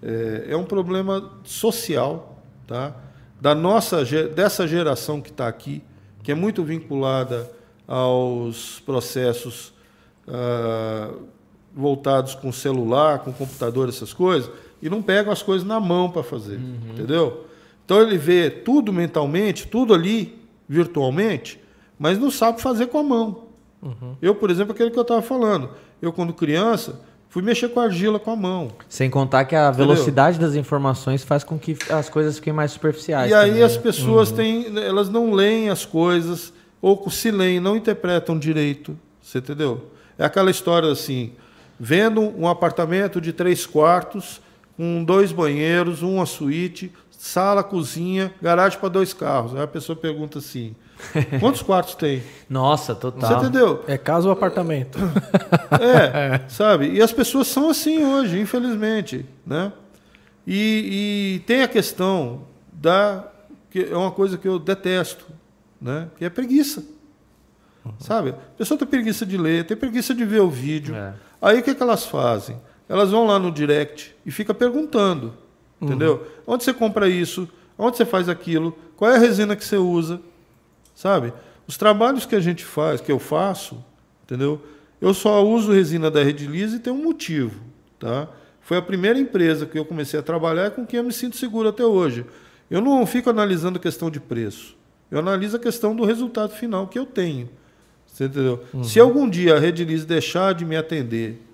é, é um problema social, tá? da nossa, dessa geração que está aqui, que é muito vinculada aos processos ah, voltados com celular, com computador, essas coisas, e não pegam as coisas na mão para fazer, uhum. entendeu? Então ele vê tudo mentalmente, tudo ali virtualmente, mas não sabe fazer com a mão. Uhum. Eu, por exemplo, aquele que eu estava falando, eu quando criança fui mexer com argila com a mão. Sem contar que a velocidade Entendeu? das informações faz com que as coisas fiquem mais superficiais. E também. aí as pessoas uhum. têm, elas não leem as coisas ou se leem, não interpretam direito. Você entendeu? É aquela história assim, vendo um apartamento de três quartos com dois banheiros, uma suíte, sala, cozinha, garagem para dois carros. Aí a pessoa pergunta assim: quantos quartos tem? Nossa, total. Você entendeu? É casa ou apartamento? é, é, sabe? E as pessoas são assim hoje, infelizmente, né? E, e tem a questão da que é uma coisa que eu detesto, né? Que é preguiça. Uhum. Sabe? A pessoa tem preguiça de ler, tem preguiça de ver o vídeo. É. Aí o que, que elas fazem? Elas vão lá no direct e fica perguntando, uhum. entendeu? Onde você compra isso? Onde você faz aquilo? Qual é a resina que você usa? Sabe? Os trabalhos que a gente faz, que eu faço, entendeu? Eu só uso resina da Redilize e tem um motivo, tá? Foi a primeira empresa que eu comecei a trabalhar com quem eu me sinto seguro até hoje. Eu não fico analisando a questão de preço. Eu analiso a questão do resultado final que eu tenho. Você entendeu? Uhum. Se algum dia a Redilize deixar de me atender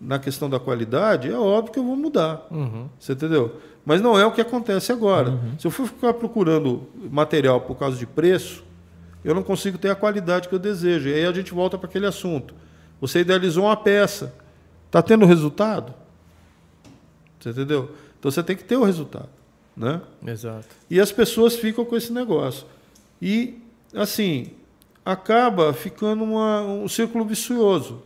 na questão da qualidade, é óbvio que eu vou mudar. Uhum. Você entendeu? Mas não é o que acontece agora. Uhum. Se eu for ficar procurando material por causa de preço, eu não consigo ter a qualidade que eu desejo. E aí a gente volta para aquele assunto. Você idealizou uma peça. Está tendo resultado? Você entendeu? Então você tem que ter o resultado. Né? Exato. E as pessoas ficam com esse negócio. E, assim, acaba ficando uma, um círculo vicioso.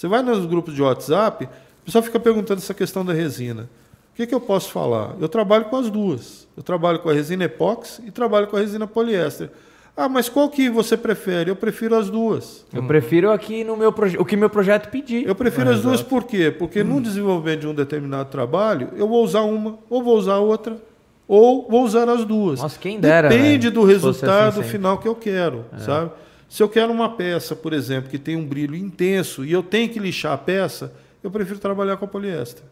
Você vai nos grupos de WhatsApp, o pessoal fica perguntando essa questão da resina. O que, que eu posso falar? Eu trabalho com as duas. Eu trabalho com a resina epóxi e trabalho com a resina poliéster. Ah, mas qual que você prefere? Eu prefiro as duas. Eu prefiro aqui no meu o que meu projeto pedir. Eu prefiro é, as duas por quê? Porque hum. no desenvolvimento de um determinado trabalho, eu vou usar uma, ou vou usar outra, ou vou usar as duas. Nossa, quem dera. Depende né? do resultado assim final que eu quero, é. sabe? Se eu quero uma peça, por exemplo, que tem um brilho intenso e eu tenho que lixar a peça, eu prefiro trabalhar com a poliéster.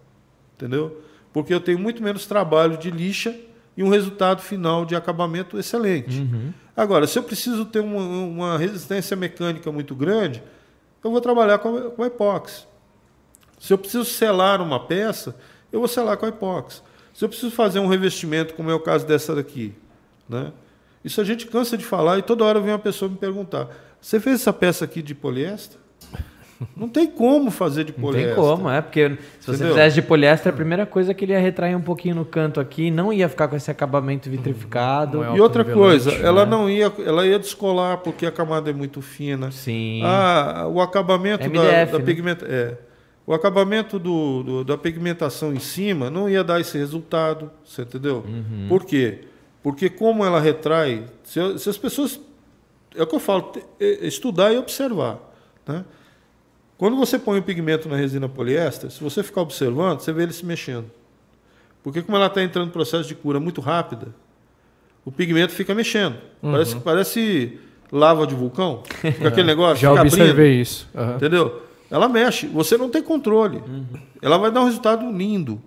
Entendeu? Porque eu tenho muito menos trabalho de lixa e um resultado final de acabamento excelente. Uhum. Agora, se eu preciso ter uma, uma, resistência mecânica muito grande, eu vou trabalhar com a, com a epóxi. Se eu preciso selar uma peça, eu vou selar com a epóxi. Se eu preciso fazer um revestimento, como é o caso dessa daqui, né? Isso a gente cansa de falar e toda hora vem uma pessoa me perguntar: você fez essa peça aqui de poliéster? Não tem como fazer de poliéster. Não tem como, é, porque se você Entendeu? fizesse de poliéster, a primeira coisa é que ele ia retrair um pouquinho no canto aqui, não ia ficar com esse acabamento vitrificado. É e outra coisa, né? ela não ia, ela ia descolar porque a camada é muito fina. Sim. Ah, o acabamento MDF, da, da né? pigmenta, é, o acabamento do, do, da pigmentação em cima não ia dar esse resultado, você entendeu? Uhum. Por quê? Porque como ela retrai, se, se as pessoas, é o que eu falo, é, estudar e observar. Né? Quando você põe o pigmento na resina poliéster, se você ficar observando, você vê ele se mexendo. Porque como ela está entrando em processo de cura muito rápida, o pigmento fica mexendo. Uhum. Parece, parece lava de vulcão. Fica aquele negócio. Já observei abrindo, isso. Uhum. Entendeu? Ela mexe. Você não tem controle. Uhum. Ela vai dar um resultado lindo.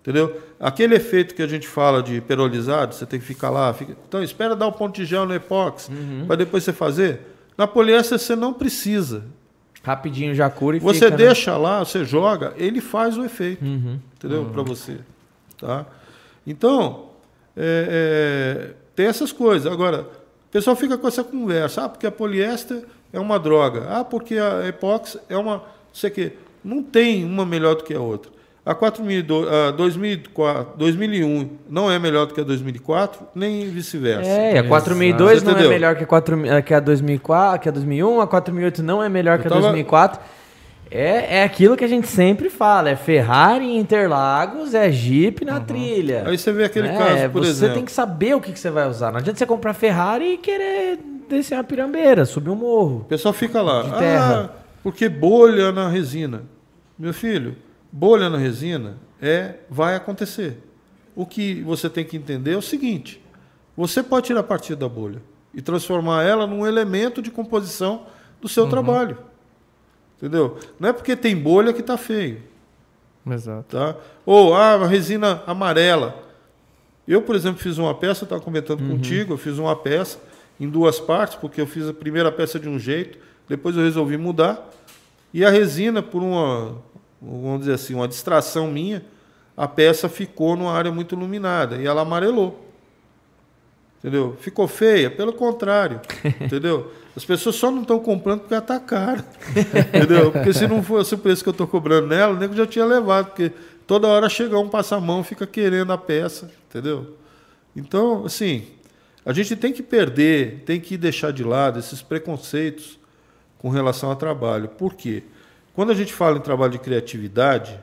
Entendeu? Aquele efeito que a gente fala de perolizado, você tem que ficar lá. Fica... Então, espera dar o um ponto de gel no epóxi, uhum. para depois você fazer. Na poliéster você não precisa. Rapidinho já cura e Você fica, né? deixa né? lá, você joga, ele faz o efeito. Uhum. Entendeu? Uhum. Para você. Tá? Então, é, é, tem essas coisas. Agora, o pessoal fica com essa conversa. Ah, porque a poliéster é uma droga. Ah, porque a epóxi é uma. Não sei o quê. Não tem uma melhor do que a outra. A, 4002, a 2004, 2001 não é melhor do que a 2004, nem vice-versa. É, a 4002 não é melhor que a, 4, que a 2004, que a 2001, a 4008 não é melhor Eu que a tava... 2004. É, é aquilo que a gente sempre fala, é Ferrari em Interlagos, é Jeep na uhum. trilha. Aí você vê aquele é, caso, por você exemplo. Você tem que saber o que, que você vai usar. Não adianta você comprar Ferrari e querer descer uma pirambeira, subir um morro. O pessoal fica lá, de terra. Ah, porque bolha na resina. Meu filho, bolha na resina é vai acontecer. O que você tem que entender é o seguinte: você pode tirar partido da bolha e transformar ela num elemento de composição do seu uhum. trabalho. Entendeu? Não é porque tem bolha que está feio. Exato. Tá? Ou ah, a resina amarela. Eu, por exemplo, fiz uma peça, estava comentando uhum. contigo, eu fiz uma peça em duas partes, porque eu fiz a primeira peça de um jeito, depois eu resolvi mudar. E a resina, por uma vamos dizer assim, uma distração minha, a peça ficou numa área muito iluminada e ela amarelou. Entendeu? Ficou feia? Pelo contrário. entendeu? As pessoas só não estão comprando porque ela está cara. entendeu? Porque se não fosse o preço que eu estou cobrando nela, o nego já tinha levado. Porque toda hora chega um passamão fica querendo a peça. Entendeu? Então, assim, a gente tem que perder, tem que deixar de lado esses preconceitos com relação ao trabalho. Por quê? Quando a gente fala em trabalho de criatividade,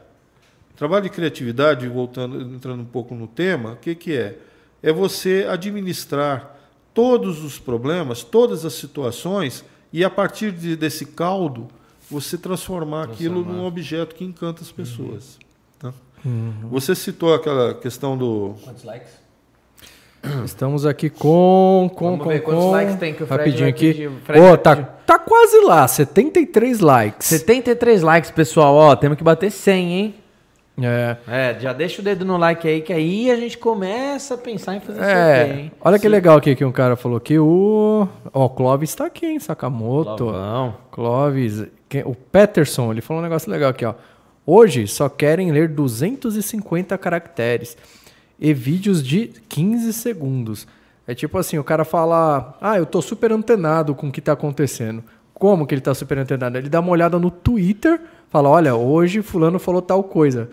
trabalho de criatividade, voltando, entrando um pouco no tema, o que, que é? É você administrar todos os problemas, todas as situações, e a partir de, desse caldo, você transformar, transformar. aquilo num objeto que encanta as pessoas. Uhum. Tá? Uhum. Você citou aquela questão do. Quantos likes? Estamos aqui com. com Vamos com, ver quantos com, likes tem que o Fred Rapidinho aqui. Pô, tá, tá quase lá, 73 likes. 73 likes, pessoal. Ó, temos que bater 100, hein? É. É, já deixa o dedo no like aí, que aí a gente começa a pensar em fazer é. sorteio, hein? Olha Sim. que legal aqui que um cara falou que o. Ó, o Clóvis tá aqui, hein? Sakamoto. Clovão. Clóvis. O Peterson, ele falou um negócio legal aqui, ó. Hoje só querem ler 250 caracteres e vídeos de 15 segundos. É tipo assim, o cara fala: Ah, eu tô super antenado com o que tá acontecendo. Como que ele tá super antenado? Ele dá uma olhada no Twitter, fala: Olha, hoje Fulano falou tal coisa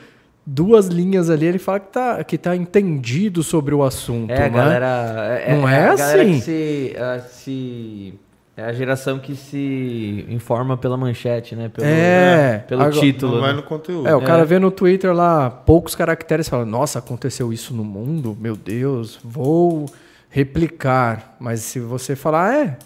duas linhas ali, ele fala que tá, que tá entendido sobre o assunto. É, né? galera. É, não é, é assim? se, se, é a geração que se informa pela manchete, né? Pelo, é, né? pelo agora, título. Não vai né? no conteúdo. É, o cara é. vê no Twitter lá poucos caracteres e fala: Nossa, aconteceu isso no mundo? Meu Deus, vou replicar. Mas se você falar, é.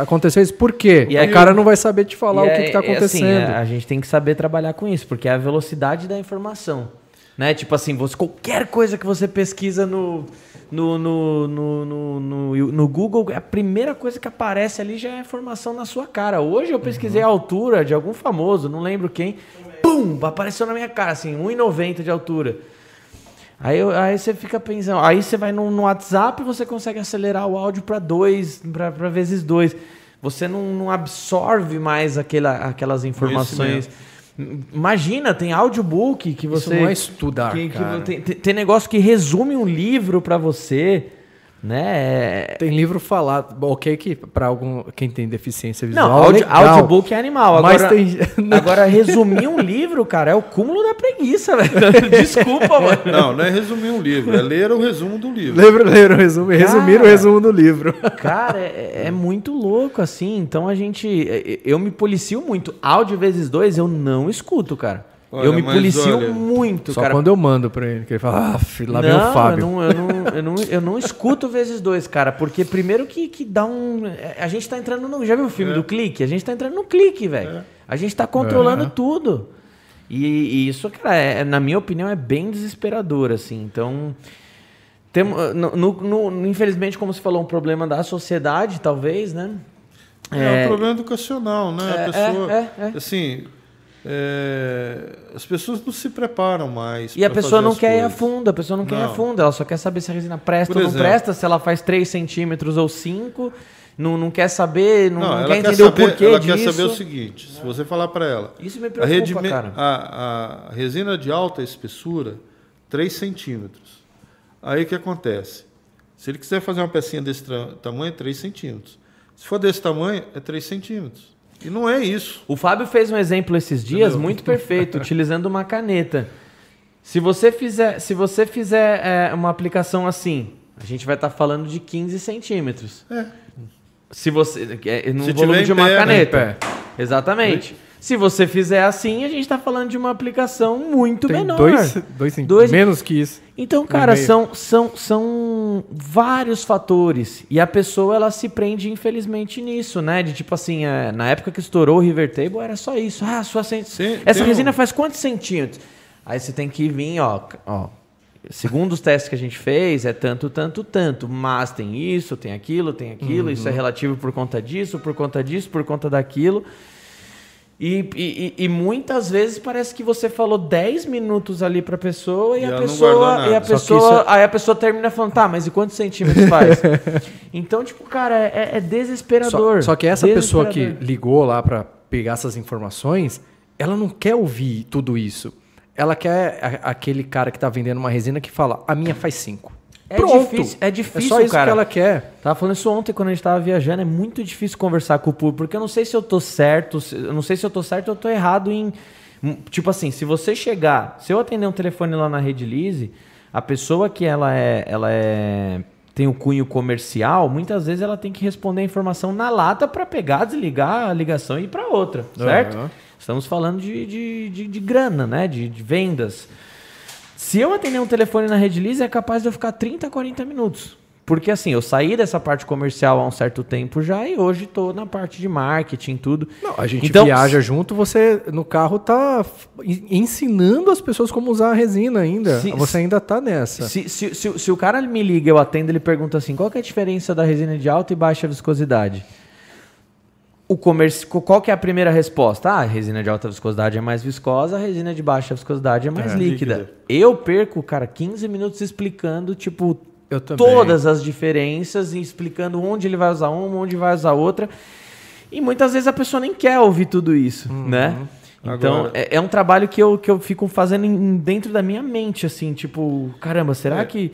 Aconteceu isso por quê? E o cara não vai saber te falar o que está acontecendo. É assim, a gente tem que saber trabalhar com isso, porque é a velocidade da informação. Né? Tipo assim, você, qualquer coisa que você pesquisa no, no, no, no, no, Google, a primeira coisa que aparece ali já é informação na sua cara. Hoje eu pesquisei uhum. a altura de algum famoso, não lembro quem. Pum! Apareceu na minha cara, assim, 1,90 de altura. Aí, aí você fica pensando, aí você vai no, no WhatsApp e você consegue acelerar o áudio para dois, para vezes dois. Você não, não absorve mais aquela, aquelas informações. Imagina, tem audiobook que você. Isso não é estudar. Que, que tem, tem, negócio que resume um livro para você. Né? Tem livro falado, ok que para algum quem tem deficiência visual. Não, audio, audiobook é animal. Agora, mas tem... agora resumir um livro, cara, é o cúmulo da preguiça, velho. Desculpa, mano. Não, não é resumir um livro, é ler o resumo do livro. Ler, ler o resumo, cara, resumir o resumo do livro. Cara, é, é, muito louco assim. Então a gente, eu me policio muito. Áudio vezes dois eu não escuto, cara. Olha, eu me policio olha, muito, só cara. quando eu mando pra ele, que ele fala, ah, lá não, vem o Fábio. Eu não, eu, não, eu, não, eu não escuto vezes dois, cara, porque primeiro que, que dá um... A gente tá entrando no... Já viu o filme é. do clique? A gente tá entrando no clique, velho. É. A gente tá controlando é. tudo. E, e, isso, cara, é, na minha opinião, é bem desesperador, assim. Então... Tem, no, no, no, infelizmente, como você falou, um problema da sociedade, talvez, né? É, um problema educacional, né? a pessoa, assim é, as pessoas não se preparam mais. E a pessoa não quer coisas. ir a fundo, a pessoa não, não, quer ir a fundo, ela só quer saber se a resina presta Por ou não presta, se ela faz 3 centímetros ou 5, não, não quer saber, não, não, não quer entender quer saber, o porquê ela disso. Ela quer saber o seguinte, se você falar para ela... Isso me preocupa, a, redime, cara. A, a resina de alta espessura, 3 centímetros. Aí o que acontece? Se ele quiser fazer uma pecinha desse tamanho, é 3 centímetros. Se for desse tamanho, é 3 centímetros. E não é isso. O Fábio fez um exemplo esses dias Entendeu? muito perfeito, utilizando uma caneta. Se você fizer, se você fizer é, uma aplicação assim, a gente vai estar tá falando de 15 centímetros. É. Se você. É, no se volume de uma pé, caneta. Exatamente. Se você fizer assim, a gente está falando de uma aplicação muito Tem menor. Dois, dois, dois, menos que isso. Então, cara, são, são, são vários fatores. E a pessoa, ela se prende, infelizmente, nisso, né? De tipo assim, é, na época que estourou o River Table, era só isso. Ah, sua cent... Sim, essa resina um... faz quantos centímetros? Aí você tem que vir, ó, ó. Segundo os testes que a gente fez, é tanto, tanto, tanto. Mas tem isso, tem aquilo, tem aquilo. Uhum. Isso é relativo por conta disso, por conta disso, por conta daquilo. E, e, e, muitas vezes parece que você falou 10 minutos ali para a pessoa e, a pessoa e a pessoa é... aí a pessoa termina falando tá mas e quantos centímetros faz? Então tipo cara é, é desesperador só, só, que essa pessoa que ligou lá para pegar essas informações ela não quer ouvir tudo isso. Ela quer aquele cara que está vendendo uma resina que fala a minha faz 5 é Pronto. difícil, é difícil, é só isso cara. que ela quer. Tava falando isso ontem quando a gente tava viajando, é muito difícil conversar com o público, porque eu não sei se eu tô certo, eu não sei se eu tô certo ou eu tô errado em tipo assim, se você chegar, se eu atender um telefone lá na Rede Lise, a pessoa que ela é, ela é tem o cunho comercial, muitas vezes ela tem que responder a informação na lata para pegar, desligar a ligação e ir para outra, certo? Uhum. Estamos falando de, de, de, de grana, né? De, de vendas. Se eu atender um telefone na Rede Lisa, é capaz de eu ficar 30, 40 minutos. Porque assim, eu saí dessa parte comercial há um certo tempo já e hoje estou na parte de marketing, tudo. Não, a gente então, viaja junto, você no carro tá ensinando as pessoas como usar a resina ainda. Se, você ainda tá nessa. Se, se, se, se o cara me liga, eu atendo, ele pergunta assim: qual é a diferença da resina de alta e baixa viscosidade? O comércio, qual que é a primeira resposta? Ah, a resina de alta viscosidade é mais viscosa, a resina de baixa viscosidade é mais é, líquida. líquida. Eu perco, cara, 15 minutos explicando, tipo, todas as diferenças e explicando onde ele vai usar uma, onde vai usar outra. E muitas vezes a pessoa nem quer ouvir tudo isso, uhum. né? Então, Agora... é, é, um trabalho que eu, que eu fico fazendo em, dentro da minha mente, assim, tipo, caramba, será é. que.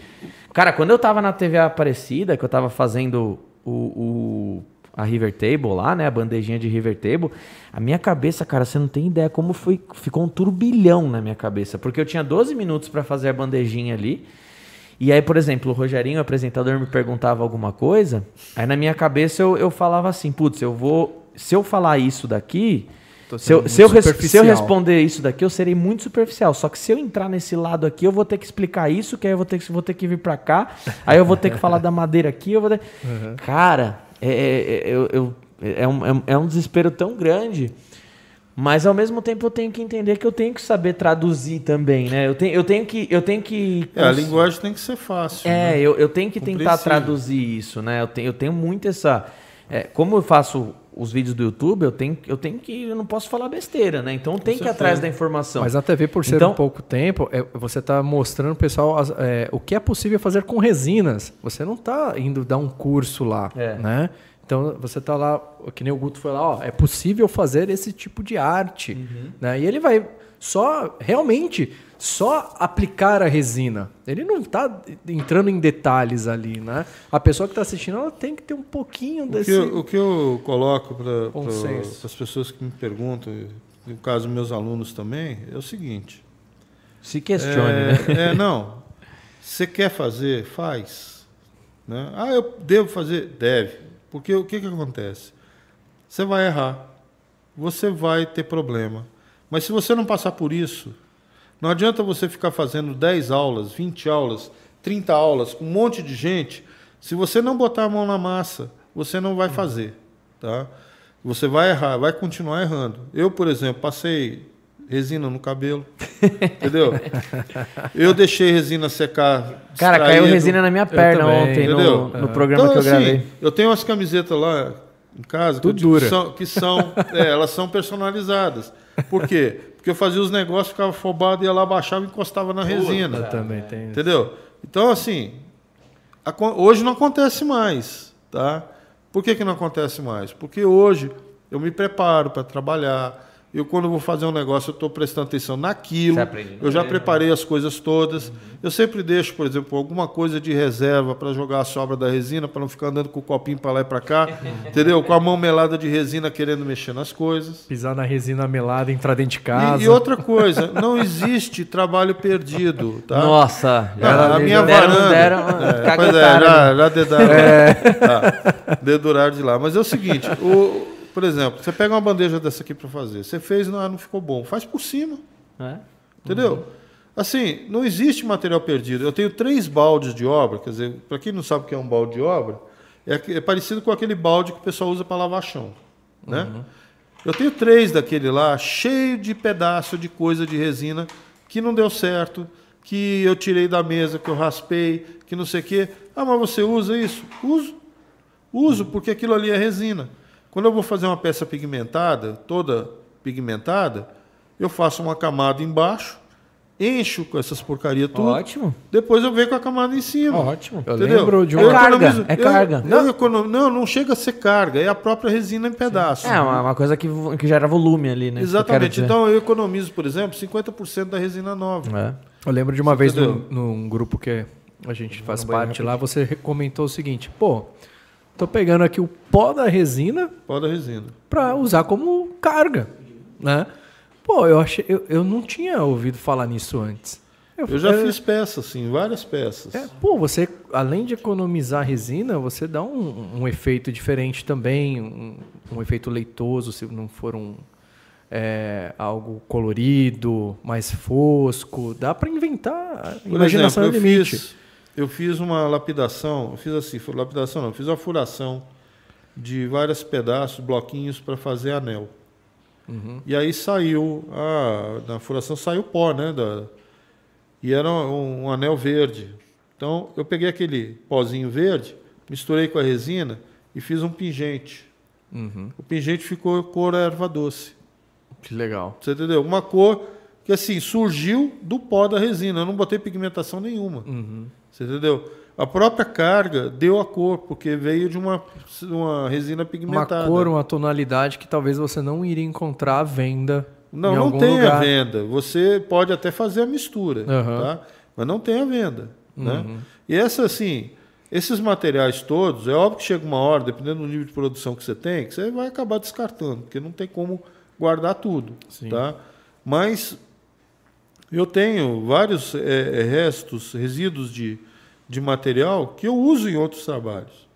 Cara, quando eu tava na TV Aparecida, que eu tava fazendo o, o a River Table lá, né? A bandejinha de River Table. A minha cabeça, cara, você não tem ideia como foi. Ficou um turbilhão na minha cabeça. Porque eu tinha 12 minutos para fazer a bandejinha ali. E aí, por exemplo, o Rogerinho, o apresentador, me perguntava alguma coisa. Aí na minha cabeça eu, eu falava assim: putz, eu vou. Se eu falar isso daqui. Se eu, se, eu se eu responder isso daqui, eu serei muito superficial. Só que se eu entrar nesse lado aqui, eu vou ter que explicar isso, que aí eu vou ter que, vou ter que vir para cá. Aí eu vou ter que falar da madeira aqui. Eu vou ter... Uhum. Cara, é, é, é, eu, eu, é, um, é, é um desespero tão grande. Mas ao mesmo tempo eu tenho que entender que eu tenho que saber traduzir também, né? Eu tenho, eu tenho que. Eu tenho que é, a linguagem tem que ser fácil. É, né? eu, eu tenho que tentar traduzir isso, né? Eu tenho, eu tenho muito essa. É, como eu faço os vídeos do YouTube, eu tenho, eu tenho que. Eu não posso falar besteira, né? Então tem que ir atrás da informação. Mas a TV, por ser então, um pouco tempo, é, você está mostrando pessoal as, é, o que é possível fazer com resinas. Você não está indo dar um curso lá, é. né? Então você está lá, que nem o Guto foi lá, ó, é possível fazer esse tipo de arte. Uhum. Né? E ele vai só realmente só aplicar a resina. Ele não está entrando em detalhes ali, né? A pessoa que está assistindo, ela tem que ter um pouquinho o desse. Que eu, o que eu coloco para as pessoas que me perguntam, no caso meus alunos também, é o seguinte. Se questione, é, né? É, não. Você quer fazer, faz. Né? Ah, eu devo fazer? Deve. Porque o que, que acontece? Você vai errar. Você vai ter problema. Mas se você não passar por isso, não adianta você ficar fazendo 10 aulas, 20 aulas, 30 aulas com um monte de gente. Se você não botar a mão na massa, você não vai fazer. Tá? Você vai errar, vai continuar errando. Eu, por exemplo, passei resina no cabelo. entendeu? Eu deixei resina secar. Cara, caiu resina na minha perna ontem no, no, programa então, que eu assim, gravei. Eu tenho umas camisetas lá em casa Tudo que, dura. que são, que são é, elas são personalizadas. Por quê? Porque eu fazia os negócios, ficava afobado, ia lá, baixava e encostava na resina. Eu também tenho. Entendeu? Então, assim, hoje não acontece mais, tá? Por que, que não acontece mais? Porque hoje eu me preparo para trabalhar, eu, quando vou fazer um negócio, eu estou prestando atenção naquilo. Eu já preparei as coisas todas. Uhum. Eu sempre deixo, por exemplo, alguma coisa de reserva para jogar a sobra da resina, para não ficar andando com o copinho para lá e para cá. entendeu? Com a mão melada de resina querendo mexer nas coisas. Pisar na resina melada, entrar dentro de casa. E, e outra coisa, não existe trabalho perdido. Tá? Nossa, já a minha deram, varanda. Deram, é, pois é, já, já dedaram. É. Tá, deduraram de lá. Mas é o seguinte, o por exemplo, você pega uma bandeja dessa aqui para fazer. Você fez, não, não ficou bom. Faz por cima. É? Entendeu? Uhum. Assim, não existe material perdido. Eu tenho três baldes de obra. Quer dizer, para quem não sabe o que é um balde de obra, é, é parecido com aquele balde que o pessoal usa para lavar chão. Né? Uhum. Eu tenho três daquele lá, cheio de pedaço de coisa de resina que não deu certo, que eu tirei da mesa, que eu raspei, que não sei o quê. Ah, mas você usa isso? Uso. Uso, porque aquilo ali é resina. Quando eu vou fazer uma peça pigmentada, toda pigmentada, eu faço uma camada embaixo, encho com essas porcarias tudo. Ótimo. Depois eu venho com a camada em cima. Ótimo. Eu entendeu? lembro de uma eu carga. É carga. Eu, eu não, não chega a ser carga, é a própria resina em pedaços. É, uma, uma, coisa que, que gera volume ali, né? Exatamente. Então eu economizo, por exemplo, 50% da resina nova. É. Eu lembro de uma você vez num, num, grupo que a gente faz parte lá, você comentou o seguinte, pô, Tô pegando aqui o pó da resina. Pó da resina. Para usar como carga, né? Pô, eu achei, eu, eu não tinha ouvido falar nisso antes. Eu, eu já fiz peças, sim, várias peças. É, pô, você, além de economizar resina, você dá um, um efeito diferente também, um, um, efeito leitoso, se não for um, é, algo colorido, mais fosco. Dá para inventar. Por imaginação exemplo, é limite. Fiz, eu fiz uma lapidação, eu fiz assim, lapidação não, fiz uma furação de vários pedaços, bloquinhos para fazer anel. Uhum. E aí saiu, a, na furação saiu pó, né? Da, e era um, um, anel verde. Então eu peguei aquele pozinho verde, misturei com a resina e fiz um pingente. Uhum. O pingente ficou cor erva doce. Que legal. Você entendeu? Uma cor que assim surgiu do pó da resina. Eu não botei pigmentação nenhuma. Uhum. Você entendeu? A própria carga deu a cor, porque veio de uma, uma resina pigmentada. Uma cor, uma tonalidade que talvez você não iria encontrar à venda. Não, não tem lugar. a venda. Você pode até fazer a mistura, uhum. tá? mas não tem a venda. Né? Uhum. Né? E essa, assim, esses materiais todos, é óbvio que chega uma hora, dependendo do nível de produção que você tem, que você vai acabar descartando, porque não tem como guardar tudo. Sim. Tá? Mas eu tenho vários é, restos, resíduos de de material que eu uso em outros trabalhos.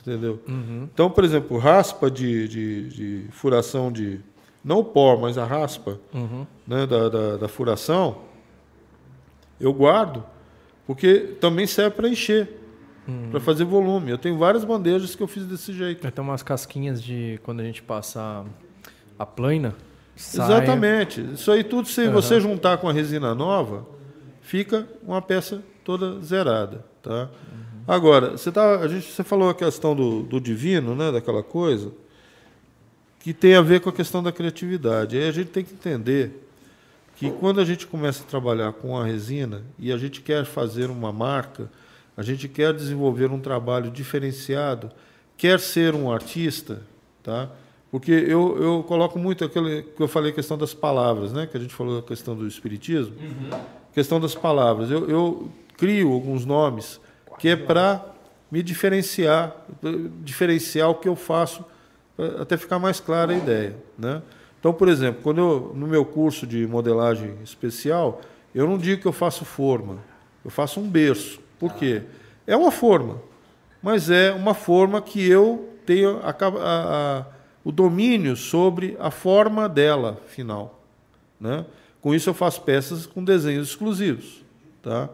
Entendeu? Uhum. Então, por exemplo, raspa de, de, de, furação de. Não o pó, mas a raspa uhum. né, da, da, da, furação, eu guardo, porque também serve para encher, uhum. para fazer volume. Eu tenho várias bandejas que eu fiz desse jeito. Tem umas casquinhas de quando a gente passa a plana. Sai... Exatamente. Isso aí tudo, se você juntar com a resina nova, fica uma peça toda zerada. Tá? Uhum. Agora, você, tá, a gente, você falou a questão do, do divino, né, daquela coisa, que tem a ver com a questão da criatividade. Aí a gente tem que entender que quando a gente começa a trabalhar com a resina e a gente quer fazer uma marca, a gente quer desenvolver um trabalho diferenciado, quer ser um artista, tá? Porque eu, eu coloco muito aquele que eu falei, a questão das palavras, né? Que a gente falou a questão do espiritismo, uhum. questão das palavras. Eu, eu crio alguns nomes que é para me diferenciar, diferenciar o que eu faço, até ficar mais clara a ideia. Né? Então, por exemplo, quando eu, no meu curso de modelagem especial, eu não digo que eu faço forma, eu faço um berço. Por quê? É uma forma, mas é uma forma que eu tenho a, a, a, o domínio sobre a forma dela final. Né? Com isso, eu faço peças com desenhos exclusivos. Tá?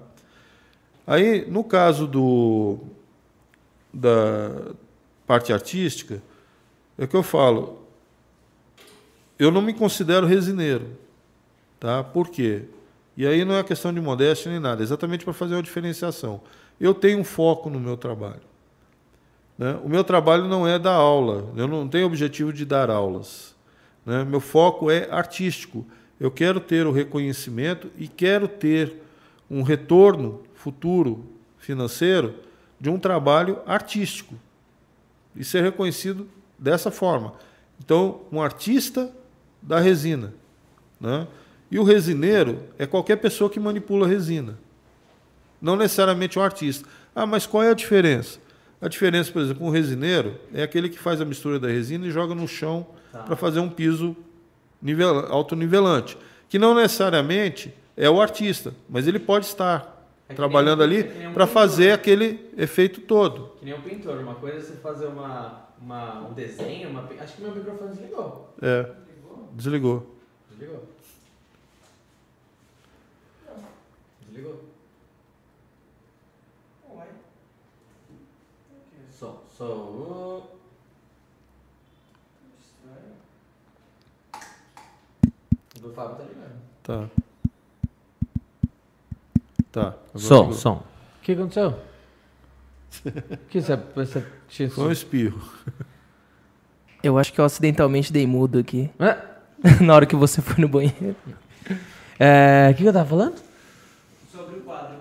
Aí, no caso do, da parte artística, é que eu falo. Eu não me considero resineiro. Tá? Por quê? E aí não é questão de modéstia nem nada, é exatamente para fazer uma diferenciação. Eu tenho um foco no meu trabalho. Né? O meu trabalho não é dar aula, eu não tenho objetivo de dar aulas. Né? Meu foco é artístico. Eu quero ter o reconhecimento e quero ter um retorno futuro financeiro de um trabalho artístico e ser reconhecido dessa forma. Então, um artista da resina. Né? E o resineiro é qualquer pessoa que manipula resina. Não necessariamente um artista. Ah, mas qual é a diferença? A diferença, por exemplo, um resineiro é aquele que faz a mistura da resina e joga no chão tá. para fazer um piso nivel, autonivelante. Que não necessariamente é o artista, mas ele pode estar é trabalhando nem, ali é um para fazer aquele efeito todo. Que nem um pintor. Uma coisa é você fazer uma, uma, um desenho, uma, acho que meu microfone desligou. É. Desligou. Desligou. Desligou. Ué. Som, som. O do Fábio tá ligado. Tá. Tá. Som, som. O que aconteceu? que você, você tinha Foi um espirro. Eu acho que eu acidentalmente dei mudo aqui. É? Na hora que você foi no banheiro. É, o que, que eu tava falando? Sobre o quadro.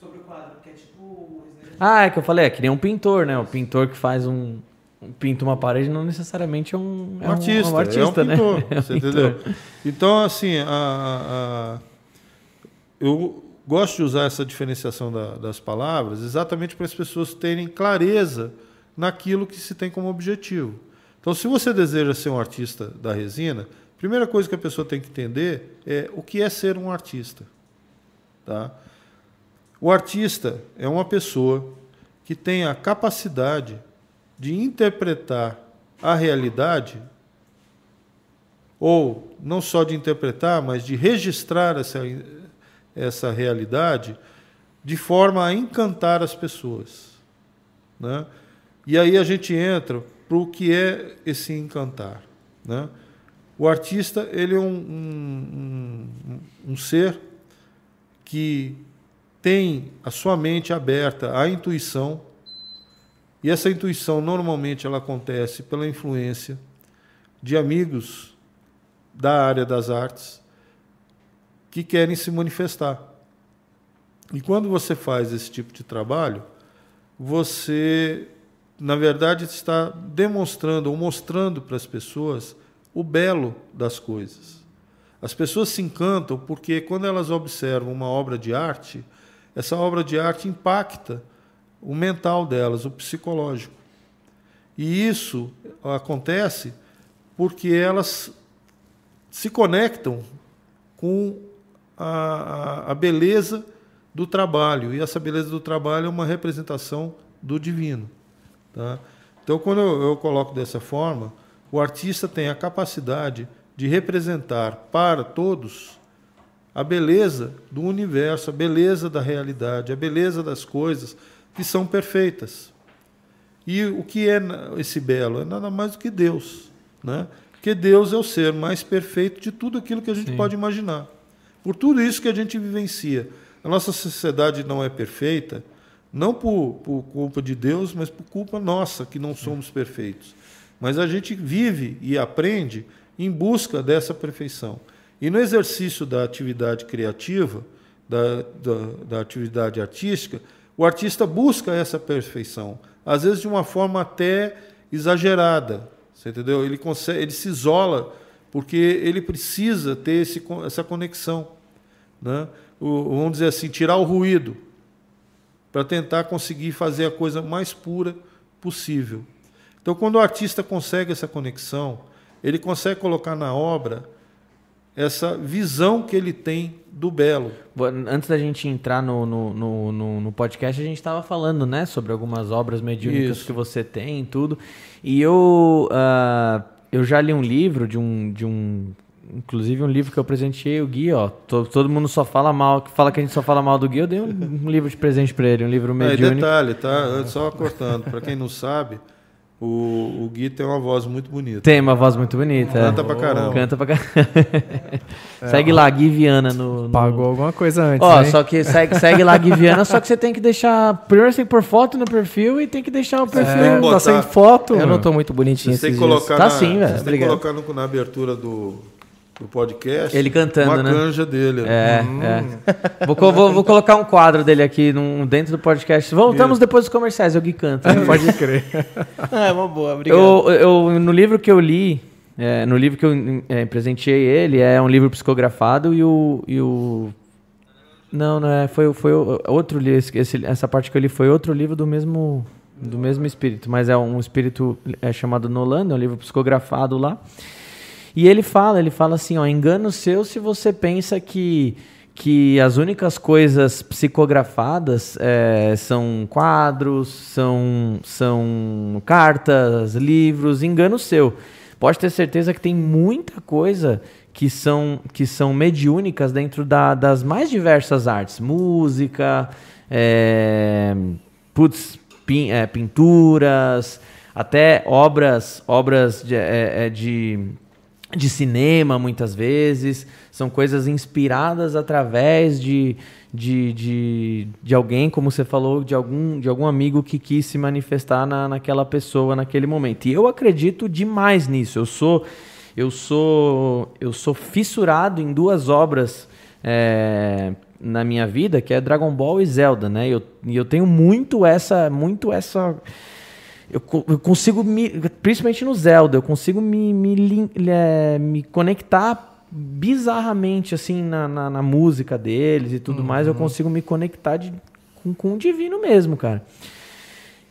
Sobre o quadro, que é tipo. Ah, é que eu falei, é que nem um pintor, né? O pintor que faz um. Pinta uma parede não necessariamente é um, um, artista, é um artista, é um né? pintor, é um você pintor. entendeu? Então, assim, a, a, eu gosto de usar essa diferenciação da, das palavras exatamente para as pessoas terem clareza naquilo que se tem como objetivo. Então, se você deseja ser um artista da resina, a primeira coisa que a pessoa tem que entender é o que é ser um artista. Tá? O artista é uma pessoa que tem a capacidade de interpretar a realidade, ou não só de interpretar, mas de registrar essa essa realidade de forma a encantar as pessoas. Né? E aí a gente entra para o que é esse encantar. Né? O artista ele é um, um, um, um ser que tem a sua mente aberta à intuição, e essa intuição normalmente ela acontece pela influência de amigos da área das artes que querem se manifestar. E quando você faz esse tipo de trabalho, você, na verdade, está demonstrando ou mostrando para as pessoas o belo das coisas. As pessoas se encantam porque, quando elas observam uma obra de arte, essa obra de arte impacta o mental delas, o psicológico. E isso acontece porque elas se conectam com a, a, beleza do trabalho. E essa beleza do trabalho é uma representação do divino. Tá? Então, quando eu, eu coloco dessa forma, o artista tem a capacidade de representar para todos a beleza do universo, a beleza da realidade, a beleza das coisas que são perfeitas. E o que é esse belo? É nada mais do que Deus. Né? Porque Deus é o ser mais perfeito de tudo aquilo que a gente Sim. pode imaginar. Por tudo isso que a gente vivencia. A nossa sociedade não é perfeita, não por, por culpa de Deus, mas por culpa nossa, que não somos perfeitos. Mas a gente vive e aprende em busca dessa perfeição. E no exercício da atividade criativa, da, da, da atividade artística, o artista busca essa perfeição, às vezes de uma forma até exagerada, você entendeu? Ele consegue, ele se isola porque ele precisa ter esse, essa conexão, né? O, vamos dizer assim, tirar o ruído para tentar conseguir fazer a coisa mais pura possível. Então, quando o artista consegue essa conexão, ele consegue colocar na obra essa visão que ele tem do belo. Antes da gente entrar no, no, no, no podcast, a gente estava falando né, sobre algumas obras mediúnicas Isso. que você tem e tudo. E eu, uh, eu já li um livro de um, de um. Inclusive um livro que eu presenteei o Gui, ó. Todo, todo mundo só fala mal, que fala que a gente só fala mal do Gui. Eu dei um, um livro de presente para ele, um livro mediúnico. É, detalhe, tá? Só cortando, para quem não sabe, o, o Gui tem uma voz muito bonita. Tem uma voz muito bonita. Canta é. pra caramba. Canta pra caramba. é, segue lá, Gui Viana no, no, Pagou alguma coisa antes. Ó, só que segue, segue lá, Gui Viana, só que você tem que deixar. Primeiro você tem que pôr foto no perfil e tem que deixar o perfil. É, tá sem foto. Eu não tô muito bonitinho. Você tem que colocar, tá sim, velho. Você tem que colocar no, na abertura do do podcast. Ele cantando, uma né? Uma canja dele. É, hum. é. Vou, vou, vou, colocar um quadro dele aqui num, dentro do podcast. Voltamos Isso. depois dos comerciais, o Gui canta. Pode crer. é uma boa, obrigado. Eu, eu, no livro que eu li, é, no livro que eu é, presenteei ele, é um livro psicografado e o... E o não, não é, foi, foi outro livro, esse, essa parte que eu li foi outro livro do mesmo, do mesmo espírito, mas é um espírito é chamado Nolan, é um livro psicografado lá. E ele fala, ele fala assim, ó, engano seu se você pensa que que as únicas coisas psicografadas é, são quadros, são, são cartas, livros, engano seu. Pode ter certeza que tem muita coisa que são, que são mediúnicas dentro da, das mais diversas artes. Música, é, putz, pin, é, pinturas, até obras, obras de, de de cinema, muitas vezes. São coisas inspiradas através de, de, de, de alguém, como você falou, de algum, de algum amigo que quis se manifestar na, naquela pessoa naquele momento. E eu acredito demais nisso. Eu sou, eu sou, eu sou fissurado em duas obras é, na minha vida, que é Dragon Ball e Zelda, né? E eu, eu tenho muito essa, muito essa eu, eu, consigo me, principalmente no Zelda, eu consigo me, me, é, me conectar bizarramente assim na, na, na, música deles e tudo uhum. mais, eu uhum. consigo me conectar de, com, com o divino mesmo, cara.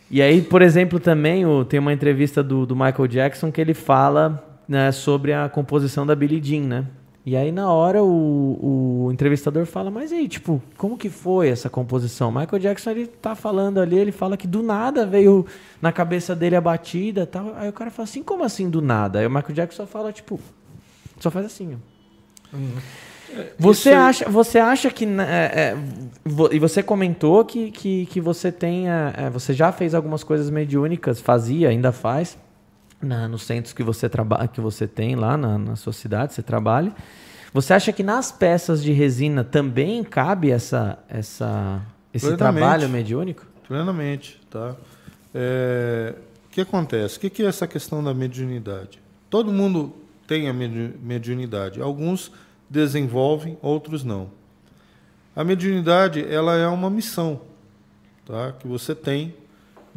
E aí, por exemplo, também o, tem uma entrevista do, do Michael Jackson que ele fala né, sobre a composição da Billie Jean, né? E aí, na hora, o, o entrevistador fala, mas aí, tipo, como que foi essa composição? Michael Jackson, ele tá falando ali, ele fala que do nada veio na cabeça dele a batida tal. Aí o cara fala assim, como assim do nada? Aí o Michael Jackson só fala, tipo, só faz assim, ó. Uhum. Você acha, você acha que. É, é, e você comentou que, que, que você tem. É, você já fez algumas coisas mediúnicas, fazia, ainda faz, na, nos centros que você, trabalha, que você tem lá na, na sua cidade, você trabalha. Você acha que nas peças de resina também cabe essa, essa, esse Plenamente. trabalho mediúnico? Plenamente, tá? É, o que acontece? O que é essa questão da mediunidade? Todo mundo tem a mediunidade. Alguns desenvolvem, outros não. A mediunidade ela é uma missão tá? que você tem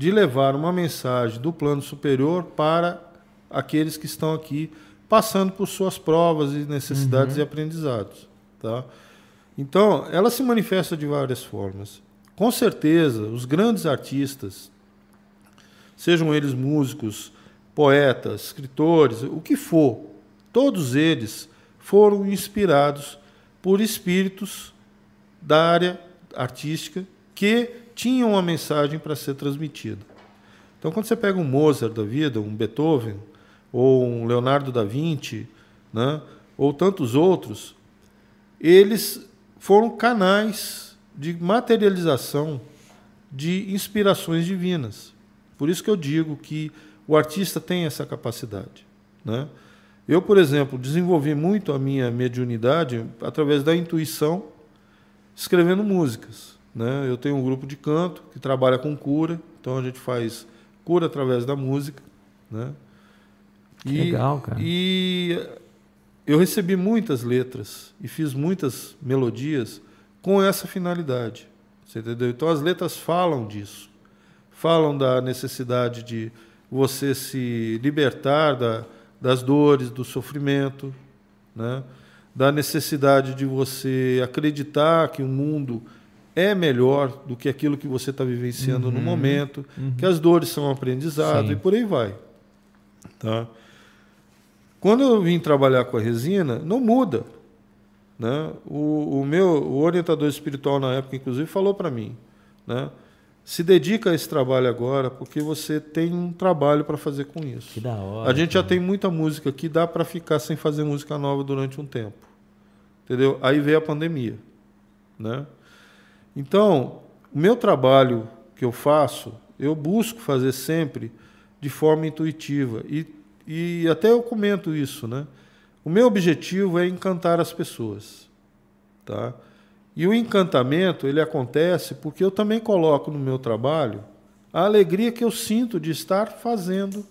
de levar uma mensagem do plano superior para aqueles que estão aqui passando por suas provas e necessidades uhum. e aprendizados. Tá? Então, ela se manifesta de várias formas. Com certeza, os grandes artistas, sejam eles músicos, poetas, escritores, o que for, todos eles foram inspirados por espíritos da área artística que tinham uma mensagem para ser transmitida. Então, quando você pega um Mozart da vida, um Beethoven, ou um Leonardo da Vinci, né, ou tantos outros, eles foram canais de materialização de inspirações divinas. Por isso que eu digo que o artista tem essa capacidade. Né? Eu, por exemplo, desenvolvi muito a minha mediunidade através da intuição, escrevendo músicas. Né? Eu tenho um grupo de canto que trabalha com cura, então a gente faz cura através da música. Né? E, legal, cara. E eu recebi muitas letras e fiz muitas melodias com essa finalidade. Você entendeu? Então as letras falam disso. Falam da necessidade de você se libertar da, das dores, do sofrimento, né? da necessidade de você acreditar que o mundo é melhor do que aquilo que você está vivenciando uhum, no momento, uhum. que as dores são aprendizado Sim. e por aí vai. Tá? Quando eu vim trabalhar com a resina, não muda. Né? O, o meu o orientador espiritual na época, inclusive, falou para mim, né? se dedica a esse trabalho agora, porque você tem um trabalho para fazer com isso. Que da hora. A gente cara. já tem muita música que dá para ficar sem fazer música nova durante um tempo. Entendeu? Aí veio a pandemia, né? Então, o meu trabalho que eu faço, eu busco fazer sempre de forma intuitiva e e até eu comento isso, né? O meu objetivo é encantar as pessoas, tá? E o encantamento, ele acontece porque eu também coloco no meu trabalho a alegria que eu sinto de estar fazendo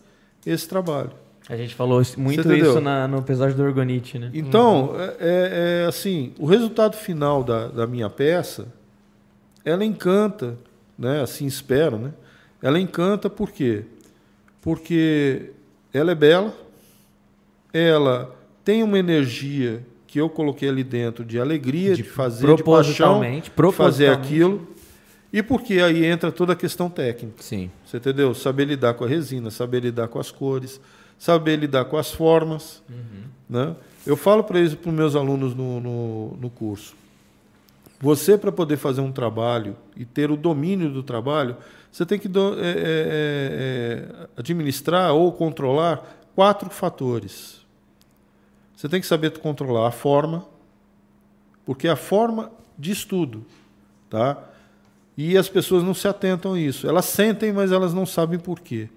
esse trabalho. A gente falou muito isso na, no episódio do Orgonite, né? Então, uhum. é, é, é, assim, o resultado final da, da minha peça, ela encanta, né? Assim espero, né? Ela encanta por quê? Porque ela é bela, ela tem uma energia que eu coloquei ali dentro de alegria, de, de fazer, de paixão, de fazer aquilo. E porque aí entra toda a questão técnica. Sim. Você entendeu? Saber lidar com a resina, saber lidar com as cores, saber lidar com as formas. Uhum. Né? Eu falo para eles, para os meus alunos no, no, no curso. Você, para poder fazer um trabalho e ter o domínio do trabalho, você tem que do, é, é, é, é, administrar ou controlar quatro fatores. Você tem que saber controlar a forma, porque a forma diz tudo, tá? E as pessoas não se atentam a isso. Elas sentem, mas elas não sabem por quê,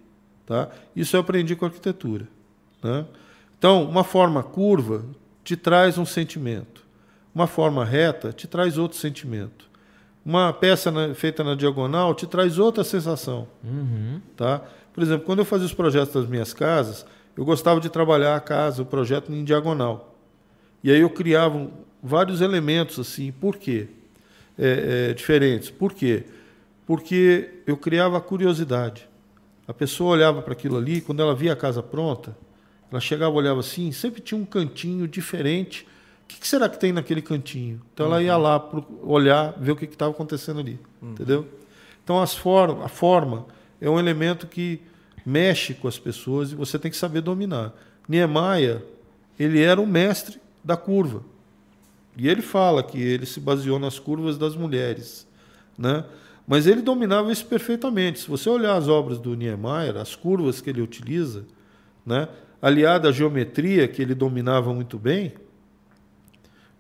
tá? Isso eu aprendi com a arquitetura, né? Então, uma forma curva te traz um sentimento. Uma forma reta te traz outro sentimento. Uma peça na, feita na diagonal te traz outra sensação. Uhum. Tá? Por exemplo, quando eu fazia os projetos das minhas casas, eu gostava de trabalhar a casa, o projeto em diagonal. E aí eu criava vários elementos assim. Por quê? É, é, diferentes. Por quê? Porque eu criava a curiosidade. A pessoa olhava para aquilo ali, quando ela via a casa pronta, ela chegava, olhava assim, sempre tinha um cantinho diferente que, que, será que tem naquele cantinho? Então uhum. ela ia lá olhar, ver o que estava acontecendo ali, uhum. entendeu? Então as forma, a forma é um elemento que mexe com as pessoas e você tem que saber dominar. Niemeyer, ele era um mestre da curva. E ele fala que ele se baseou nas curvas das mulheres, né? Mas ele dominava isso perfeitamente. Se você olhar as obras do Niemeyer, as curvas que ele utiliza, né, aliada à geometria que ele dominava muito bem,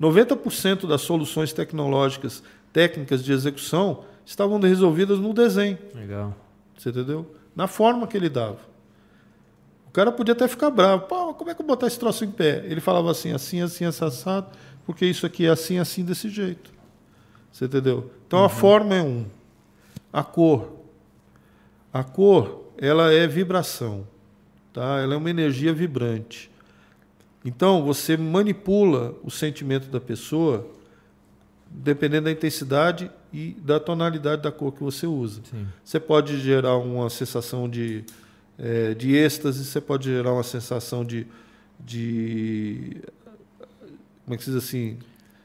90% das soluções tecnológicas, técnicas de execução, estavam resolvidas no desenho. Legal. Você entendeu? Na forma que ele dava. O cara podia até ficar bravo. Pô, como é que eu vou botar esse troço em pé? Ele falava assim, assim, assim, assado, porque isso aqui é assim, assim, desse jeito. Você entendeu? Então uhum. a forma é um. A cor. A cor, ela é vibração. Tá? Ela é uma energia vibrante. Então, você manipula o sentimento da pessoa dependendo da intensidade e da tonalidade da cor que você usa. Sim. Você pode gerar uma sensação de, é, de êxtase, você pode gerar uma sensação de, de. Como é que se diz assim?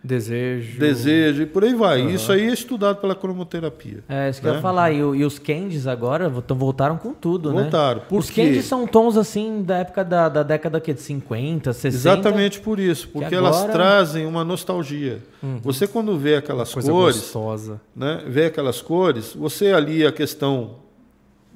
Desejo. Desejo, e por aí vai. Uhum. Isso aí é estudado pela cromoterapia. É, isso que né? eu ia falar. E, e, os candies agora voltaram com tudo, voltaram. né? Voltaram. Por os quê? candies são tons assim da época da, da década de 50, 60. Exatamente por isso. Porque agora... elas trazem uma nostalgia. Uhum. Você quando vê aquelas Coisa cores. Gostosa. Né, vê aquelas cores, você ali a questão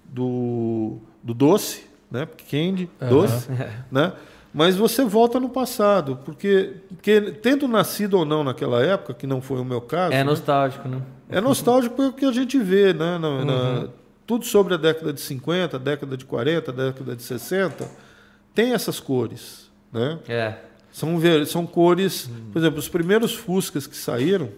do, do doce, né? Candy, uhum. doce, né? Mas você volta no passado, porque, porque tendo nascido ou não naquela época, que não foi o meu caso. É né? nostálgico, né? É nostálgico porque a gente vê, né? Na, uhum. na, tudo sobre a década de 50, década de 40, década de 60, tem essas cores, né? É. São, são cores, por exemplo, os primeiros Fuscas que saíram,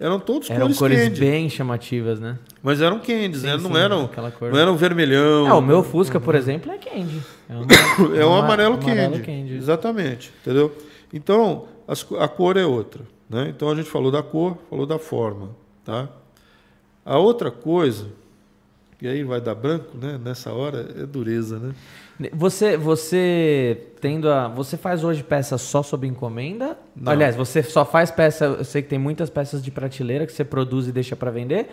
eram todos eram cores, cores candy. bem chamativas, né? Mas eram candies, né? Não, eram, não eram vermelhão. É, o meu Fusca, por exemplo, é candy. É um, é um amarelo, amarelo candy. candy. Exatamente, entendeu? Então, as, a cor é outra. Né? Então, a gente falou da cor, falou da forma. Tá? A outra coisa, e aí vai dar branco, né? Nessa hora, é dureza, né? Você, você tendo a, você faz hoje peças só sob encomenda? Não. Aliás, você só faz peça. Eu sei que tem muitas peças de prateleira que você produz e deixa para vender.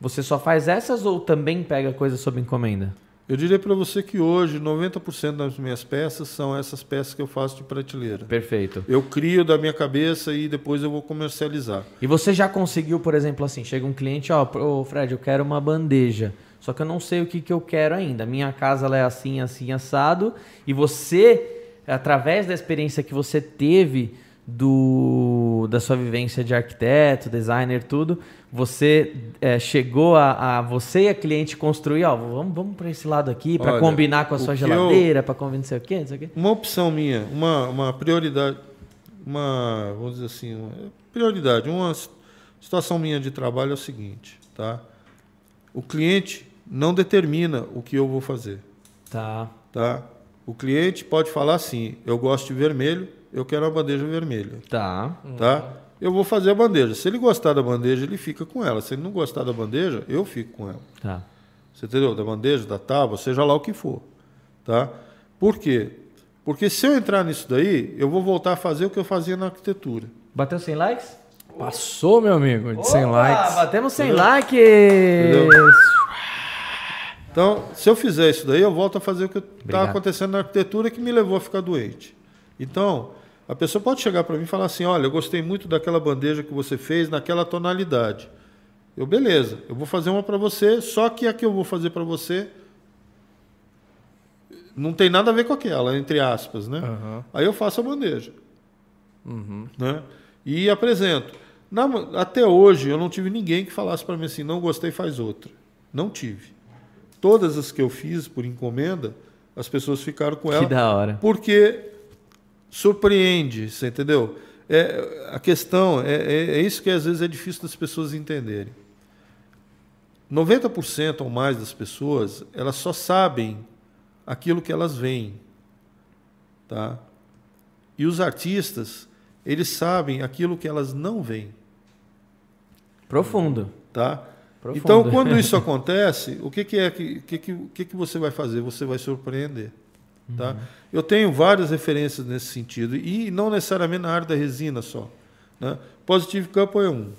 Você só faz essas ou também pega coisas sob encomenda? Eu diria para você que hoje 90% das minhas peças são essas peças que eu faço de prateleira. Perfeito. Eu crio da minha cabeça e depois eu vou comercializar. E você já conseguiu, por exemplo, assim, chega um cliente, ó, oh, Fred, eu quero uma bandeja. Só que eu não sei o que, que eu quero ainda. Minha casa ela é assim, assim, assado. E você, através da experiência que você teve do, da sua vivência de arquiteto, designer, tudo, você é, chegou a, a, você e a cliente construir, ó, vamos, vamos para esse lado aqui para combinar com a sua geladeira, para combinar não sei o quê, não sei o quê. Uma opção minha, uma, uma prioridade, uma, vamos dizer assim, uma prioridade, uma situação minha de trabalho é o seguinte, tá? O cliente não determina o que eu vou fazer. Tá. Tá? O cliente pode falar assim: eu gosto de vermelho, eu quero uma bandeja vermelha. Tá. Tá? Eu vou fazer a bandeja. Se ele gostar da bandeja, ele fica com ela. Se ele não gostar da bandeja, eu fico com ela. Tá. Você entendeu? Da bandeja, da tábua, seja lá o que for. Tá? Por quê? Porque se eu entrar nisso daí, eu vou voltar a fazer o que eu fazia na arquitetura. Bateu 100 likes? Passou, meu amigo, de 100 likes. Batemos 100 likes. Entendeu? Então, se eu fizer isso daí, eu volto a fazer o que está acontecendo na arquitetura que me levou a ficar doente. Então, a pessoa pode chegar para mim e falar assim: olha, eu gostei muito daquela bandeja que você fez naquela tonalidade. Eu, beleza, eu vou fazer uma para você, só que a que eu vou fazer para você não tem nada a ver com aquela, entre aspas, né? Uhum. Aí eu faço a bandeja. Uhum. Né? E apresento. Na, até hoje, eu não tive ninguém que falasse para mim assim: não gostei, faz outra. Não tive. Todas as que eu fiz por encomenda, as pessoas ficaram com ela. Que da hora. Porque surpreende, você entendeu? É, a questão é, é, é isso que às vezes é difícil das pessoas entenderem. 90% ou mais das pessoas, elas só sabem aquilo que elas veem. Tá? E os artistas, eles sabem aquilo que elas não veem. Profundo. Tá? Profundo. Então, quando isso acontece, o que, que é que, que, que, que você vai fazer? Você vai surpreender. Tá? Uhum. Eu tenho várias referências nesse sentido, e não necessariamente na área da resina só. Né? Positive Couple é um.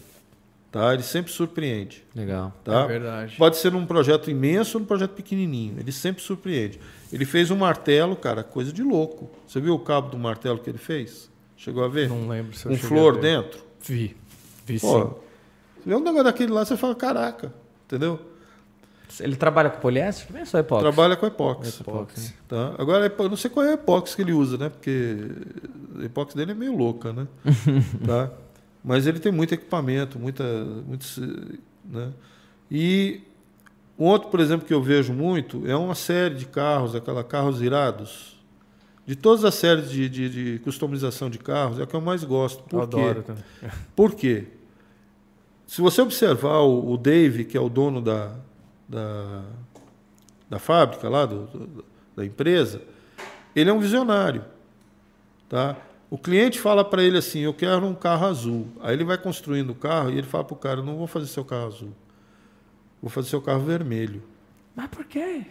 Tá? Ele sempre surpreende. Legal. Tá? É verdade. Pode ser num projeto imenso ou num projeto pequenininho. Ele sempre surpreende. Ele fez um martelo, cara, coisa de louco. Você viu o cabo do martelo que ele fez? Chegou a ver? Não lembro. Se um flor dentro? Vi. Vi Pô, sim. Vê um negócio daquele lá, você fala, caraca, entendeu? Ele trabalha com poliéster também ou só epóxi? Trabalha com epóxi. epóxi. Tá? Agora, eu não sei qual é a epóxi que ele usa, né? Porque A epóxi dele é meio louca, né? tá? Mas ele tem muito equipamento, muita, muito, né? E um outro, por exemplo, que eu vejo muito é uma série de carros, aquela carros irados. De todas as séries de, de, de customização de carros, é a que eu mais gosto. Por eu quê? adoro também. Por quê? Se você observar o, o Dave, que é o dono da, da, da fábrica lá, do, do, da empresa, ele é um visionário. Tá? O cliente fala para ele assim: Eu quero um carro azul. Aí ele vai construindo o carro e ele fala para o cara: Não vou fazer seu carro azul. Vou fazer seu carro vermelho. Mas por quê?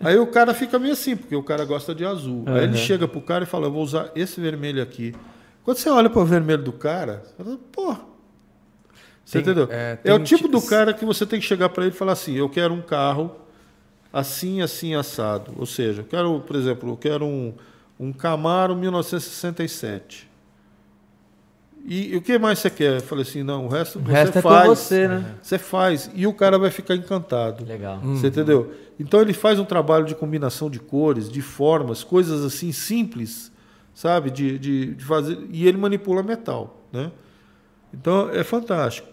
Aí o cara fica meio assim, porque o cara gosta de azul. Uhum. Aí ele chega pro cara e fala: Eu vou usar esse vermelho aqui. Quando você olha para o vermelho do cara, você fala, pô. Você tem, entendeu? É, é o tipo do cara que você tem que chegar para ele e falar assim: Eu quero um carro assim, assim, assado. Ou seja, eu quero, por exemplo, eu quero um, um Camaro 1967. E, e, o que mais você quer? Eu falei assim, não, o resto o você resto é faz. você, né? Você faz. E o cara vai ficar encantado. Legal. Você uhum. entendeu? Então ele faz um trabalho de combinação de cores, de formas, coisas assim simples, sabe? De, de, de fazer. E ele manipula metal. Né? Então é fantástico.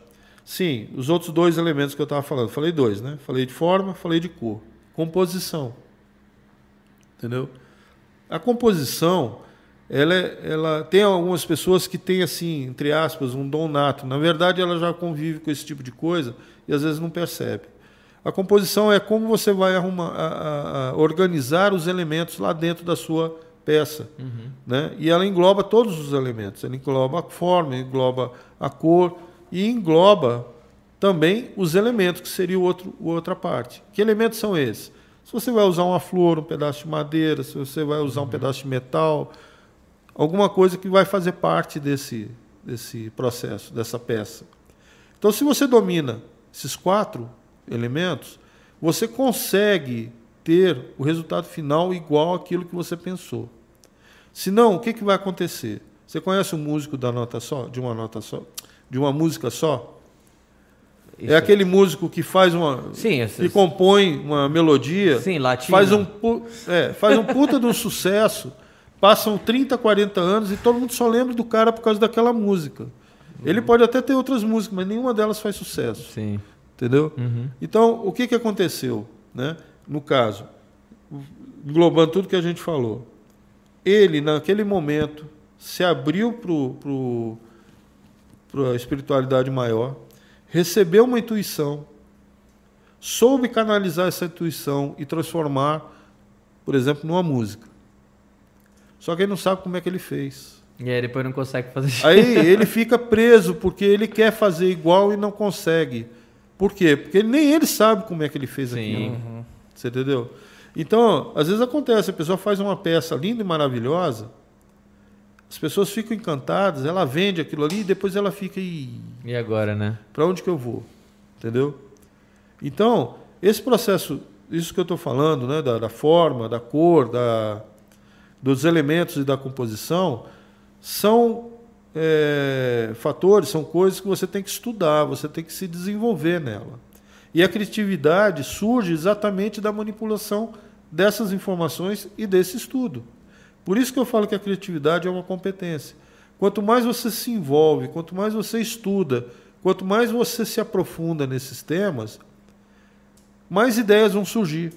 Sim, os outros dois elementos que eu estava falando. Falei dois, né? Falei de forma, falei de cor. Composição. Entendeu? A composição ela, é, ela tem algumas pessoas que têm, assim, entre aspas, um dom nato. Na verdade, ela já convive com esse tipo de coisa e às vezes não percebe. A composição é como você vai arrumar, a, a, organizar os elementos lá dentro da sua peça. Uhum. Né? E ela engloba todos os elementos. Ela engloba a forma, engloba a cor e engloba também os elementos, que seria o outro, outra parte. Que elementos são esses? Se você vai usar uma flor, um pedaço de madeira, se você vai usar um uhum. pedaço de metal, alguma coisa que vai fazer parte desse, desse processo, dessa peça. Então, se você domina esses quatro elementos, você consegue ter o resultado final igual àquilo que você pensou. Se não, o que, que vai acontecer? Você conhece um músico da nota só, de uma nota só, de uma música só? Isso. É aquele músico que faz uma. Sim, que compõe uma melodia. Sim, latino. Faz um, é, faz um puta de um sucesso. Passam 30, 40 anos e todo mundo só lembra do cara por causa daquela música. Ele pode até ter outras músicas, mas nenhuma delas faz sucesso. Sim. Entendeu? Uhum. Então, o que, que aconteceu? Né? No caso, englobando tudo que a gente falou, ele, naquele momento, se abriu para a espiritualidade maior, recebeu uma intuição, soube canalizar essa intuição e transformar, por exemplo, numa música. Só que ele não sabe como é que ele fez. E aí depois não consegue fazer Aí ele fica preso porque ele quer fazer igual e não consegue. Por quê? Porque nem ele sabe como é que ele fez Sim. aquilo. Uhum. Você entendeu? Então, às vezes acontece, a pessoa faz uma peça linda e maravilhosa, as pessoas ficam encantadas, ela vende aquilo ali e depois ela fica e E agora, né? Para onde que eu vou? Entendeu? Então, esse processo, isso que eu estou falando, né, da, da forma, da cor, da, dos elementos e da composição são é, fatores, são coisas que você tem que estudar, você tem que se desenvolver nela. E a criatividade surge exatamente da manipulação dessas informações e desse estudo. Por isso que eu falo que a criatividade é uma competência. Quanto mais você se envolve, quanto mais você estuda, quanto mais você se aprofunda nesses temas, mais ideias vão surgir.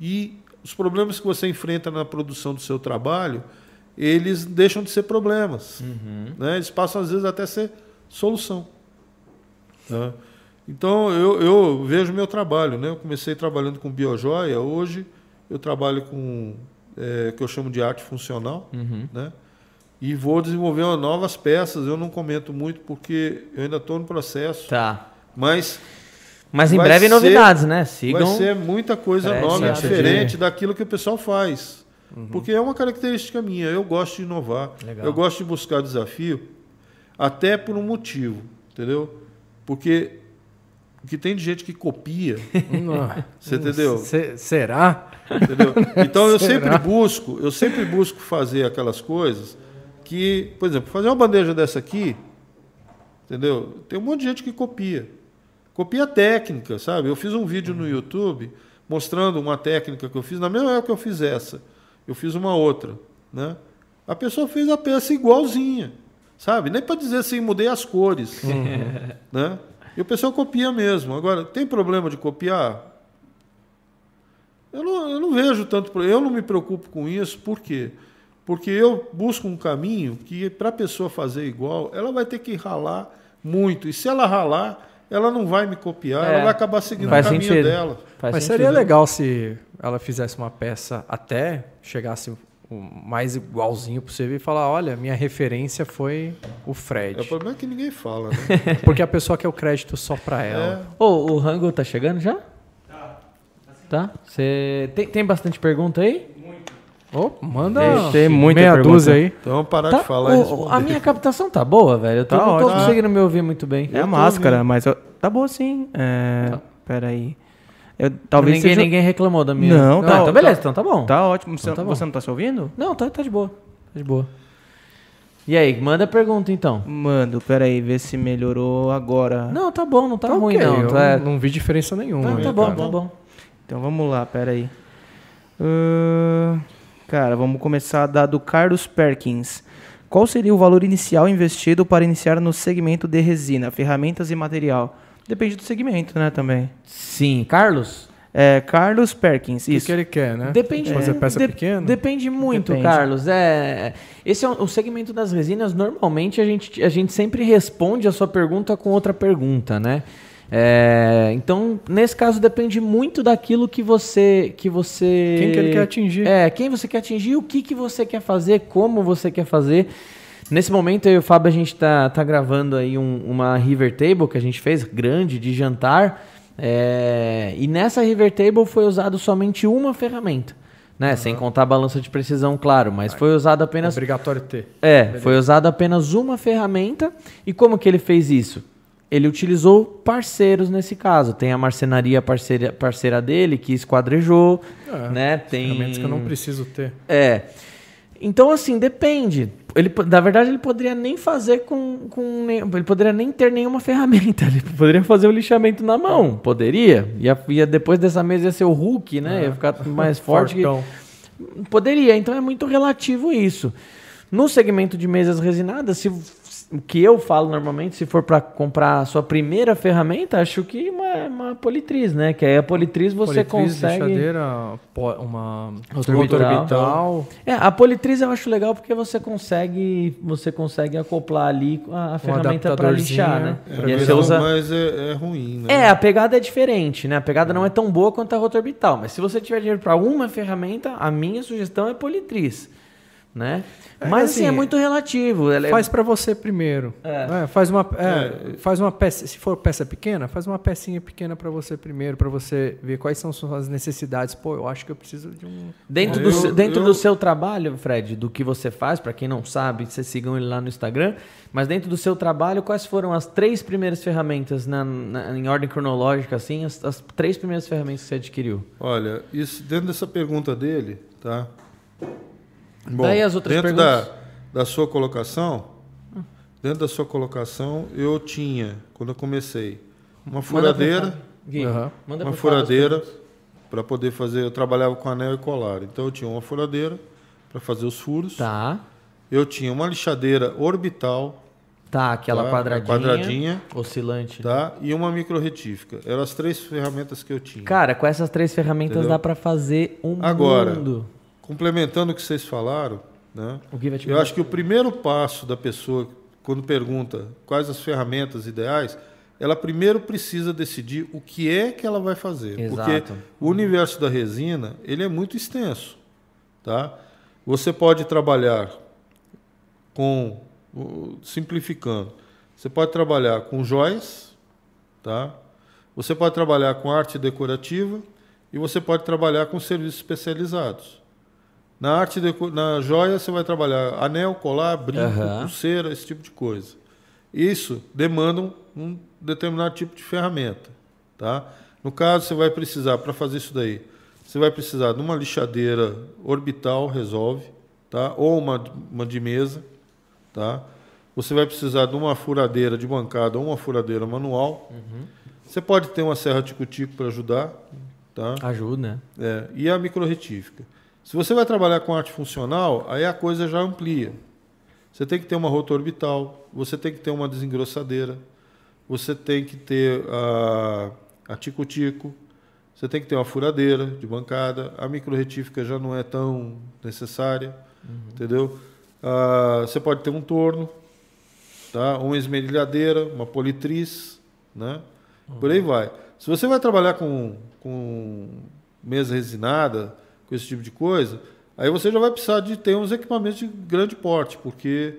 E os problemas que você enfrenta na produção do seu trabalho, eles deixam de ser problemas. Uhum. Né? Eles passam, às vezes, até a ser solução. Tá? Então, eu, eu vejo meu trabalho. Né? Eu comecei trabalhando com biojoia, hoje eu trabalho com é, que eu chamo de arte funcional. Uhum. Né? E vou desenvolver novas peças. Eu não comento muito porque eu ainda estou no processo. Tá. Mas mas em breve ser, novidades, né? Sigam. Vai ser muita coisa nova, diferente daquilo que o pessoal faz. Uhum. Porque é uma característica minha. Eu gosto de inovar. Legal. Eu gosto de buscar desafio, até por um motivo, entendeu? Porque o que tem de gente que copia. você entendeu? será? Entendeu? Então eu será? sempre busco, eu sempre busco fazer aquelas coisas que, por exemplo, fazer uma bandeja dessa aqui, entendeu? Tem um monte de gente que copia. Copia técnica, sabe? Eu fiz um vídeo no YouTube mostrando uma técnica que eu fiz, na mesma época que eu fiz essa, eu fiz uma outra, né? A pessoa fez a peça igualzinha, sabe? Nem para dizer assim, mudei as cores, né? E o pessoal copia mesmo. Agora, tem problema de copiar? Eu não, eu não vejo tanto problema. Eu não me preocupo com isso, por quê? Porque eu busco um caminho que, para a pessoa fazer igual, ela vai ter que ralar muito. E se ela ralar, ela não vai me copiar, É, ela vai acabar seguindo o caminho sentido. dela. Faz Mas sentido. seria legal se ela fizesse uma peça até chegasse o mais igualzinho possível e falar, olha, minha referência foi o É, o Fred. problema é que ninguém fala, né? Porque a pessoa quer o crédito só pra ela. É, Ô, o Rango tá chegando já? Tá. Você tem, tem bastante pergunta aí? Ô, manda Tem- tem muita meia pergunta. dúzia aí. então vamos parar Tá, de falar o- a minha captação tá boa, velho. Eu tô, Tá não tô ótimo. conseguindo me ouvir muito bem. É a máscara, ouvindo. mas eu- tá boa sim. É, Peraí. Eu, talvez ninguém, seja... ninguém reclamou da minha. Não, tá- então beleza, tá- então tá bom. Tá ótimo. Você, Então tá você não tá se ouvindo? Não, tá, tá de boa. Tá de boa. E aí, manda a pergunta então. Mando, peraí, ver se melhorou agora. Não, tá bom, não tá, Tá ruim ok, não. Tá, não vi diferença nenhuma. tá, tá bom, cara. tá bom. Então vamos lá, peraí. Ahn, cara, vamos começar da do Carlos Perkins. Qual seria o valor inicial investido para iniciar no segmento de resina, ferramentas e material? Depende do segmento, né, também. Sim, Carlos? É, Carlos Perkins, O que, isso. que ele quer, né? Depende Fazer peça de- pequena? Depende muito, Depende. Carlos. É, esse é o, o segmento das resinas. Normalmente a gente, a gente sempre responde a sua pergunta com outra pergunta, né? É, então, nesse caso, depende muito daquilo que você. Que você Quem que ele quer atingir? É, quem você quer atingir, o que, que você quer fazer, como você quer fazer. Nesse momento, eu e o Fábio, a gente tá, tá gravando aí um- uma River Table que a gente fez, grande, de jantar. É, e nessa River Table foi usado somente uma ferramenta. Né? Sem contar a balança de precisão, claro, mas foi usado apenas Obrigatório ter. é, foi usado apenas uma ferramenta. E como que ele fez isso? Ele utilizou parceiros nesse caso. Tem a marcenaria parceira, parceira dele que esquadrejou, É, né? Tem Ferramentas que eu não preciso ter. É. Então assim, depende. Ele, na verdade, ele poderia nem fazer com, com ele poderia nem ter nenhuma ferramenta. Ele poderia fazer o lixamento na mão, poderia. Ia, ia depois dessa mesa ia ser o Hulk, né? Ia ficar mais forte. que-. Poderia, então é muito relativo isso. No segmento de mesas resinadas, se, o que eu falo normalmente, se for para comprar a sua primeira ferramenta, acho que uma, uma politriz, né? Que aí a politriz você Politriz, consegue. lixadeira, uma Rotorbital. rotorbital. É, a politriz eu acho legal porque você consegue, você consegue acoplar ali a, a ferramenta para lixar, né? adaptadorzinho, É, e aí você usa mas é, é ruim, né? é, a pegada é diferente, né? A pegada não é tão boa quanto a rotorbital, mas se você tiver dinheiro para uma ferramenta, a minha sugestão é politriz, né? É, mas assim, assim, é muito relativo. Ela é- Faz pra você primeiro. É. né? Faz uma, é, faz uma peça. Se for peça pequena, faz uma pecinha pequena pra você primeiro, pra você ver quais são suas necessidades. Pô, eu acho que eu preciso de um. Dentro, Eu- do, seu- dentro eu- do seu trabalho, Fred, do que você faz, para quem não sabe, vocês sigam ele lá no Instagram, mas dentro do seu trabalho, quais foram as três primeiras ferramentas, na, na- em ordem cronológica, assim, as, as três primeiras ferramentas que você adquiriu? Olha, isso, dentro dessa pergunta dele, tá? Bom, Daí as outras dentro perguntas. da, da sua colocação, dentro da sua colocação, eu tinha, quando eu comecei, uma furadeira, Gui, manda uma furadeira para poder fazer, eu trabalhava com anel e colar. Então eu tinha uma furadeira para fazer os furos. Tá, Eu tinha uma lixadeira orbital, tá, aquela Tá, quadradinha, quadradinha. oscilante. tá? E uma microretífica. Eram as três ferramentas que eu tinha. Cara, com essas três ferramentas Entendeu? dá para fazer um Agora, mundo. Complementando o que vocês falaram, né? Eu acho que o primeiro passo da pessoa, quando pergunta quais as ferramentas ideais, ela primeiro precisa decidir o que é que ela vai fazer. Exato. Porque o universo da resina, ele é muito extenso, tá? Você pode trabalhar com, simplificando, você pode trabalhar com joias, tá? Você pode trabalhar com arte decorativa e você pode trabalhar com serviços especializados. Na arte deco- na joia você vai trabalhar anel, colar, brinco, Aham. pulseira, esse tipo de coisa. Isso demanda um, um determinado tipo de ferramenta, tá? No caso você vai precisar para fazer isso daí, você vai precisar de uma lixadeira orbital, resolve, tá? Ou uma, uma de mesa, tá? Você vai precisar de uma furadeira de bancada ou uma furadeira manual. Você pode ter uma serra tico-tico para ajudar, tá? Ajuda, né? É, e a microretífica. Se você vai trabalhar com arte funcional, aí a coisa já amplia. Você tem que ter uma rota orbital, você tem que ter uma desengrossadeira, você tem que ter a, a tico-tico, você tem que ter uma furadeira de bancada, a microretífica já não é tão necessária, uhum. entendeu? Ah, você pode ter um torno, tá? uma esmerilhadeira, uma politriz, né? Uhum. por aí vai. Se você vai trabalhar com, com mesa resinada, com esse tipo de coisa, aí você já vai precisar de ter uns equipamentos de grande porte, porque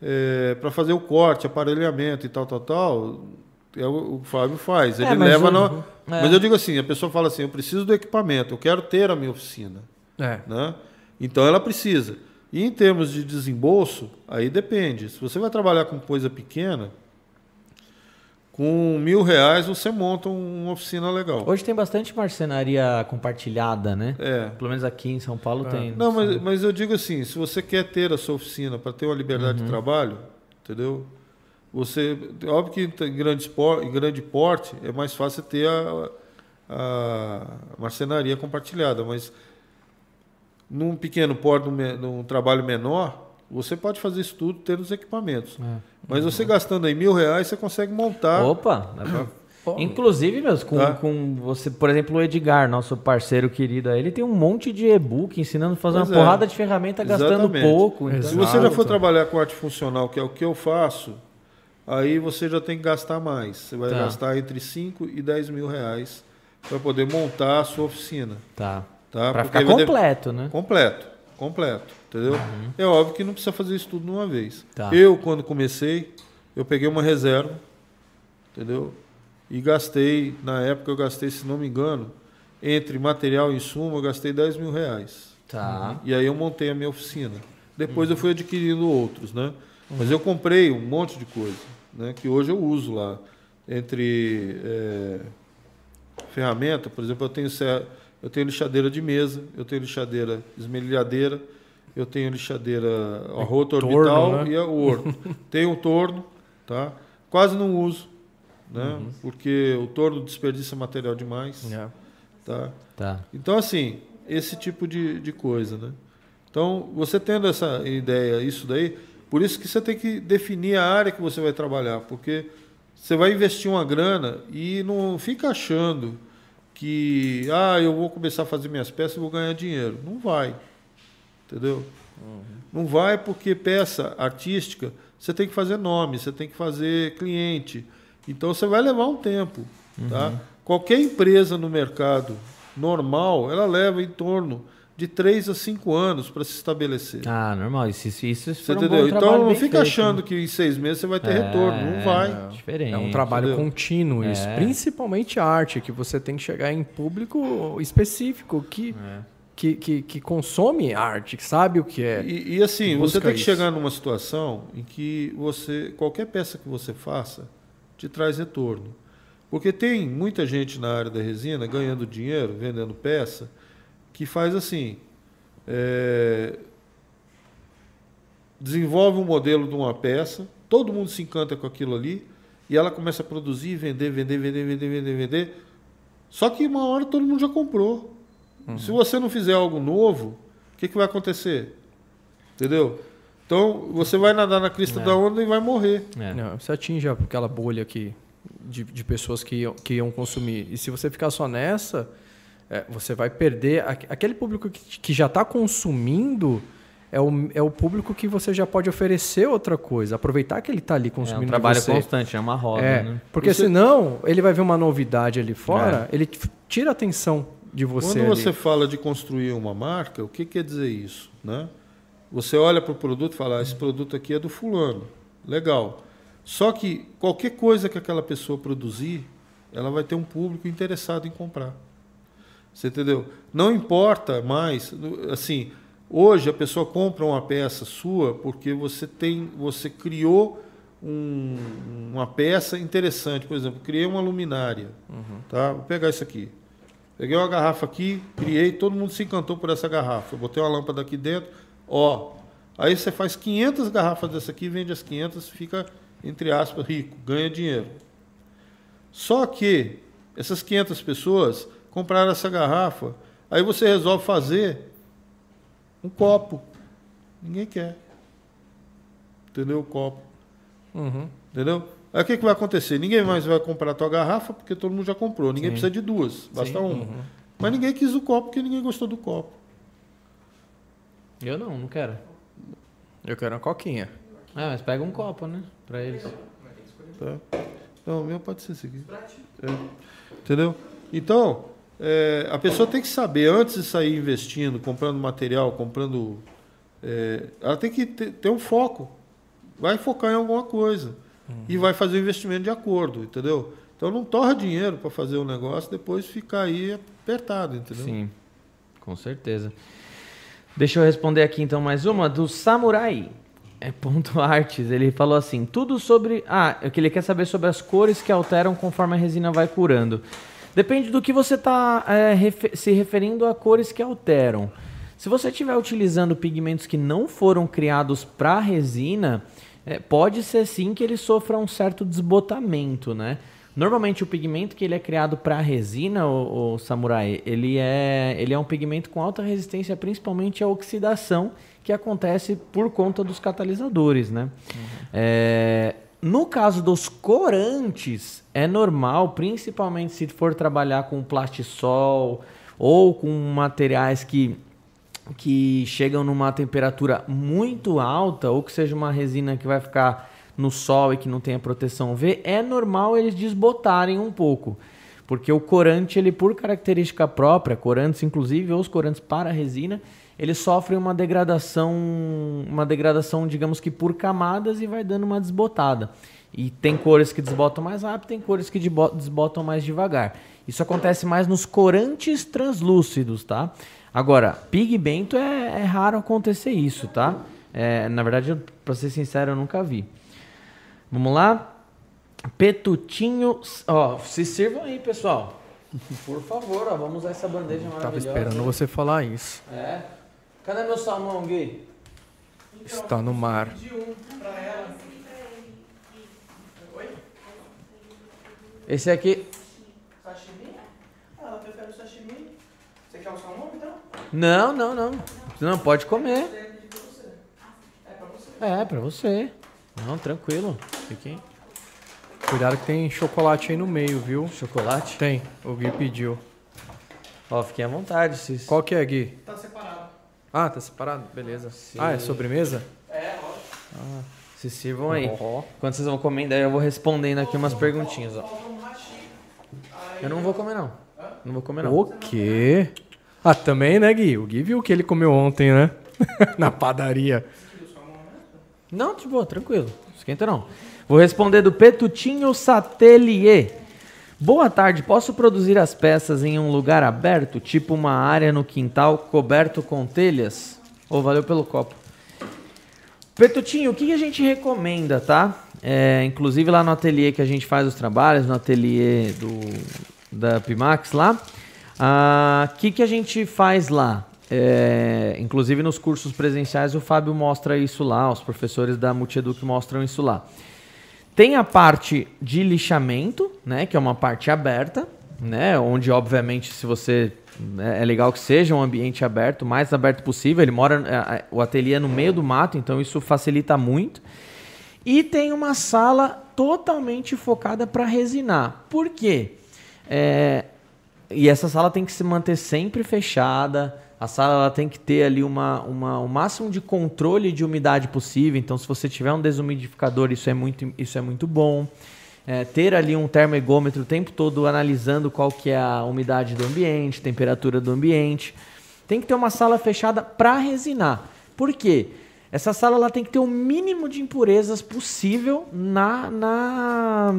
é, para fazer o corte, aparelhamento e tal, tal, tal, é o, o Fábio faz. Ele é, leva eu, no... é. Mas eu digo assim, a pessoa fala assim, eu preciso do equipamento, eu quero ter a minha oficina. É. Né? Então ela precisa. E em termos de desembolso, aí depende. Se você vai trabalhar com coisa pequena, com mil reais você monta uma oficina legal. Hoje tem bastante marcenaria compartilhada, né? É. Pelo menos aqui em São Paulo é. tem. Não, mas, mas eu digo assim, se você quer ter a sua oficina para ter uma liberdade uhum. de trabalho, entendeu? Você, óbvio que em grande, em grande porte é mais fácil ter a, a marcenaria compartilhada, mas num pequeno porte, num, num trabalho menor, você pode fazer isso tudo tendo os equipamentos. É. Mas você gastando aí mil reais, você consegue montar. Opa! Inclusive, meus, com, tá. com você, por exemplo, o Edgar, nosso parceiro querido, ele tem um monte de e-book ensinando a fazer pois uma é. porrada de ferramenta gastando Exatamente. pouco. Então... Se você já for trabalhar com arte funcional, que é o que eu faço, aí você já tem que gastar mais. Você vai tá. gastar entre 5 e 10 mil reais para poder montar a sua oficina. Tá. tá? Para ficar completo, né? Completo, completo. Entendeu? Uhum. É óbvio que não precisa fazer isso tudo de uma vez. Tá. Eu, quando comecei, eu peguei uma reserva, entendeu? E gastei, na época eu gastei, se não me engano, entre material e insumo, eu gastei 10 mil reais. Tá. E aí eu montei a minha oficina. Depois uhum. eu fui adquirindo outros, né? Uhum. Mas eu comprei um monte de coisa, né? Que hoje eu uso lá. Entre é, ferramenta, por exemplo, eu tenho, eu tenho lixadeira de mesa, eu tenho lixadeira esmerilhadeira, eu tenho lixadeira a rota orbital né? e a ouro. tenho um torno, tá? Quase não uso, né? Uhum. Porque o torno desperdiça material demais. Yeah. É. Tá? tá? Então, assim, esse tipo de, de coisa, né? Então, você tendo essa ideia, isso daí, por isso que você tem que definir a área que você vai trabalhar, porque você vai investir uma grana e não fica achando que, ah, eu vou começar a fazer minhas peças e vou ganhar dinheiro. Não vai. Entendeu? Uhum. Não vai porque peça artística, você tem que fazer nome, você tem que fazer cliente. Então você vai levar um tempo. Tá? Uhum. Tá? Qualquer empresa no mercado normal, ela leva em torno de 3 a 5 anos para se estabelecer. Ah, normal. Isso, isso, isso você entendeu? Um então não fica feito, achando né? que em seis meses você vai ter é, retorno. Não vai. É, diferente, é um trabalho entendeu? contínuo, isso. É. Principalmente arte, que você tem que chegar em público específico que é que, que, que, consome arte, que sabe o que é. E, e assim, você tem que isso. chegar numa situação em que você qualquer peça que você faça te traz retorno. Porque tem muita gente na área da resina ganhando dinheiro, vendendo peça, que faz assim. É, desenvolve um modelo de uma peça, todo mundo se encanta com aquilo ali, e ela começa a produzir, vender, vender, vender, vender, vender, vender. Só que uma hora todo mundo já comprou. Uhum. Se você não fizer algo novo, o que, que vai acontecer? Entendeu? Então, você vai nadar na crista é. da onda e vai morrer. É. Não, você atinge aquela bolha aqui de, de pessoas que iam, que iam consumir. E se você ficar só nessa, é, você vai perder. Aquele público que, que já está consumindo é o, é o público que você já pode oferecer outra coisa. Aproveitar que ele está ali consumindo. É um trabalho você. constante, é uma roda. É, né? Porque você... senão ele vai ver uma novidade ali fora, é. ele tira a atenção de você. Quando você fala de construir uma marca, o que quer dizer isso? Né? Você olha para o produto e fala: ah, esse produto aqui é do fulano. Legal. Só que qualquer coisa que aquela pessoa produzir, ela vai ter um público interessado em comprar. Você entendeu? Não importa mais, assim, hoje a pessoa compra uma peça sua porque você tem, você criou um, uma peça interessante. Por exemplo, criei uma luminária. Uhum. Tá? Vou pegar isso aqui. Peguei uma garrafa aqui, criei, todo mundo se encantou por essa garrafa. Eu botei uma lâmpada aqui dentro, ó. Aí você faz 500 garrafas dessa aqui, vende as 500, fica, entre aspas, rico, ganha dinheiro. Só que essas 500 pessoas compraram essa garrafa, aí você resolve fazer Um copo. Ninguém quer. Entendeu? O copo. Uhum. Entendeu? Aí o que, que vai acontecer? Ninguém mais vai comprar a tua garrafa porque todo mundo já comprou. Ninguém Sim. precisa de duas, basta Sim. uma. Uhum. Mas ninguém quis o copo porque ninguém gostou do copo. Eu não, não quero. Eu quero uma coquinha. Ah, mas pega um copo, né? Pra eles. Tá? Não, o meu pode ser esse aqui. É. Entendeu? Então, é, a pessoa tem que saber, antes de sair investindo, comprando material, comprando. é, ela tem que ter, ter um foco. Vai focar em alguma coisa. E vai fazer o investimento de acordo, entendeu? Então não torra dinheiro para fazer o negócio, depois ficar aí apertado, entendeu? Sim, com certeza. Deixa eu responder aqui então mais uma do Samurai. É ponto artes. Ele falou assim: tudo sobre. Ah, é que ele quer saber sobre as cores que alteram conforme a resina vai curando. Depende do que você está se referindo a cores que alteram. Se você estiver utilizando pigmentos que não foram criados para resina, é, pode ser sim que ele sofra um certo desbotamento, né? Normalmente o pigmento que ele é criado para resina, o, o, samurai, ele é, ele é um pigmento com alta resistência, principalmente à oxidação, que acontece por conta dos catalisadores, né? É, no caso dos corantes, é normal, principalmente se for trabalhar com plastisol ou com materiais que que chegam numa temperatura muito alta ou que seja uma resina que vai ficar no sol e que não tenha proteção UV, é normal eles desbotarem um pouco. Porque o corante, ele por característica própria, corantes inclusive, ou os corantes para resina, eles sofrem uma degradação, uma degradação, digamos que por camadas e vai dando uma desbotada. E tem cores que desbotam mais rápido, tem cores que desbotam mais devagar. Isso acontece mais nos corantes translúcidos, tá? Agora, pigmento é, é raro acontecer isso, tá? É, na verdade, para ser sincero, eu nunca vi. Vamos lá? Petutinho. Ó, se sirvam aí, pessoal. Por favor, ó, vamos usar essa bandeja maravilhosa. Tava esperando você falar isso. É. Cadê meu salmão, Gui? Está no mar. Esse aqui. Sashimi? Ah, ela prefere o sashimi. Você quer o salmão então? Não, não, não. Não, pode comer. É pra você. É pra você. É, pra você. Não, tranquilo. Fiquem. Cuidado que tem chocolate aí no meio, viu? Chocolate? Tem. O Gui pediu. Ó, fiquem à vontade. Se... Qual que é, Gui? Tá separado. Ah, tá separado? Beleza. Ah, é sobremesa? É, lógico. Se sirvam aí. Ó. Quando vocês vão comendo, aí eu vou respondendo aqui umas perguntinhas, ó. Eu não vou comer, não. Não vou comer, não. O quê? Ah, também, né, Gui? O Gui viu o que ele comeu ontem, né? Na padaria. Não, de boa, tranquilo. Esquenta não. Vou responder do Petutinho Satelier. Boa tarde, posso produzir as peças em um lugar aberto, tipo uma área no quintal coberto com telhas? Ô, valeu pelo copo. Petutinho, o que a gente recomenda, tá? É, inclusive lá no ateliê que a gente faz os trabalhos, no ateliê do, da Pimax lá, o que, que a gente faz lá? É, inclusive nos cursos presenciais o Fábio mostra isso lá, os professores da Multieduc mostram isso lá. Tem a parte de lixamento, né, que é uma parte aberta, né, onde obviamente se você né, é legal que seja um ambiente aberto, o mais aberto possível. Ele mora é, é, o ateliê é no meio do mato, então isso facilita muito. E tem uma sala totalmente focada para resinar. Por quê? É, e essa sala tem que se manter sempre fechada. A sala tem que ter ali uma, uma, o máximo de controle de umidade possível. Então, se você tiver um desumidificador, isso é muito, isso é muito bom. É, ter ali um termogômetro o tempo todo analisando qual que é a umidade do ambiente, temperatura do ambiente. Tem que ter uma sala fechada para resinar. Por quê? Essa sala ela tem que ter o mínimo de impurezas possível na, na,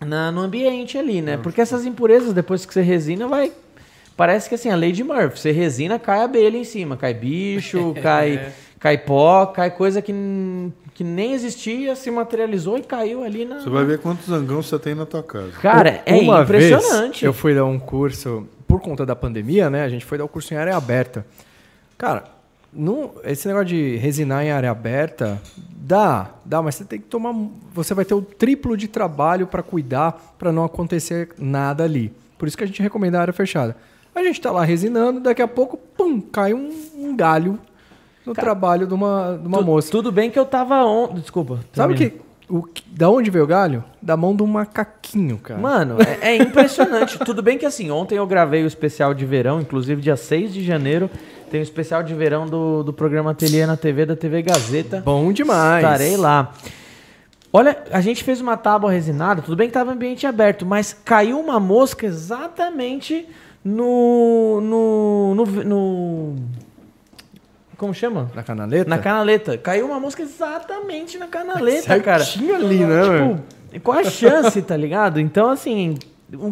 na, no ambiente ali, né? Porque essas impurezas, depois que você resina, vai. Parece que assim, a lei de Murphy. Você resina, cai abelha em cima, cai bicho, cai, cai pó, cai coisa que, que nem existia, se materializou e caiu ali na. Você vai ver quantos zangão você tem na tua casa. Cara, é Uma impressionante. Vez eu fui dar um curso, por conta da pandemia, né? A gente foi dar o um curso em área aberta. Cara, não, esse negócio de resinar em área aberta dá, dá, mas você tem que tomar. Você vai ter o triplo de trabalho para cuidar, para não acontecer nada ali. Por isso que a gente recomenda a área fechada. A gente tá lá resinando, daqui a pouco, pum, cai um, um galho no Cara, trabalho de uma, de uma tu, moça. Tudo bem que eu tava on... Desculpa. Sabe que, o, da onde veio o galho? Da mão um macaquinho, cara. Mano, é, é impressionante. tudo bem que assim, ontem eu gravei o especial de verão, inclusive dia 6 de janeiro. Tem o especial de verão do, do programa Ateliê na TV, da TV Gazeta. Bom demais. Estarei lá. Olha, a gente fez uma tábua resinada, tudo bem que estava ambiente aberto, mas caiu uma mosca exatamente no, no, no, no como chama? Na canaleta? Na canaleta. Caiu uma mosca exatamente na canaleta, cara. Certinho ali, né? Tipo, qual a chance, tá ligado? Então, assim,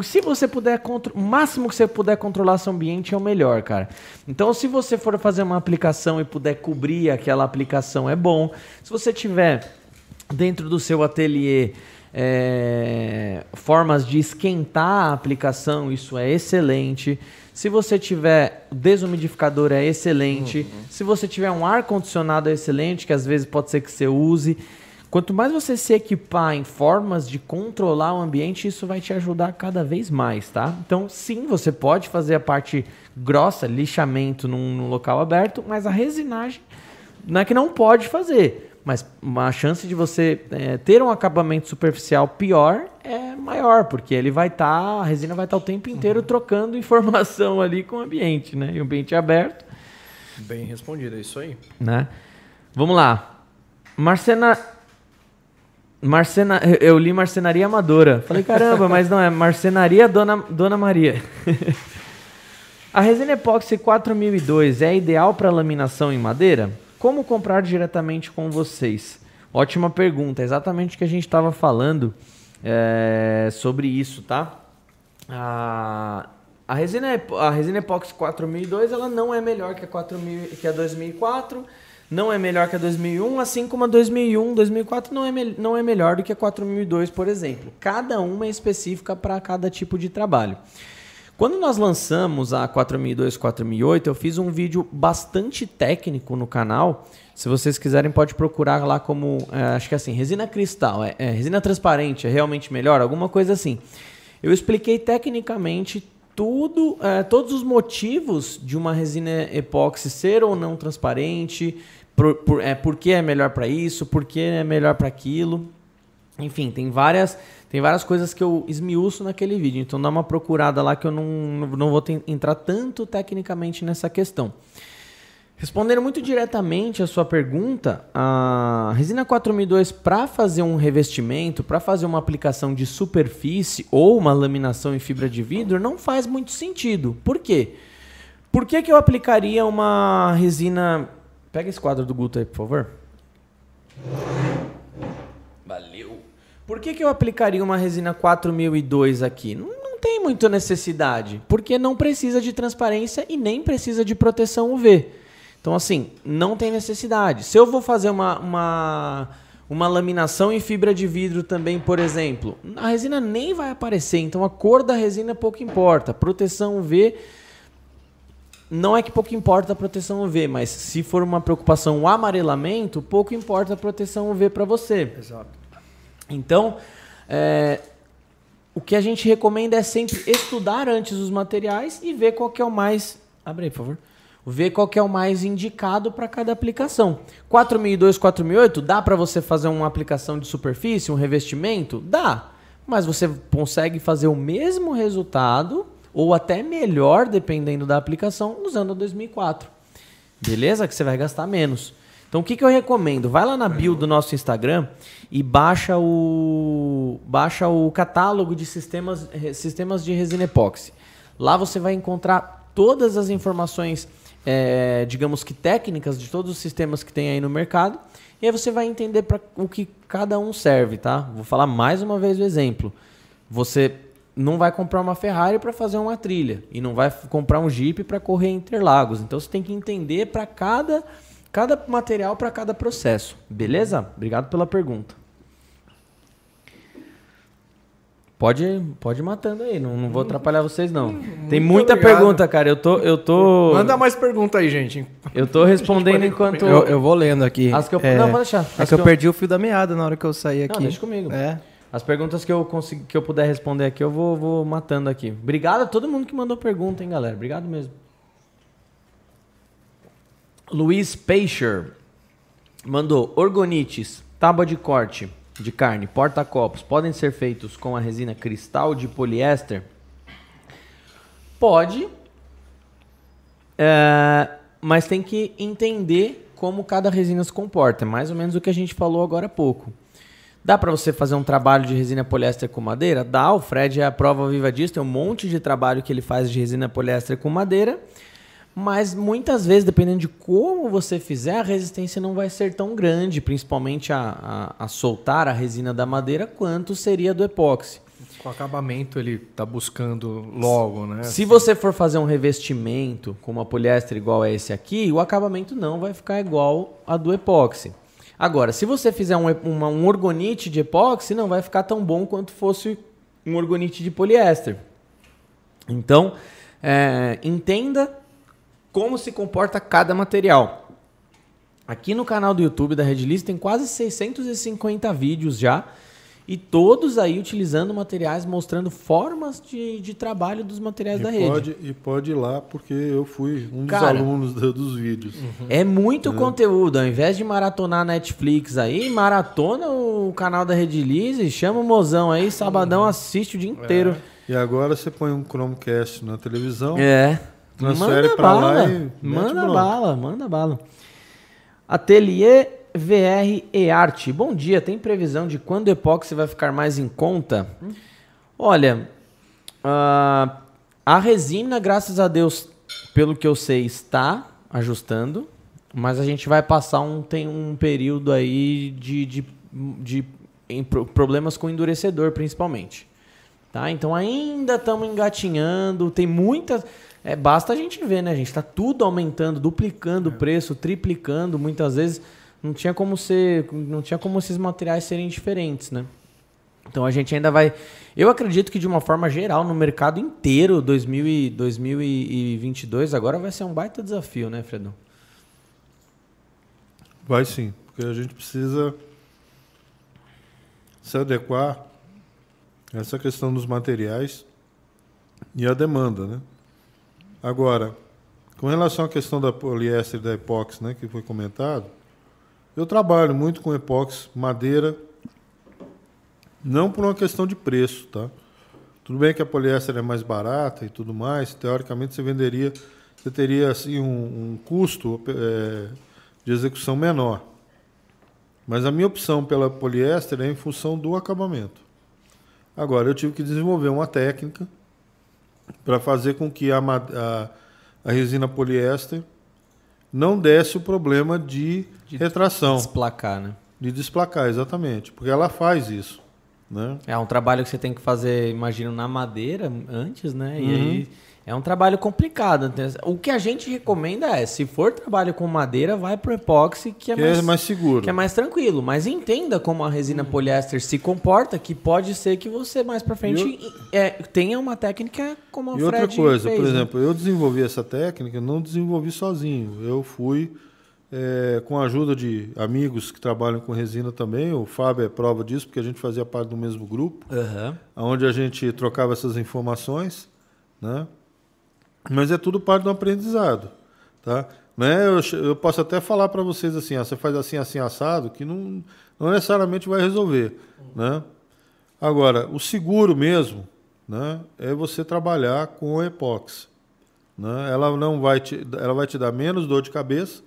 se você puder, o máximo que você puder controlar seu ambiente é o melhor, cara. Então, se você for fazer uma aplicação e puder cobrir aquela aplicação, é bom. Se você tiver dentro do seu ateliê é, formas de esquentar a aplicação, isso é excelente. Se você tiver desumidificador é excelente. Uhum. Se você tiver um ar condicionado é excelente, que às vezes pode ser que você use. Quanto mais você se equipar em formas de controlar o ambiente, isso vai te ajudar cada vez mais, tá? Então, sim, você pode fazer a parte grossa, lixamento num, num local aberto, mas a resinagem não é que não pode fazer mas a chance de você é, ter um acabamento superficial pior é maior, porque ele vai estar, tá, a resina vai estar tá o tempo inteiro uhum. trocando informação ali com o ambiente, né? E o ambiente aberto. Bem respondido, é isso aí. Né? Vamos lá. Marcena. Marcena, eu li Marcenaria Amadora. Falei, caramba, mas não é Marcenaria Dona, Dona Maria. a resina epóxi 4002 é ideal para laminação em madeira? Como comprar diretamente com vocês? Ótima pergunta, exatamente o que a gente estava falando é, sobre isso, tá? A, a, resina, a resina Epoxy 4002 ela não é melhor que a, 4000, que a 2004, não é melhor que a 2001, assim como a 2001, 2004 não é, não é melhor do que a 4002, por exemplo. Cada uma é específica para cada tipo de trabalho. Quando nós lançamos a 4002, 4008, eu fiz um vídeo bastante técnico no canal. Se vocês quiserem, pode procurar lá como, é, acho que é assim, resina cristal, é, é, resina transparente, é realmente melhor, alguma coisa assim. Eu expliquei tecnicamente tudo, é, todos os motivos de uma resina epóxi ser ou não transparente, por, por, é, por que é melhor para isso, por que é melhor para aquilo. Enfim, tem várias tem várias coisas que eu esmiuço naquele vídeo, então dá uma procurada lá que eu não, não vou entrar tanto tecnicamente nessa questão. Respondendo muito diretamente a sua pergunta, a resina 4002 para fazer um revestimento, para fazer uma aplicação de superfície ou uma laminação em fibra de vidro não faz muito sentido. Por quê? Por que, que eu aplicaria uma resina. Pega esse quadro do Guto aí, por favor. Por que, que eu aplicaria uma resina 4002 aqui? Não, não tem muita necessidade, porque não precisa de transparência e nem precisa de proteção UV. Então, assim, não tem necessidade. Se eu vou fazer uma, uma, uma laminação em fibra de vidro também, por exemplo, a resina nem vai aparecer, então a cor da resina pouco importa. Proteção UV não é que pouco importa a proteção UV, mas se for uma preocupação o amarelamento, pouco importa a proteção UV para você. Exato. Então, é, o que a gente recomenda é sempre estudar antes os materiais e ver qual que é o mais. Abre aí, por favor. Ver qual que é o mais indicado para cada aplicação. 4002, 4008, dá para você fazer uma aplicação de superfície, um revestimento? Dá. Mas você consegue fazer o mesmo resultado, ou até melhor, dependendo da aplicação, usando a 2004. Beleza? Que você vai gastar menos. Então o que, que eu recomendo? Vai lá na bio do nosso Instagram e baixa o, baixa o catálogo de sistemas, sistemas de resina epóxi. Lá você vai encontrar todas as informações, é, digamos que técnicas de todos os sistemas que tem aí no mercado. E aí você vai entender para o que cada um serve, tá? Vou falar mais uma vez o exemplo. Você não vai comprar uma Ferrari para fazer uma trilha e não vai comprar um Jeep para correr Interlagos. Então você tem que entender para cada Cada material para cada processo. Beleza? Obrigado pela pergunta. Pode, pode ir matando aí, não, não vou atrapalhar vocês não. Muito Tem muita obrigado. pergunta, cara. Eu tô, eu tô. Manda mais pergunta aí, gente. Eu tô respondendo enquanto. Eu, eu, vou lendo aqui. As que eu... É... Não, pode deixar. As é que eu, eu perdi o fio da meada na hora que eu saí aqui. Não, deixa comigo. É. As perguntas que eu consegui, que eu puder responder aqui, eu vou, vou matando aqui. Obrigado a todo mundo que mandou pergunta, hein, galera. Obrigado mesmo. Luiz Peixer mandou orgonites, tábua de corte de carne, porta-copos podem ser feitos com a resina cristal de poliéster? Pode, é, mas tem que entender como cada resina se comporta. É mais ou menos o que a gente falou agora há pouco. Dá para você fazer um trabalho de resina poliéster com madeira? Dá, o Fred é a prova viva disso, tem um monte de trabalho que ele faz de resina poliéster com madeira, mas muitas vezes, dependendo de como você fizer, a resistência não vai ser tão grande, principalmente a, a, a soltar a resina da madeira, quanto seria do epóxi. Com acabamento ele está buscando logo, né? Se você for fazer um revestimento com uma poliéster igual a esse aqui, o acabamento não vai ficar igual a do epóxi. Agora, se você fizer um, uma, um orgonite de epóxi, não vai ficar tão bom quanto fosse um orgonite de poliéster. Então, é, entenda como se comporta cada material. Aqui no canal do YouTube da Redlist tem quase 650 vídeos já e todos aí utilizando materiais, mostrando formas de, de trabalho dos materiais e da rede. Pode, e pode ir lá, porque eu fui um Cara, dos alunos do, dos vídeos. Uhum. É muito é. conteúdo. Ao invés de maratonar Netflix aí, maratona o canal da Redilize, chama o mozão aí, sabadão uhum. assiste o dia inteiro. É. E agora você põe um Chromecast na televisão. É. Transfere para lá e manda bala, manda bala. Ateliê VR e Arte. Bom dia, tem previsão de quando o epóxi vai ficar mais em conta? Olha, uh, a resina, graças a Deus, pelo que eu sei, está ajustando, mas a gente vai passar um, tem um período aí de, de, de em problemas com endurecedor, principalmente. Tá? Então ainda estamos engatinhando, tem muitas. É, basta a gente ver, né? A gente está tudo aumentando, duplicando o é. preço, triplicando, muitas vezes não tinha como ser, não tinha como esses materiais serem diferentes, né? Então a gente ainda vai, eu acredito que de uma forma geral no mercado inteiro 2000 e 2022 agora vai ser um baita desafio, né, Fredão? Vai sim, porque a gente precisa se adequar a essa questão dos materiais e a demanda, né? Agora, com relação à questão da poliéster da epóxi, né, que foi comentado, eu trabalho muito com epóxi, madeira, não por uma questão de preço, tá? Tudo bem que a poliéster é mais barata e tudo mais, teoricamente você venderia, você teria assim um, um custo é, de execução menor. Mas a minha opção pela poliéster é em função do acabamento. Agora, eu tive que desenvolver uma técnica para fazer com que a, a, a resina poliéster não desse o problema de, de retração. Desplacar, né? De desplacar, exatamente. Porque ela faz isso. Né? É um trabalho que você tem que fazer, imagino, na madeira antes, né? E uhum. aí é um trabalho complicado. O que a gente recomenda é, se for trabalho com madeira, vai pro epóxi, que é, que mais, é mais seguro. Que é mais tranquilo. Mas entenda como a resina poliéster se comporta, que pode ser que você mais para frente é, tenha uma técnica como a E outra coisa, fez, por né? exemplo, eu desenvolvi essa técnica, não desenvolvi sozinho. Eu fui é, com a ajuda de amigos que trabalham com resina também. O Fábio é prova disso, porque a gente fazia parte do mesmo grupo, uhum. onde a gente trocava essas informações, né? Mas é tudo parte do aprendizado, tá? Né? Eu, eu posso até falar para vocês assim, ó, você faz assim, assim, assado, que não, não necessariamente vai resolver, né? Agora, o seguro mesmo, né, é você trabalhar com epóxi. Né? Ela não vai te, ela vai te dar menos dor de cabeça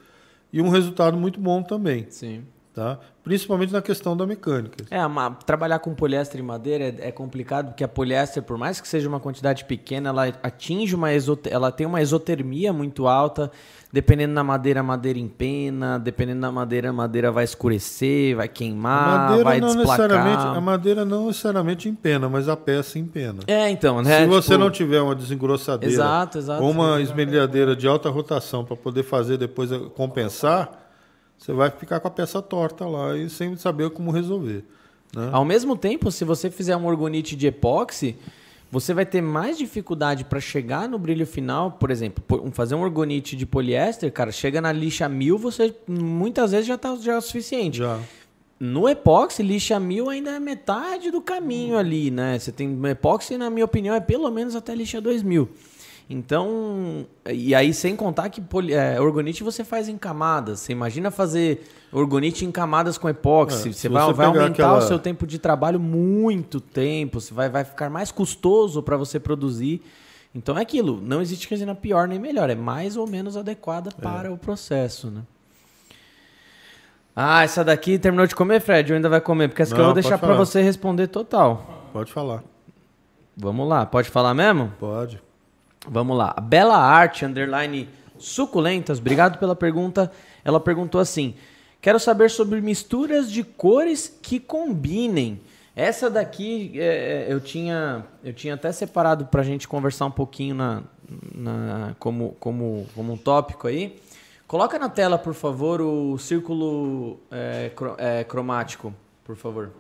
e um resultado muito bom também. Sim. Tá? Principalmente na questão da mecânica. É, trabalhar com poliéster e madeira é, é, complicado, porque a poliéster, por mais que seja uma quantidade pequena, ela atinge uma ela tem uma exotermia muito alta. Dependendo da madeira, a madeira empena. Dependendo da madeira, a madeira vai escurecer, vai queimar, vai não desplacar. A madeira não necessariamente empena, mas a peça empena. É, então, né? Se tipo... você não tiver uma desengrossadeira exato, exato, ou uma esmerilhadeira de alta rotação para poder fazer depois compensar você vai ficar com a peça torta lá e sem saber como resolver. Né? Ao mesmo tempo, se você fizer um orgonite de epóxi, você vai ter mais dificuldade para chegar no brilho final. Por exemplo, fazer um orgonite de poliéster, cara, chega na lixa mil, você muitas vezes já está já é o suficiente. Já. No epóxi, lixa mil ainda é metade do caminho ali, né? Você tem epóxi, na minha opinião, é pelo menos até lixa 2000. Então, e aí sem contar que poli, é, orgonite você faz em camadas. Você imagina fazer orgonite em camadas com epóxi. É, você vai, vai aumentar aquela... o seu tempo de trabalho muito tempo. Você vai, vai ficar mais custoso para você produzir. Então é aquilo. Não existe resina pior nem melhor. É mais ou menos adequada é. para o processo, né? Ah, essa daqui terminou de comer, Fred? Ou ainda vai comer? Porque essa Não, que eu vou deixar para você responder total. Pode falar. Vamos lá. Pode falar mesmo? Pode. Vamos lá. A Bela Arte, underline suculentas, obrigado pela pergunta. Ela perguntou assim: quero saber sobre misturas de cores que combinem. Essa daqui é, é eu, tinha, eu tinha até separado para a gente conversar um pouquinho na, na, como, como, como um tópico aí. Coloca na tela, por favor, o círculo é, é, cromático, por favor.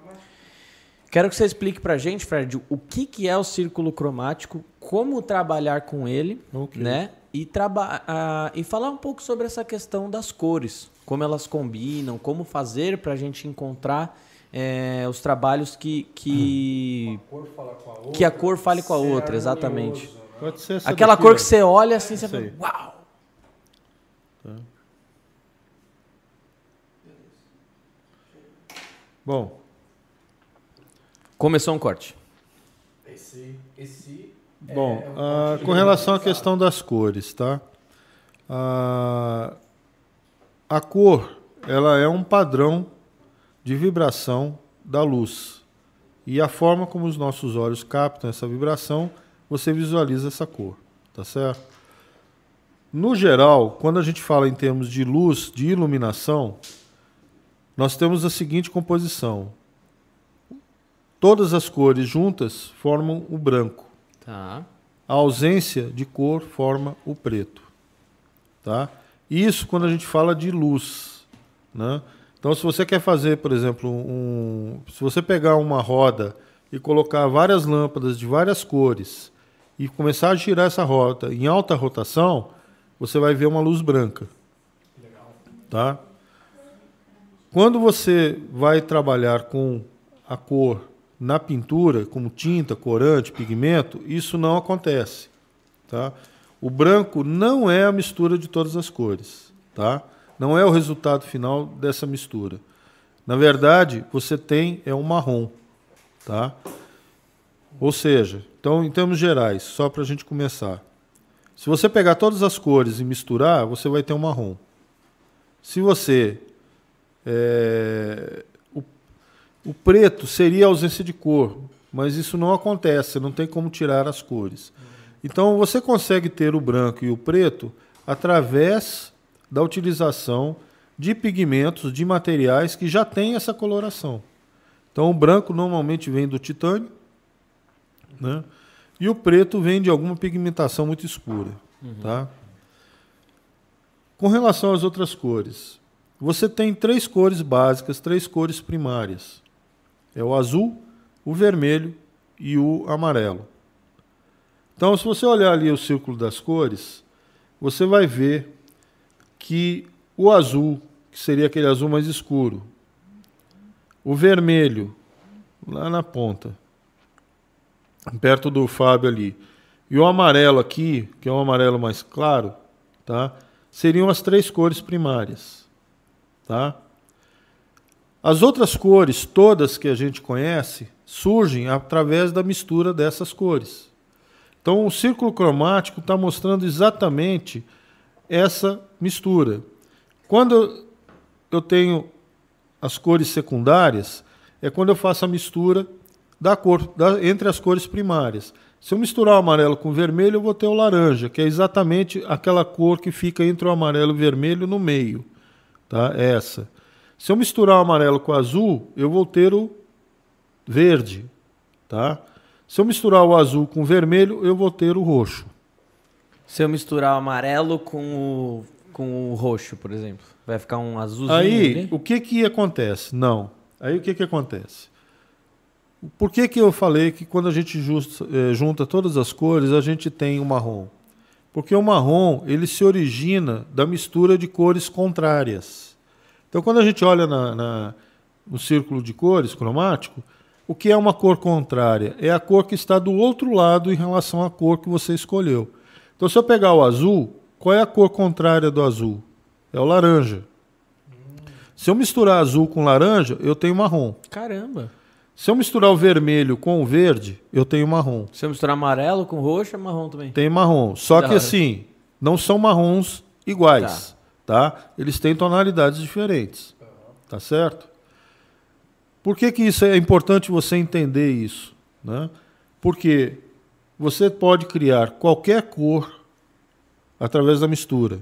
Quero que você explique para a gente, Fred, o que, que é o círculo cromático, como trabalhar com ele, okay. né? E, traba uh, e falar um pouco sobre essa questão das cores, como elas combinam, como fazer para a gente encontrar é, os trabalhos que que, a que a cor fale com a outra, exatamente. Pode ser Aquela daqui, cor que você olha assim, você fala, uau! Tá. Bom, Começou um corte. Esse, esse é Bom, é um uh, com relação à questão das cores, tá? Uh, a cor, ela é um padrão de vibração da luz. E a forma como os nossos olhos captam essa vibração, você visualiza essa cor, tá certo? No geral, quando a gente fala em termos de luz, de iluminação, nós temos a seguinte composição: Todas as cores juntas formam o branco. Tá. A ausência de cor forma o preto. Tá? Isso quando a gente fala de luz. Né? Então, se você quer fazer, por exemplo, um, se você pegar uma roda e colocar várias lâmpadas de várias cores e começar a girar essa roda em alta rotação, você vai ver uma luz branca. Legal. Tá? Quando você vai trabalhar com a cor na pintura, como tinta, corante, pigmento, isso não acontece. Tá? O branco não é a mistura de todas as cores. Tá? Não é o resultado final dessa mistura. Na verdade, você tem é um marrom. Tá? Ou seja, então, em termos gerais, só para a gente começar. Se você pegar todas as cores e misturar, você vai ter um marrom. Se você é, o preto seria a ausência de cor, mas isso não acontece, não tem como tirar as cores. Então você consegue ter o branco e o preto através da utilização de pigmentos, de materiais que já têm essa coloração. Então o branco normalmente vem do titânio, né? E o preto vem de alguma pigmentação muito escura, uhum. tá? Com relação às outras cores, você tem três cores básicas, três cores primárias. É o azul, o vermelho e o amarelo. Então, se você olhar ali o círculo das cores, você vai ver que o azul, que seria aquele azul mais escuro, o vermelho, lá na ponta, perto do Fábio ali, e o amarelo aqui, que é um amarelo mais claro, tá? seriam as três cores primárias. Tá? As outras cores, todas que a gente conhece, surgem através da mistura dessas cores. Então, o círculo cromático está mostrando exatamente essa mistura. Quando eu tenho as cores secundárias, é quando eu faço a mistura da cor da, entre as cores primárias. Se eu misturar o amarelo com o vermelho, eu vou ter o laranja, que é exatamente aquela cor que fica entre o amarelo e o vermelho no meio. Tá? Essa. Se eu misturar o amarelo com o azul, eu vou ter o verde, tá? Se eu misturar o azul com o vermelho, eu vou ter o roxo. Se eu misturar o amarelo com o, com o roxo, por exemplo, vai ficar um azulzinho Aí, ali? o que que acontece? Não. Aí o que que acontece? Por que que eu falei que quando a gente eh, junta todas as cores, a gente tem o marrom? Porque o marrom, ele se origina da mistura de cores contrárias. Então, quando a gente olha na, na, no círculo de cores cromático, o que é uma cor contrária? É a cor que está do outro lado em relação à cor que você escolheu. Então, se eu pegar o azul, qual é a cor contrária do azul? É o laranja. Se eu misturar azul com laranja, eu tenho marrom. Caramba. Se eu misturar o vermelho com o verde, eu tenho marrom. Se eu misturar amarelo com roxo, é marrom também. Tem marrom. Só que assim, não são marrons iguais, tá. Tá? Eles têm tonalidades diferentes. Tá certo? Por que, que isso é importante você entender isso? Né? Porque você pode criar qualquer cor através da mistura,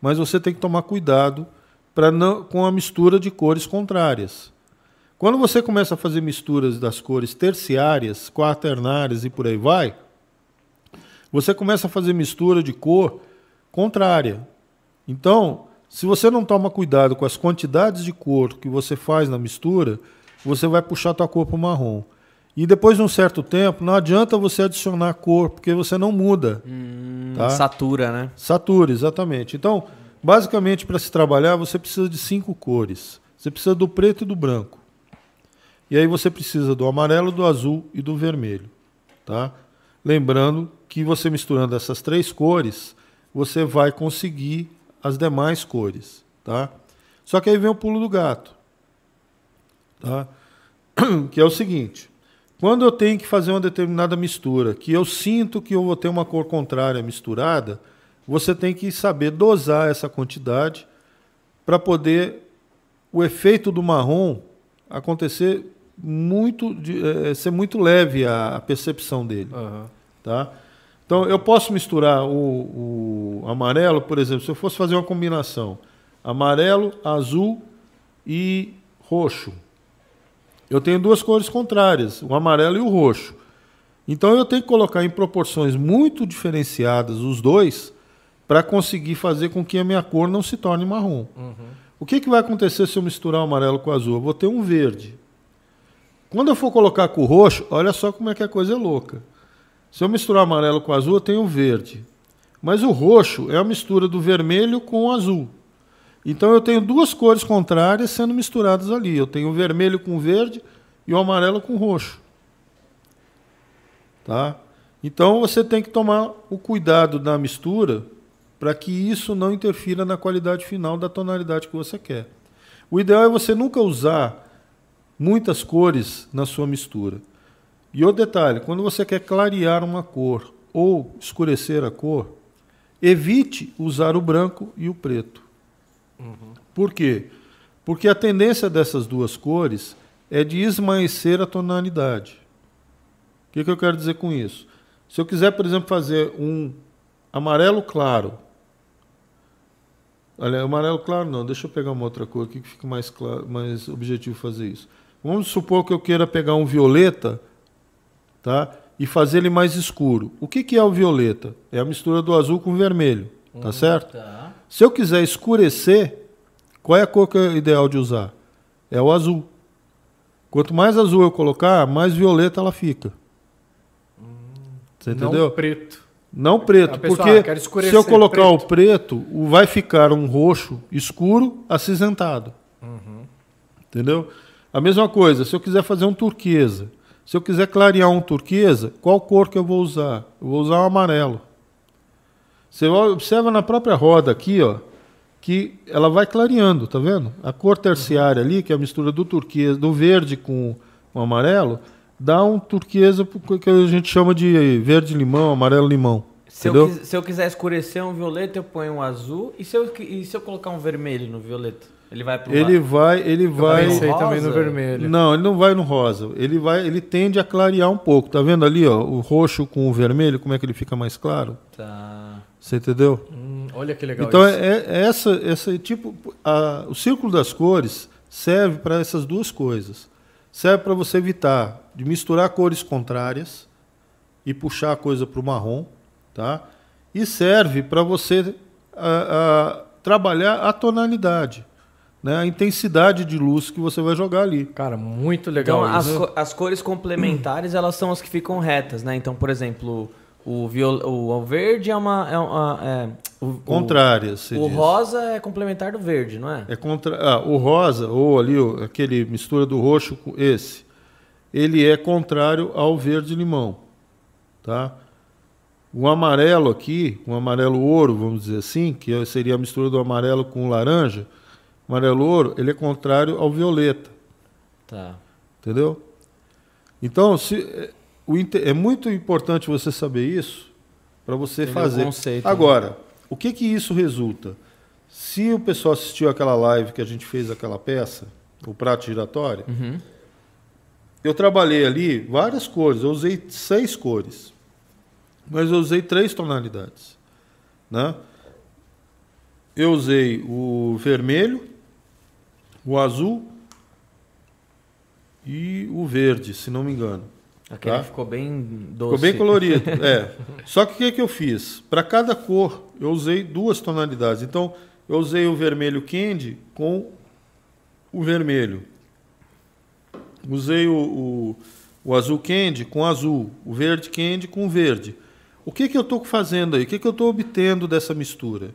mas você tem que tomar cuidado para com a mistura de cores contrárias. Quando você começa a fazer misturas das cores terciárias, quaternárias e por aí vai, você começa a fazer mistura de cor contrária. Então, se você não toma cuidado com as quantidades de cor que você faz na mistura, você vai puxar a tua cor para o marrom. E depois de um certo tempo, não adianta você adicionar cor, porque você não muda. Hum, tá? Satura, né? Satura, exatamente. Então, basicamente, para se trabalhar, você precisa de cinco cores. Você precisa do preto e do branco. E aí você precisa do amarelo, do azul e do vermelho. Tá? Lembrando que você misturando essas três cores, você vai conseguir as demais cores. Tá? Só que aí vem o pulo do gato. Tá? Que é o seguinte: quando eu tenho que fazer uma determinada mistura, que eu sinto que eu vou ter uma cor contrária misturada, você tem que saber dosar essa quantidade para poder o efeito do marrom acontecer muito é, ser muito leve a, a percepção dele, uhum. tá? Então eu posso misturar o, o, amarelo, por exemplo, se eu fosse fazer uma combinação amarelo, azul e roxo, eu tenho duas cores contrárias, o amarelo e o roxo. Então eu tenho que colocar em proporções muito diferenciadas os dois para conseguir fazer com que a minha cor não se torne marrom. Uhum. O que, que vai acontecer se eu misturar o amarelo com o azul? Eu vou ter um verde. Quando eu for colocar com o roxo, olha só como é que a coisa é louca. Se eu misturar amarelo com azul, eu tenho verde. Mas o roxo é a mistura do vermelho com o azul. Então eu tenho duas cores contrárias sendo misturadas ali. Eu tenho o vermelho com verde e o amarelo com roxo. Tá? Então você tem que tomar o cuidado na mistura para que isso não interfira na qualidade final da tonalidade que você quer. O ideal é você nunca usar muitas cores na sua mistura. E outro detalhe, quando você quer clarear uma cor ou escurecer a cor, evite usar o branco e o preto. Uhum. Por quê? Porque a tendência dessas duas cores é de esmaecer a tonalidade. O que, que eu quero dizer com isso? Se eu quiser, por exemplo, fazer um amarelo claro. Olha, amarelo claro não, deixa eu pegar uma outra cor aqui que fica mais, claro, mais objetivo fazer isso. Vamos supor que eu queira pegar um violeta tá? e fazer ele mais escuro. O que, que é o violeta? É a mistura do azul com o vermelho. Tá hum, certo? Tá. Se eu quiser escurecer, qual é a cor que é ideal de usar? É o azul. Quanto mais azul eu colocar, mais violeta ela fica. Hum, Você entendeu? Não preto. Não preto, porque ah, se eu colocar preto. o preto, vai ficar um roxo escuro acinzentado. Uhum. Entendeu? A mesma coisa, se eu quiser fazer um turquesa, se eu quiser clarear um turquesa, qual cor que eu vou usar? Eu vou usar o amarelo. Você observa na própria roda aqui, ó, que ela vai clareando, tá vendo? A cor terciária ali, que é a mistura do turquesa, do verde com o amarelo, dá um turquesa que a gente chama de verde limão, amarelo limão. Se eu, se eu, quiser escurecer um violeta, eu ponho um azul. E se eu, e se eu colocar um vermelho no violeta? Ele vai pro Ele vai, ele vai. Eu também no vermelho. Não, ele não vai no rosa. Ele vai, ele tende a clarear um pouco. Tá vendo ali, ó, o roxo com o vermelho, como é que ele fica mais claro? Tá. Você entendeu? Hum, olha que legal. Então isso. É, é essa, essa tipo, a, o círculo das cores serve para essas duas coisas. Serve para você evitar de misturar cores contrárias e puxar a coisa para o marrom, tá? E serve para você a, a, trabalhar a tonalidade né, a intensidade de luz que você vai jogar ali. Cara, muito legal. Então, as, co as, cores complementares, elas são as que ficam retas, né? Então, por exemplo, o, viol o, verde é uma... É uma é, o, Contrárias, O, o rosa é complementar do verde, não é? é contra, ah, o rosa, ou ali, aquele mistura do roxo com esse, ele é contrário ao verde-limão, tá? O amarelo aqui, um amarelo ouro, vamos dizer assim, que seria a mistura do amarelo com o laranja, o amarelo ouro, ele é contrário ao violeta. Tá. Entendeu? Então, se, é, o, é muito importante você saber isso para você Entendeu fazer. Conceito, né? Agora, né? o que que isso resulta? Se o pessoal assistiu aquela live que a gente fez aquela peça, o prato giratório, uhum. eu trabalhei ali várias cores, eu usei seis cores, mas eu usei três tonalidades. Né? Eu usei o vermelho, o azul e o verde, se não me engano. Aquele tá? ficou bem doce. Ficou bem colorido, é. Só que o que, que eu fiz? Para cada cor, eu usei duas tonalidades. Então, eu usei o vermelho candy com o vermelho. Usei o, o, o azul candy com azul, o verde candy com verde. O que, que eu estou fazendo aí? O que, que eu estou obtendo dessa mistura?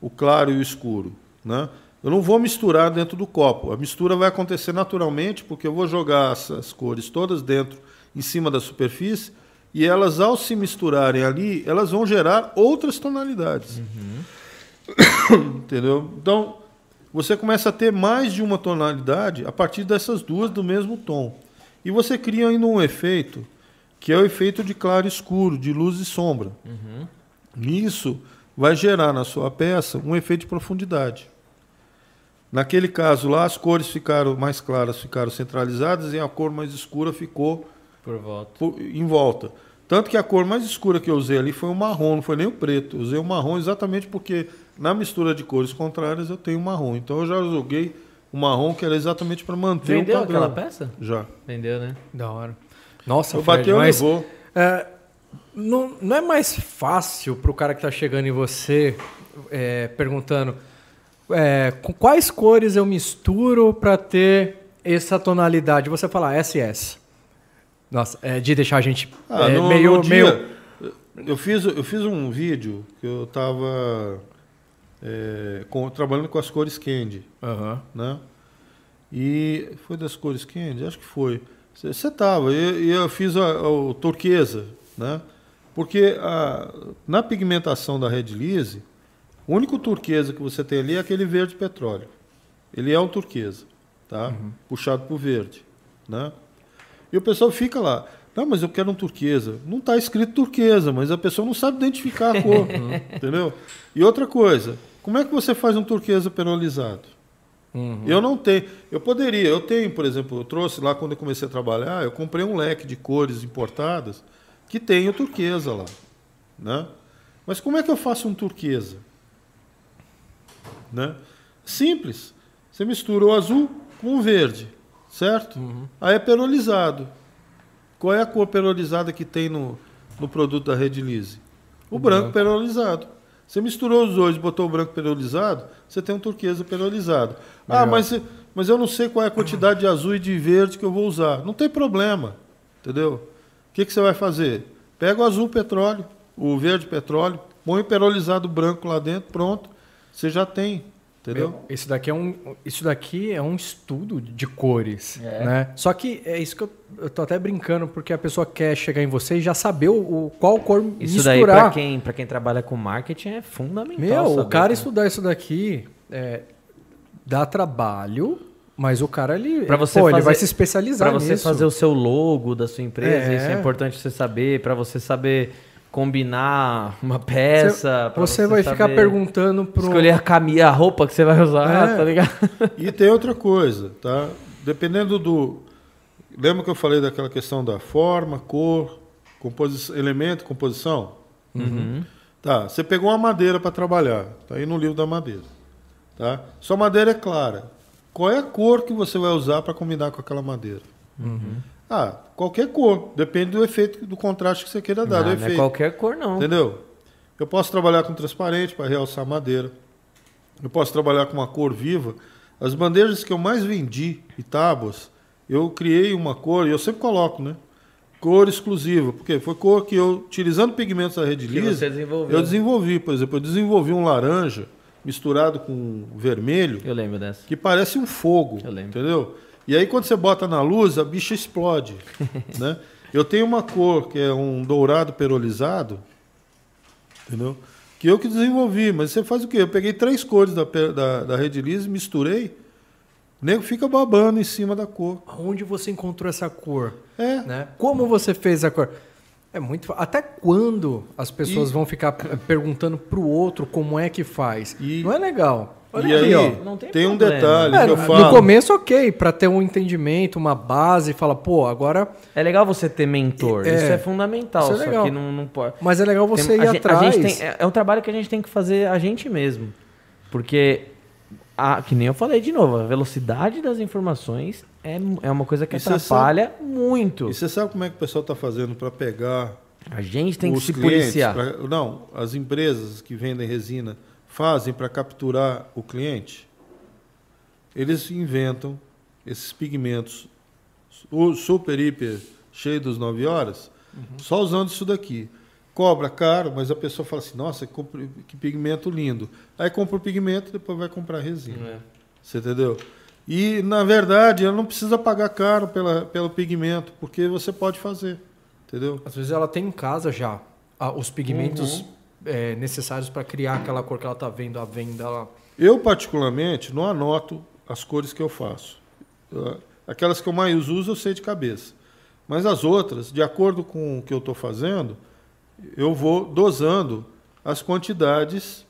O claro e o escuro. Né? Eu não vou misturar dentro do copo. A mistura vai acontecer naturalmente, porque eu vou jogar essas cores todas dentro, em cima da superfície, e elas, ao se misturarem ali, elas vão gerar outras tonalidades. Uhum. Entendeu? Então, você começa a ter mais de uma tonalidade a partir dessas duas do mesmo tom. E você cria ainda um efeito, que é o efeito de claro e escuro, de luz e sombra. Uhum. Isso vai gerar na sua peça um efeito de profundidade. Naquele caso lá, as cores ficaram mais claras, ficaram centralizadas e a cor mais escura ficou por volta. Por, em volta. Tanto que a cor mais escura que eu usei ali foi o marrom, não foi nem o preto. Eu usei o marrom exatamente porque na mistura de cores contrárias eu tenho marrom. Então eu já joguei o marrom que era exatamente para manter Vendeu o padrão. aquela peça? Já. Vendeu, né? Da hora. Nossa, eu Fred, bateu mas, levou. É, não, não é mais fácil para o cara que está chegando em você é, perguntando é, com quais cores eu misturo para ter essa tonalidade? Você falar SS. Nossa, é de deixar a gente ah, é, no, meio, no dia, meio. Eu fiz, eu fiz um vídeo que eu estava é, com, trabalhando com as cores candy. Uhum. Né? E foi das cores candy? Acho que foi. Você estava, e eu, eu, fiz a, a, turquesa, né? Porque a, na pigmentação da Red Lise, o único turquesa que você tem ali é aquele verde petróleo. Ele é um turquesa, tá? Uhum. Puxado para o verde, né? E o pessoal fica lá. Não, mas eu quero um turquesa. Não está escrito turquesa, mas a pessoa não sabe identificar a cor, entendeu? E outra coisa, como é que você faz um turquesa perolizado? Uhum. Eu não tenho. Eu poderia, eu tenho, por exemplo, eu trouxe lá quando eu comecei a trabalhar, eu comprei um leque de cores importadas que tem o turquesa lá. Né? Mas como é que eu faço um turquesa? Né? Simples. Você mistura o azul com o verde, certo? Uhum. Aí é perolizado. Qual é a cor perolizada que tem no, no produto da Red Lise? O, o branco, branco perolizado. Você misturou os dois e botou o branco perolizado, você tem um turquesa perolizado. Ah, mas, mas eu não sei qual é a quantidade de azul e de verde que eu vou usar. Não tem problema, entendeu? O que, que você vai fazer? Pega o azul petróleo, o verde petróleo, põe o perolizado branco lá dentro, pronto. Você já tem. Entendeu? Meu, isso daqui é um, isso daqui é um estudo de cores, é. né? Só que é isso que eu, eu tô até brincando porque a pessoa quer chegar em você e já saber o, o qual cor isso misturar. Isso daí para quem para quem trabalha com marketing é fundamental. Meu, o cara estudar isso daqui é, dá trabalho, mas o cara ele, pra você pô, fazer, ele vai se especializar Para você fazer o seu logo da sua empresa, é. isso é importante você saber, para você saber combinar uma peça. Você, você vai ficar perguntando pro. Escolher a camisa, a roupa que você vai usar, é. tá ligado? E tem outra coisa, tá? Dependendo do. Lembra que eu falei daquela questão da forma, cor, composição, elemento, composição? Uhum. Tá, você pegou uma madeira para trabalhar, tá aí no livro da madeira. Tá? Sua madeira é clara. Qual é a cor que você vai usar para combinar com aquela madeira? Uhum. Ah, qualquer cor. Depende do efeito, do contraste que você queira dar. Não, não é qualquer cor, não. Entendeu? Eu posso trabalhar com transparente para realçar a madeira. Eu posso trabalhar com uma cor viva. As bandejas que eu mais vendi e tábuas, eu criei uma cor, e eu sempre coloco, né? Cor exclusiva, porque foi cor que eu, utilizando pigmentos da Red Lise, eu desenvolvi. Por exemplo, eu desenvolvi um laranja misturado com vermelho. Eu lembro dessa. Que parece um fogo. Eu lembro. Entendeu? E aí quando você bota na luz, a bicha explode. né? Eu tenho uma cor que é um dourado perolizado, Entendeu? Que eu que desenvolvi, mas você faz o quê? Eu peguei três cores da, da, da Red Lease, misturei, o nego fica babando em cima da cor. Onde você encontrou essa cor? É. Né? Como você fez a cor? É muito. Até quando as pessoas e... vão ficar perguntando pro outro como é que faz? E... Não é legal. Olha e aí, ó, tem, tem um detalhe é, que eu falo. No começo, ok, para ter um entendimento, uma base, fala, pô, agora. É legal você ter mentor, é, isso é fundamental, isso é legal. só que não, não pode. Mas é legal você tem, ir a atrás. Gente, tem, é, é um trabalho que a gente tem que fazer a gente mesmo. Porque, a, que nem eu falei de novo, a velocidade das informações é, é uma coisa que e atrapalha sabe, muito. E você sabe como é que o pessoal está fazendo para pegar. A gente tem que se policiar. Pra, não, as empresas que vendem resina fazem para capturar o cliente? Eles inventam esses pigmentos super, hiper, cheio dos 9 horas, uhum. só usando isso daqui. Cobra caro, mas a pessoa fala assim, nossa, que pigmento lindo. Aí compra o pigmento, depois vai comprar resina. É. Você entendeu? E, na verdade, ela não precisa pagar caro pela, pelo pigmento, porque você pode fazer. Entendeu? Às vezes ela tem em casa já ah, os pigmentos uhum é, necessários para criar aquela cor que ela está vendo à venda lá? Eu, particularmente, não anoto as cores que eu faço. Aquelas que eu mais uso, eu sei de cabeça. Mas as outras, de acordo com o que eu estou fazendo, eu vou dosando as quantidades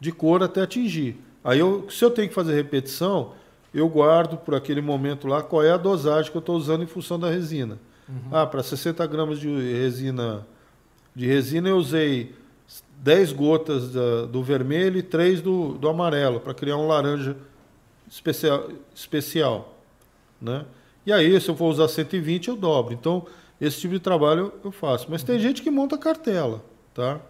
de cor até atingir. Aí, eu, se eu tenho que fazer repetição, eu guardo por aquele momento lá qual é a dosagem que eu estou usando em função da resina. Uhum. Ah, para 60 gramas de resina, de resina eu usei 10 gotas da, do vermelho e 3 do, do amarelo, para criar um laranja especial, especial. Né? E aí, se eu for usar 120, eu dobro. Então, esse tipo de trabalho eu faço. Mas tem gente que monta cartela, tá?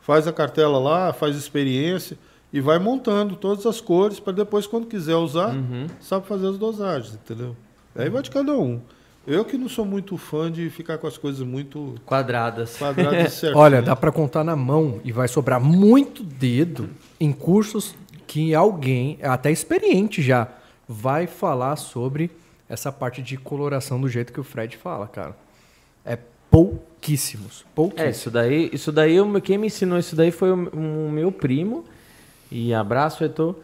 Faz a cartela lá, faz experiência e vai montando todas as cores para depois, quando quiser usar, uhum. sabe fazer as dosagens, entendeu? Aí vai de cada um. Eu que não sou muito fã de ficar com as coisas muito quadradas. Quadradas Olha, dá para contar na mão e vai sobrar muito dedo em cursos que alguém, até experiente já, vai falar sobre essa parte de coloração do jeito que o Fred fala, cara. É pouquíssimos, pouquíssimos. É, isso daí, isso daí, quem me ensinou isso daí foi o, o meu primo. E abraço, Etor.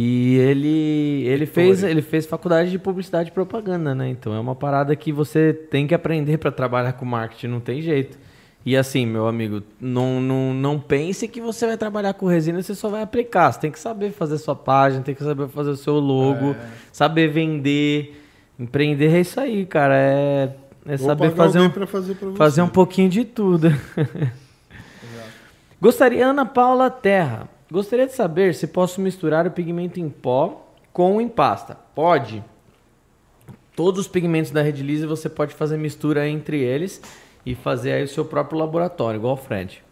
E ele, ele, fez, ele fez faculdade de publicidade e propaganda, né? Então é uma parada que você tem que aprender para trabalhar com marketing, não tem jeito. E assim, meu amigo, não, não, não pense que você vai trabalhar com resina e você só vai aplicar. Você tem que saber fazer sua página, tem que saber fazer o seu logo, é. saber vender. Empreender é isso aí, cara. É, é saber fazer um, fazer, fazer um pouquinho de tudo. Gostaria, Ana Paula Terra. Gostaria de saber se posso misturar o pigmento em pó com em pasta. Pode. Todos os pigmentos da Red Lise você pode fazer mistura entre eles e fazer aí o seu próprio laboratório, igual o Fred.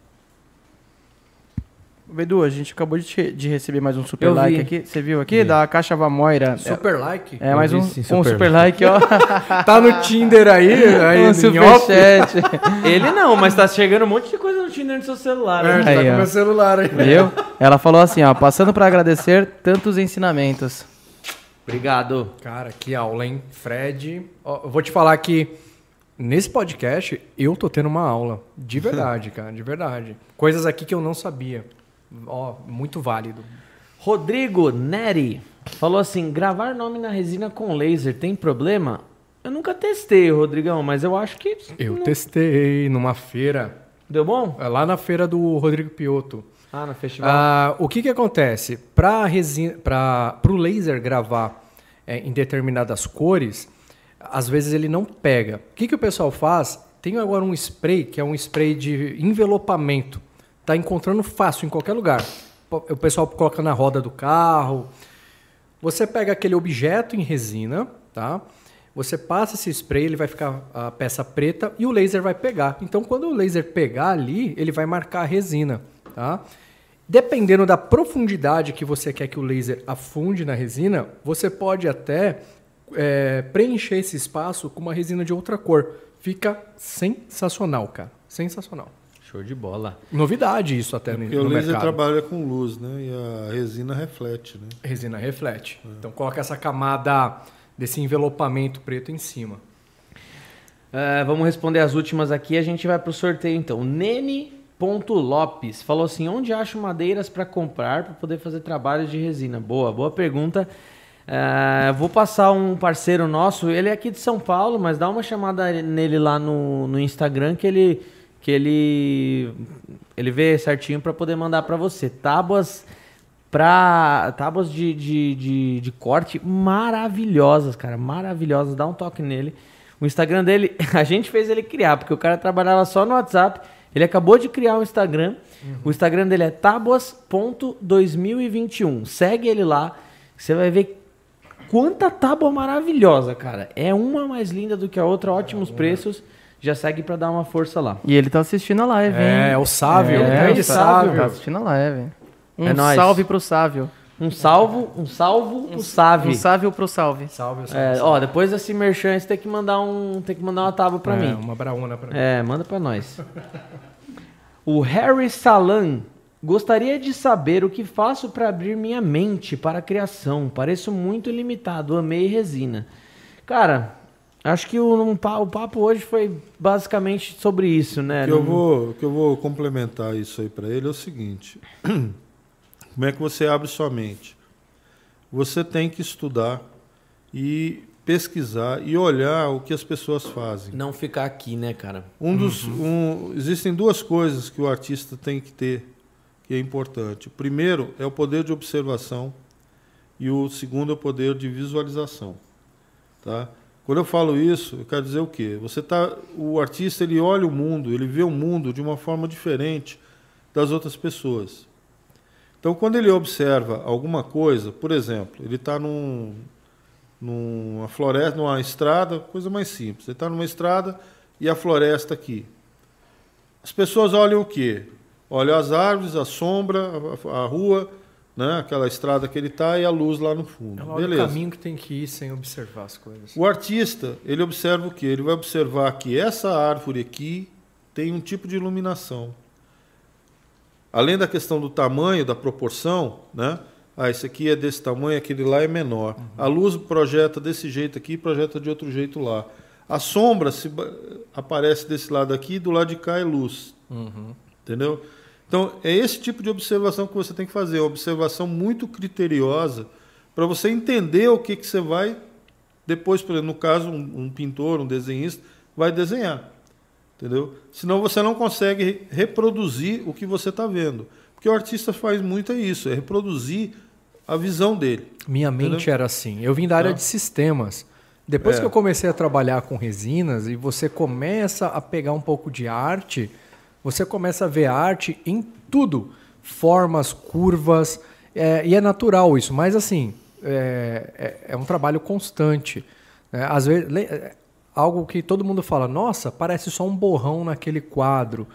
Edu, a gente acabou de, de receber mais um super Eu like vi. aqui. Você viu aqui? Vi. Da Caixa Vamoira. Super like? É, mais um, sim, super. um super like, ó. tá no Tinder aí, aí um superchat. Ele não, mas tá chegando um monte de coisa no Tinder no seu celular. É, tá aí, com meu celular aí. Viu? Ela falou assim, ó, passando para agradecer tantos ensinamentos. Obrigado. Cara, que aula, hein? Fred, ó, eu vou te falar que nesse podcast eu tô tendo uma aula. De verdade, cara, de verdade. Coisas aqui que eu não sabia. Ó, muito válido. Rodrigo Neri falou assim: gravar nome na resina com laser tem problema? Eu nunca testei, Rodrigão, mas eu acho que. Eu não... testei numa feira. Deu bom? É lá na feira do Rodrigo Pioto. Ah, no festival. Ah, o que que acontece? Para resina, para o laser gravar é, em determinadas cores, às vezes ele não pega. O que que o pessoal faz? Tem agora um spray que é um spray de envelopamento tá encontrando fácil em qualquer lugar. O pessoal coloca na roda do carro. Você pega aquele objeto em resina, tá? Você passa esse spray, ele vai ficar a peça preta e o laser vai pegar. Então, quando o laser pegar ali, ele vai marcar a resina, tá? Dependendo da profundidade que você quer que o laser afunde na resina, você pode até é, preencher esse espaço com uma resina de outra cor. Fica sensacional, cara. Sensacional. Show de bola. Novidade isso até é no, no o laser mercado. trabalha com luz, né? E a resina reflete, né? Resina reflete. É. Então coloca essa camada desse envelopamento preto em cima. Uh, vamos responder as últimas aqui. A gente vai para o sorteio então. Nene Ponto Lopes falou assim: onde acho madeiras para comprar para poder fazer trabalhos de resina? Boa, boa pergunta. É, vou passar um parceiro nosso, ele é aqui de São Paulo, mas dá uma chamada nele lá no, no Instagram que ele que ele ele vê certinho para poder mandar para você. Tábuas para tábuas de, de, de, de, corte maravilhosas, cara, maravilhosas. Dá um toque nele. O Instagram dele, a gente fez ele criar, porque o cara trabalhava só no WhatsApp. Ele acabou de criar um Instagram. Uhum. O Instagram dele é tabuas.2021. Segue ele lá. Você vai ver Quanta tábua maravilhosa, cara. É uma mais linda do que a outra, ótimos preços. Já segue para dar uma força lá. E ele tá assistindo a live, hein? É, o Sávio. É, é o Sávio. Tá assistindo a live. Um é salve pro Sávio. Um salvo, um salvo pro Sávio. Um sávio pro salve. Salve, salve. É, ó, depois desse merchan, você tem que mandar um, tem que mandar uma tábua para é, mim. uma brauna para mim. É, manda para nós. o Harry Salan Gostaria de saber o que faço para abrir minha mente para a criação. Pareço muito limitado. Amei resina. Cara, acho que o, um, o papo hoje foi basicamente sobre isso, né? O que, eu, vou, que eu vou complementar isso aí para ele é o seguinte: como é que você abre sua mente? Você tem que estudar e pesquisar e olhar o que as pessoas fazem. Não ficar aqui, né, cara? Um dos, uhum. um, existem duas coisas que o artista tem que ter que é importante. O primeiro é o poder de observação e o segundo é o poder de visualização. Tá? Quando eu falo isso, eu quero dizer o quê? Você tá, o artista ele olha o mundo, ele vê o mundo de uma forma diferente das outras pessoas. Então, quando ele observa alguma coisa, por exemplo, ele está num, numa floresta, numa estrada, coisa mais simples. Ele está numa estrada e a floresta aqui. As pessoas olham o quê? Olha as árvores, a sombra, a, a rua, né? aquela estrada que ele está e a luz lá no fundo. É Beleza. o caminho que tem que ir sem observar as coisas. O artista, ele observa o quê? Ele vai observar que essa árvore aqui tem um tipo de iluminação. Além da questão do tamanho, da proporção, né? Ah, esse aqui é desse tamanho, aquele lá é menor. Uhum. A luz projeta desse jeito aqui, projeta de outro jeito lá. A sombra se aparece desse lado aqui, do lado de cá é luz. Uhum. Entendeu? Então, é esse tipo de observação que você tem que fazer, uma observação muito criteriosa, para você entender o que, que você vai, depois, por exemplo, no caso, um, um pintor, um desenhista, vai desenhar. Entendeu? Senão você não consegue reproduzir o que você está vendo. Porque o artista faz muito é isso, é reproduzir a visão dele. Minha mente entendeu? era assim. Eu vim da área ah. de sistemas. Depois é. que eu comecei a trabalhar com resinas e você começa a pegar um pouco de arte, você começa a ver arte em tudo. Formas, curvas, é, e é natural isso, mas assim, é, é, é um trabalho constante. Né? Às vezes, é, algo que todo mundo fala, nossa, parece só um borrão naquele quadro.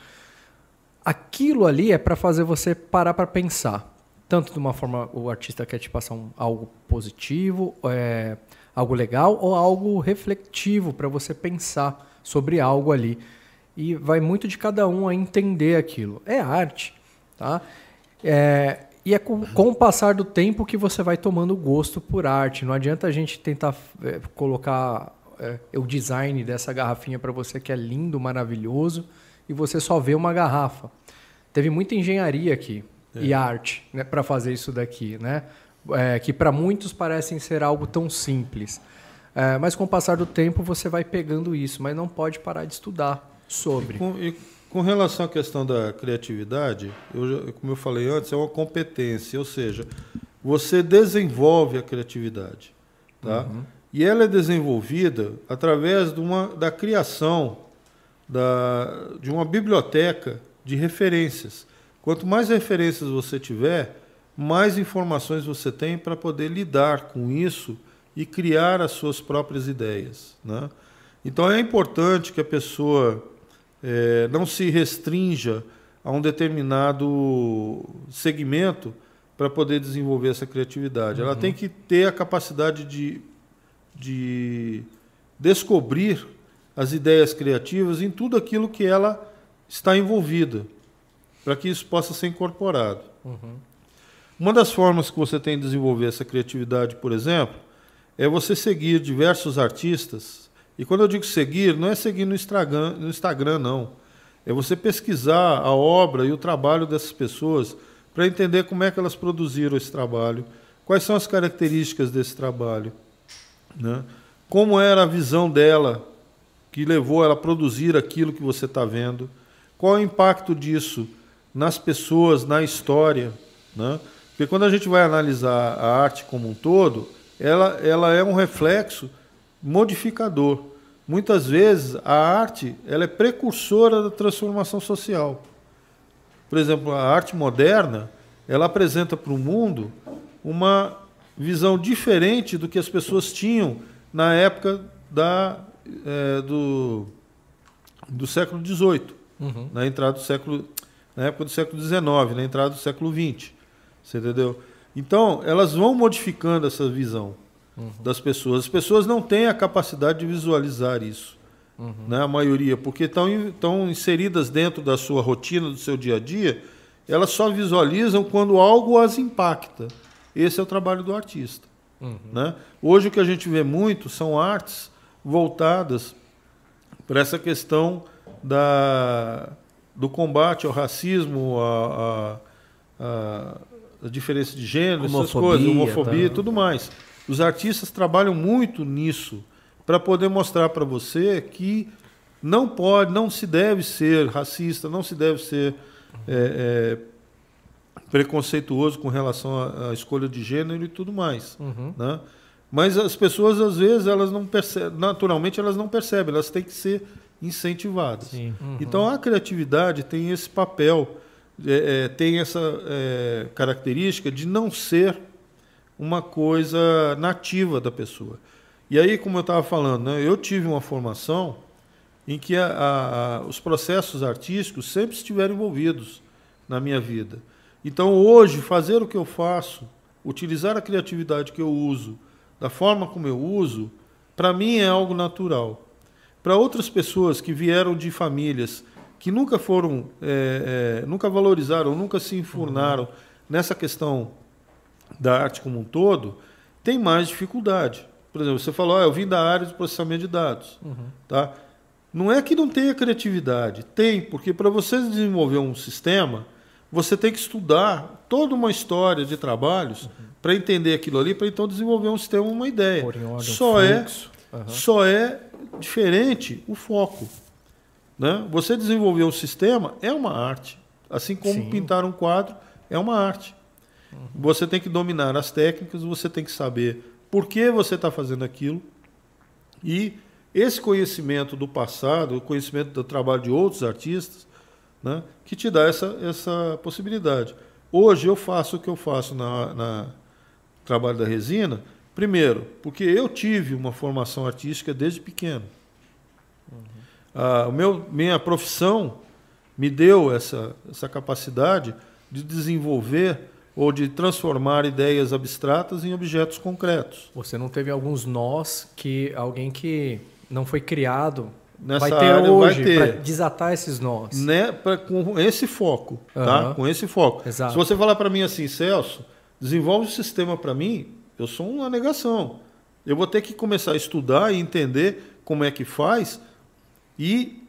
Aquilo ali é para fazer você parar para pensar. Tanto de uma forma, o artista quer te passar um, algo positivo, é, algo legal, ou algo refletivo para você pensar sobre algo ali e vai muito de cada um a entender aquilo. É arte, tá? É, e é com, com, o passar do tempo que você vai tomando gosto por arte. Não adianta a gente tentar é, colocar é, o design dessa garrafinha para você que é lindo, maravilhoso, e você só vê uma garrafa. Teve muita engenharia aqui é. e arte né, para fazer isso daqui, né? É, que para muitos parecem ser algo tão simples. É, mas com o passar do tempo você vai pegando isso, mas não pode parar de estudar sobre. E com, e com relação à questão da criatividade, eu, como eu falei antes, é uma competência, ou seja, você desenvolve a criatividade. Tá? Uhum. E ela é desenvolvida através de uma, da criação da, de uma biblioteca de referências. Quanto mais referências você tiver, mais informações você tem para poder lidar com isso e criar as suas próprias ideias. Né? Então é importante que a pessoa é, não se restrinja a um determinado segmento para poder desenvolver essa criatividade. Uhum. Ela tem que ter a capacidade de, de descobrir as ideias criativas em tudo aquilo que ela está envolvida, para que isso possa ser incorporado. Uhum. Uma das formas que você tem de desenvolver essa criatividade, por exemplo, é você seguir diversos artistas e quando eu digo seguir, não é seguir no Instagram, no Instagram não. É você pesquisar a obra e o trabalho dessas pessoas para entender como é que elas produziram esse trabalho, quais são as características desse trabalho, né? como era a visão dela que levou ela a produzir aquilo que você está vendo, qual é o impacto disso nas pessoas, na história. Né? Porque quando a gente vai analisar a arte como um todo, ela, ela é um reflexo modificador. Muitas vezes a arte ela é precursora da transformação social. Por exemplo, a arte moderna ela apresenta para o mundo uma visão diferente do que as pessoas tinham na época da, é, do, do século XVIII, uhum. na entrada do século, na época do século XIX, na entrada do século XX. Você entendeu? Então, elas vão modificando essa visão uhum. das pessoas. As pessoas não têm a capacidade de visualizar isso, uhum. né, a maioria, porque estão, estão inseridas dentro da sua rotina, do seu dia a dia, elas só visualizam quando algo as impacta. Esse é o trabalho do artista. Uhum. Né? Hoje o que a gente vê muito são artes voltadas para essa questão da, do combate ao racismo, a, a, a, a diferença de gênero, homofobia, essas coisas, homofobia e tá. tudo mais. Os artistas trabalham muito nisso para poder mostrar para você que não pode, não se deve ser racista, não se deve ser é, é, preconceituoso com relação à, escolha de gênero e tudo mais. Uhum. Né? Mas as pessoas, às vezes, elas não percebem, naturalmente elas não percebem, elas têm que ser incentivadas. Uhum. Então a criatividade tem esse papel, é, é, tem essa é, característica de não ser uma coisa nativa da pessoa. E aí, como eu estava falando, né, eu tive uma formação em que a, a, os processos artísticos sempre estiveram envolvidos na minha vida. Então, hoje, fazer o que eu faço, utilizar a criatividade que eu uso, da forma como eu uso, para mim é algo natural. Para outras pessoas que vieram de famílias que nunca foram, é, é, nunca valorizaram, nunca se enfurnaram uhum. nessa questão da arte como um todo, tem mais dificuldade. Por exemplo, você falou, ah, eu vim da área de processamento de dados. Uhum. Tá? Não é que não tenha criatividade, tem, porque para você desenvolver um sistema, você tem que estudar toda uma história de trabalhos uhum. para entender aquilo ali, para então desenvolver um sistema, uma ideia. Ordem, só é, uhum. só é diferente o foco. Né? Você desenvolver um sistema é uma arte, assim como Sim. pintar um quadro é uma arte. Uhum. Você tem que dominar as técnicas, você tem que saber por que você está fazendo aquilo e esse conhecimento do passado, o conhecimento do trabalho de outros artistas, né, que te dá essa, essa possibilidade. Hoje eu faço o que eu faço na, na trabalho da resina, primeiro, porque eu tive uma formação artística desde pequeno. Uhum. Ah, o meu, minha profissão me deu essa, essa capacidade de desenvolver ou de transformar ideias abstratas em objetos concretos. Você não teve alguns nós que alguém que não foi criado Nessa vai ter hoje para desatar esses nós. Né, pra, com esse foco, uhum. tá? Com esse foco. Exato. Se você falar para mim assim, Celso, desenvolve o sistema para mim, eu sou uma negação. Eu vou ter que começar a estudar e entender como é que faz e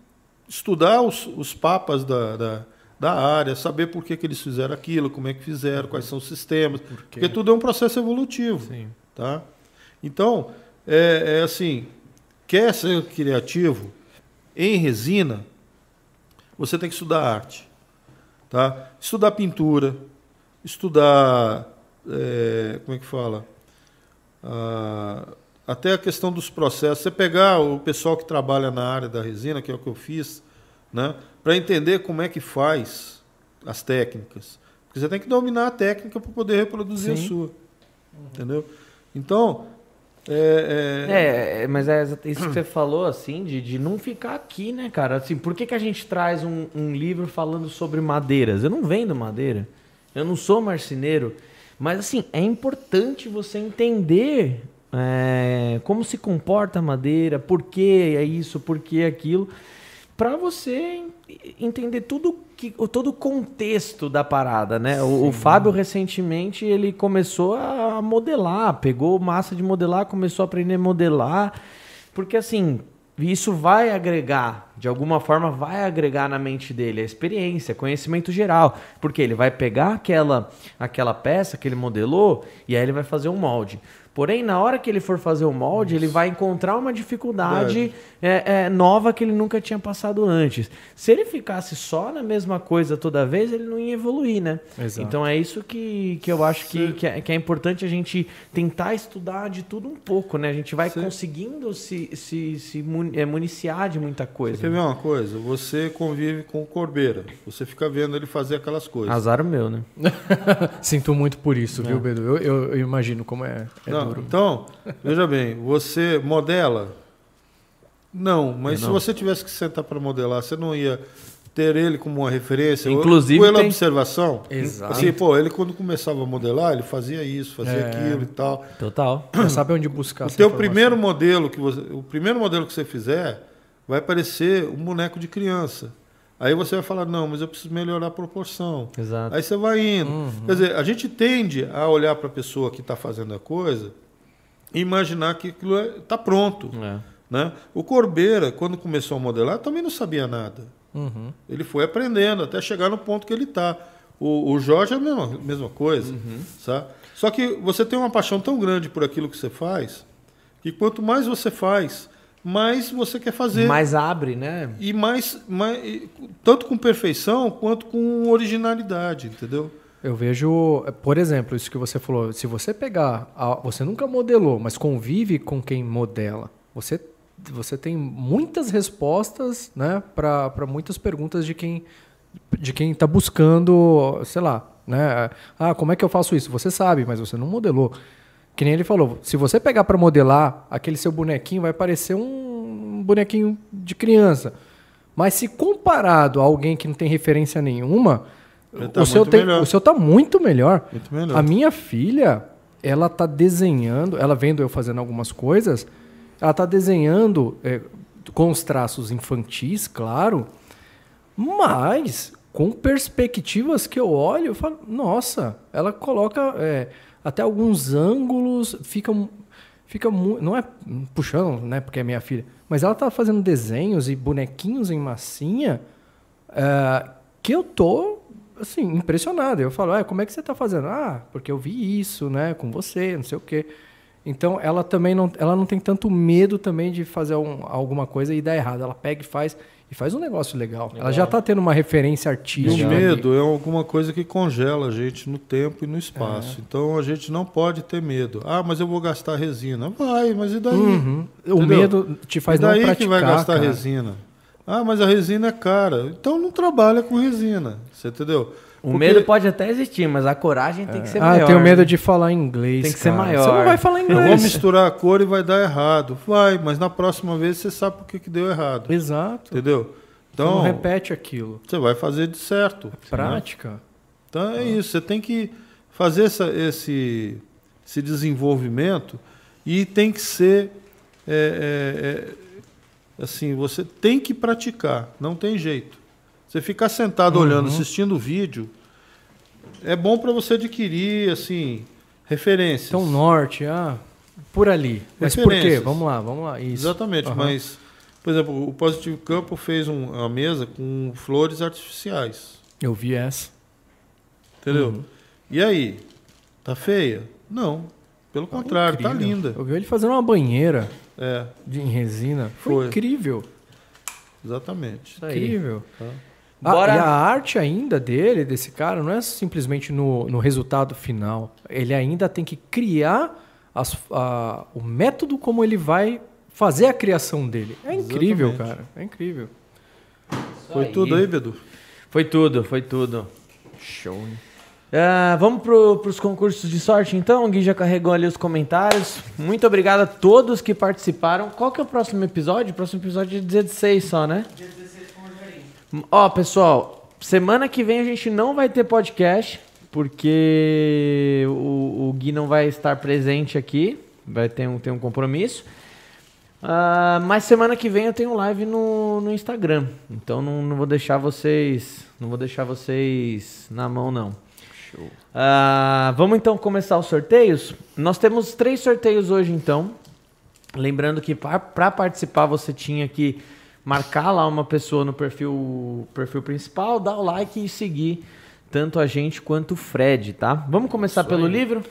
estudar os, os papas da, da, da área, saber por que, que eles fizeram aquilo, como é que fizeram, quais são os sistemas. Por porque tudo é um processo evolutivo. Sim. Tá? Então, é, é assim, quer ser criativo em resina, você tem que estudar arte. Tá? Estudar pintura, estudar. É, como é que fala? Ah, até a questão dos processos. Você pegar o pessoal que trabalha na área da resina, que é o que eu fiz, né, para entender como é que faz as técnicas. Porque você tem que dominar a técnica para poder reproduzir Sim. a sua. Entendeu? Então, é, é... é, mas é isso que você falou, assim, de, de não ficar aqui, né, cara? Assim, por que, que a gente traz um, um livro falando sobre madeiras? Eu não vendo madeira, eu não sou marceneiro, mas, assim, é importante você entender é, como se comporta a madeira, por que é isso, por que é aquilo, para você entender tudo que, todo o contexto da parada, né? O, o, Fábio recentemente ele começou a modelar, pegou massa de modelar, começou a aprender a modelar, porque assim isso vai agregar de alguma forma vai agregar na mente dele a experiência, conhecimento geral, porque ele vai pegar aquela aquela peça que ele modelou e aí ele vai fazer um molde. Porém, na hora que ele for fazer o molde, ele vai encontrar uma dificuldade é, é, nova que ele nunca tinha passado antes. Se ele ficasse só na mesma coisa toda vez, ele não ia evoluir, né? Exato. Então é isso que, que eu acho que, que, é, que é importante a gente tentar estudar de tudo um pouco, né? A gente vai conseguindo se, se, se é, municiar de muita coisa. Você quer ver uma coisa? Você convive com o Corbeira. Você fica vendo ele fazer aquelas coisas. Azar meu, né? Sinto muito por isso, viu, Bedu? Eu, eu, eu, imagino como é, é não, duro. Então, veja bem, você modela? Não, mas se você tivesse que sentar para modelar, você não ia ter ele como uma referência, inclusive pela tem... observação. Exato. Assim, pô, ele quando começava a modelar, ele fazia isso, fazia é. aquilo e tal. Total. Já sabe onde buscar. O teu primeiro modelo que você, o primeiro modelo que você fizer vai parecer um boneco de criança. Aí você vai falar, não, mas eu preciso melhorar a proporção. Exato. Aí você vai indo. Uhum. Quer dizer, a gente tende a olhar para a pessoa que está fazendo a coisa e imaginar que aquilo está é, pronto. É. Né? O Corbeira, quando começou a modelar, também não sabia nada. Uhum. Ele foi aprendendo até chegar no ponto que ele está. O, o, Jorge é a mesma, mesma coisa. Uhum. Sabe? Só que você tem uma paixão tão grande por aquilo que você faz, que quanto mais você faz, mais você quer fazer. Mais abre, né? E mais, mais tanto com perfeição quanto com originalidade, entendeu? Eu vejo, por exemplo, isso que você falou, se você pegar, você nunca modelou, mas convive com quem modela, você você tem muitas respostas, né, para muitas perguntas de quem de quem está buscando, sei lá, né? Ah, como é que eu faço isso? Você sabe, mas você não modelou. Que nem ele falou, se você pegar para modelar aquele seu bonequinho, vai parecer um bonequinho de criança. Mas se comparado a alguém que não tem referência nenhuma, tá o, seu tem, o seu tá muito melhor. muito melhor. A minha filha, ela tá desenhando, ela vendo eu fazendo algumas coisas, ela tá desenhando é, com os traços infantis, claro, mas com perspectivas que eu olho, eu falo, nossa, ela coloca é, até alguns ângulos, fica fica não é puxando, né, porque é minha filha, mas ela tá fazendo desenhos e bonequinhos em massinha uh, que eu tô assim impressionado. Eu falo, como é que você tá fazendo? Ah, porque eu vi isso, né, com você, não sei o quê. Então ela também não, ela não tem tanto medo também de fazer um, alguma coisa e dar errado. Ela pega e faz e faz um negócio legal. legal. Ela já está tendo uma referência artística. O medo é alguma coisa que congela a gente no tempo e no espaço. É. Então a gente não pode ter medo. Ah, mas eu vou gastar resina. Vai, mas e daí? Uhum. O medo te faz e daí não praticar, que vai gastar cara. resina. Ah, mas a resina é cara. Então não trabalha com resina. Você entendeu? O Porque... medo pode até existir, mas a coragem tem que ser ah, maior. Ah, eu tenho medo de falar inglês. Tem que cara. ser maior. Você não vai falar inglês. Eu vou misturar a cor e vai dar errado. Vai, mas na próxima vez você sabe por que, que deu errado. Exato. Entendeu? Então, você não repete aquilo. Você vai fazer de certo. Prática. Né? Então é ah. isso. Você tem que fazer essa, esse, esse desenvolvimento e tem que ser. É, é, é, assim, você tem que praticar, não tem jeito. Você ficar sentado uhum. olhando, assistindo o vídeo, é bom para você adquirir assim referências. Então norte, ah, por ali. Mas por quê? Vamos lá, vamos lá. Isso. Exatamente, uhum. mas por exemplo, o Positivo Campo fez um, uma mesa com flores artificiais. Eu vi essa. Entendeu? Uhum. E aí? Tá feia? Não. Pelo tá contrário, tá incrível. tá linda. Eu vi ele fazendo uma banheira é. de, em resina. Foi, Foi. incrível. Exatamente. Incrível. Tá. Bora... Ah, e a arte ainda dele, desse cara, não é simplesmente no, no resultado final. Ele ainda tem que criar as, a, o método como ele vai fazer a criação dele. É incrível, Exatamente. cara. É incrível. Foi aí. tudo aí, Bedu? Foi tudo, foi tudo. Show. Uh, vamos para os concursos de sorte, então. O Gui já carregou ali os comentários. Muito obrigado a todos que participaram. Qual que é o próximo episódio? O próximo episódio é 16 só, né? 16 com Ó, pessoal, semana que vem a gente não vai ter podcast, porque o, o Gui não vai estar presente aqui. Vai ter um, ter um compromisso. Uh, mas semana que vem eu tenho live no, no Instagram. Então não, não vou deixar vocês. Não vou deixar vocês na mão, não. Show. Uh, vamos então começar os sorteios. Nós temos três sorteios hoje, então. Lembrando que para participar você tinha que marcar lá uma pessoa no perfil, perfil principal, dar o like e seguir tanto a gente quanto o Fred, tá? Vamos começar pelo livro?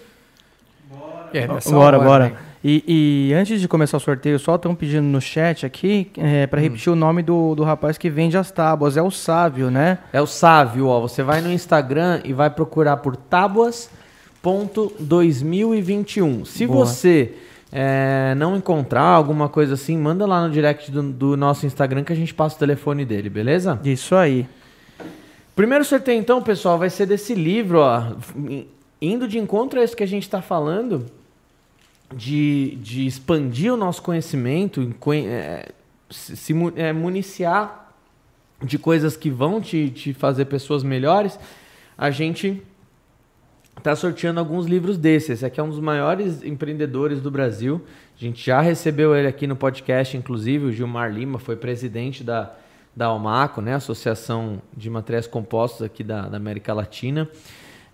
É, bora, bora. E, e, antes de começar o sorteio, só estão pedindo no chat aqui é, para hum. repetir hum. o nome do, do rapaz que vende as tábuas. É o Sávio, né? É o Sávio, ó. Você vai no Instagram e vai procurar por tábuas.2021. Se Boa. você é, não encontrar alguma coisa assim, manda lá no direct do, do nosso Instagram que a gente passa o telefone dele, beleza? Isso aí. Primeiro sorteio, então, pessoal, vai ser desse livro, ó. Indo de encontro a isso que a gente está falando de, de expandir o nosso conhecimento, é, se é, municiar de coisas que vão te, te fazer pessoas melhores, a gente está sorteando alguns livros desses. Esse aqui é um dos maiores empreendedores do Brasil. A gente já recebeu ele aqui no podcast, inclusive. O Gilmar Lima foi presidente da, da Almaco, né? Associação de Materiais Compostos aqui da, da América Latina.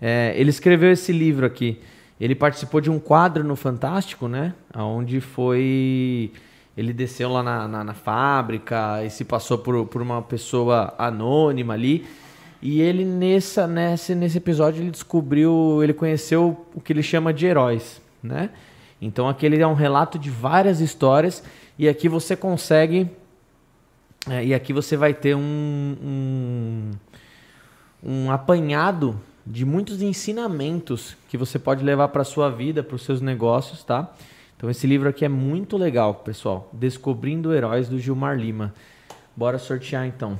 É, ele escreveu esse livro aqui. Ele participou de um quadro no Fantástico, né? Onde foi. Ele desceu lá na, na, na fábrica e se passou por, por uma pessoa anônima ali. E ele, nessa, nesse, nesse episódio, ele descobriu, ele conheceu o que ele chama de heróis, né? Então aquele é um relato de várias histórias e aqui você consegue é, e aqui você vai ter um, um, um apanhado de muitos ensinamentos que você pode levar para sua vida, para os seus negócios, tá? Então esse livro aqui é muito legal, pessoal. Descobrindo Heróis do Gilmar Lima. Bora sortear então.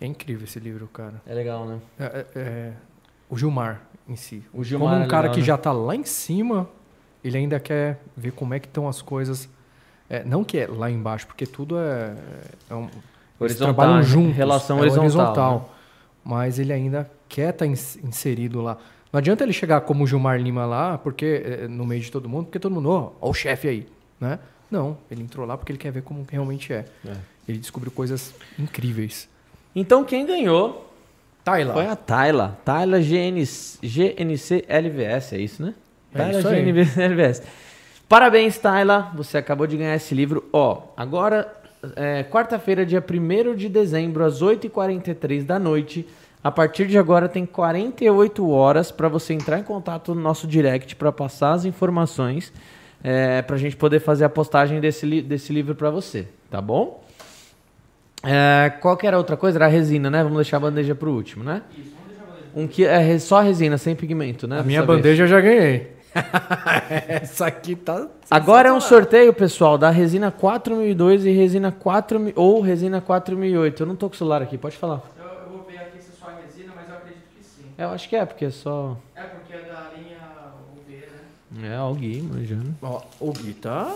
É incrível esse livro, cara. É legal, né? É, é, é, o Gilmar em si. O Gilmar como um é cara legal, que né? já está lá em cima, ele ainda quer ver como é que estão as coisas. É, não que é lá embaixo, porque tudo é, é um, trabalham juntos. Relação é horizontal. horizontal né? Mas ele ainda quer estar tá inserido lá. Não adianta ele chegar como o Gilmar Lima lá, porque no meio de todo mundo, porque todo mundo, ó, oh, o chefe aí, né? Não, ele entrou lá porque ele quer ver como realmente é. é. Ele descobriu coisas incríveis. Então quem ganhou Tayla. foi a Tayla. Tayla GNC, GNC LVS, é isso, né? É Tayla isso GNC LVS. Parabéns, Tayla. Você acabou de ganhar esse livro. Ó, agora é, quarta-feira, dia 1 de dezembro, às 8h43 da noite. A partir de agora tem 48 horas para você entrar em contato no nosso direct para passar as informações é, para a gente poder fazer a postagem desse, li desse livro para você, tá bom? É, qual que era outra coisa? Era a resina, né? Vamos deixar a bandeja para o último, né? Isso, vamos deixar a bandeja. Um que é só resina, sem pigmento, né? A minha bandeja vez. eu já ganhei. Essa aqui tá. Agora é um sorteio, pessoal, da resina 4002 e resina 4000 ou resina 4008. Eu não tô com o celular aqui, pode falar. Eu, eu vou ver aqui se é só resina, mas eu acredito que sim. Eu acho que é, porque é só. É porque é da linha UV, né? É, o Gui, manjando. Ó, o Gui tá.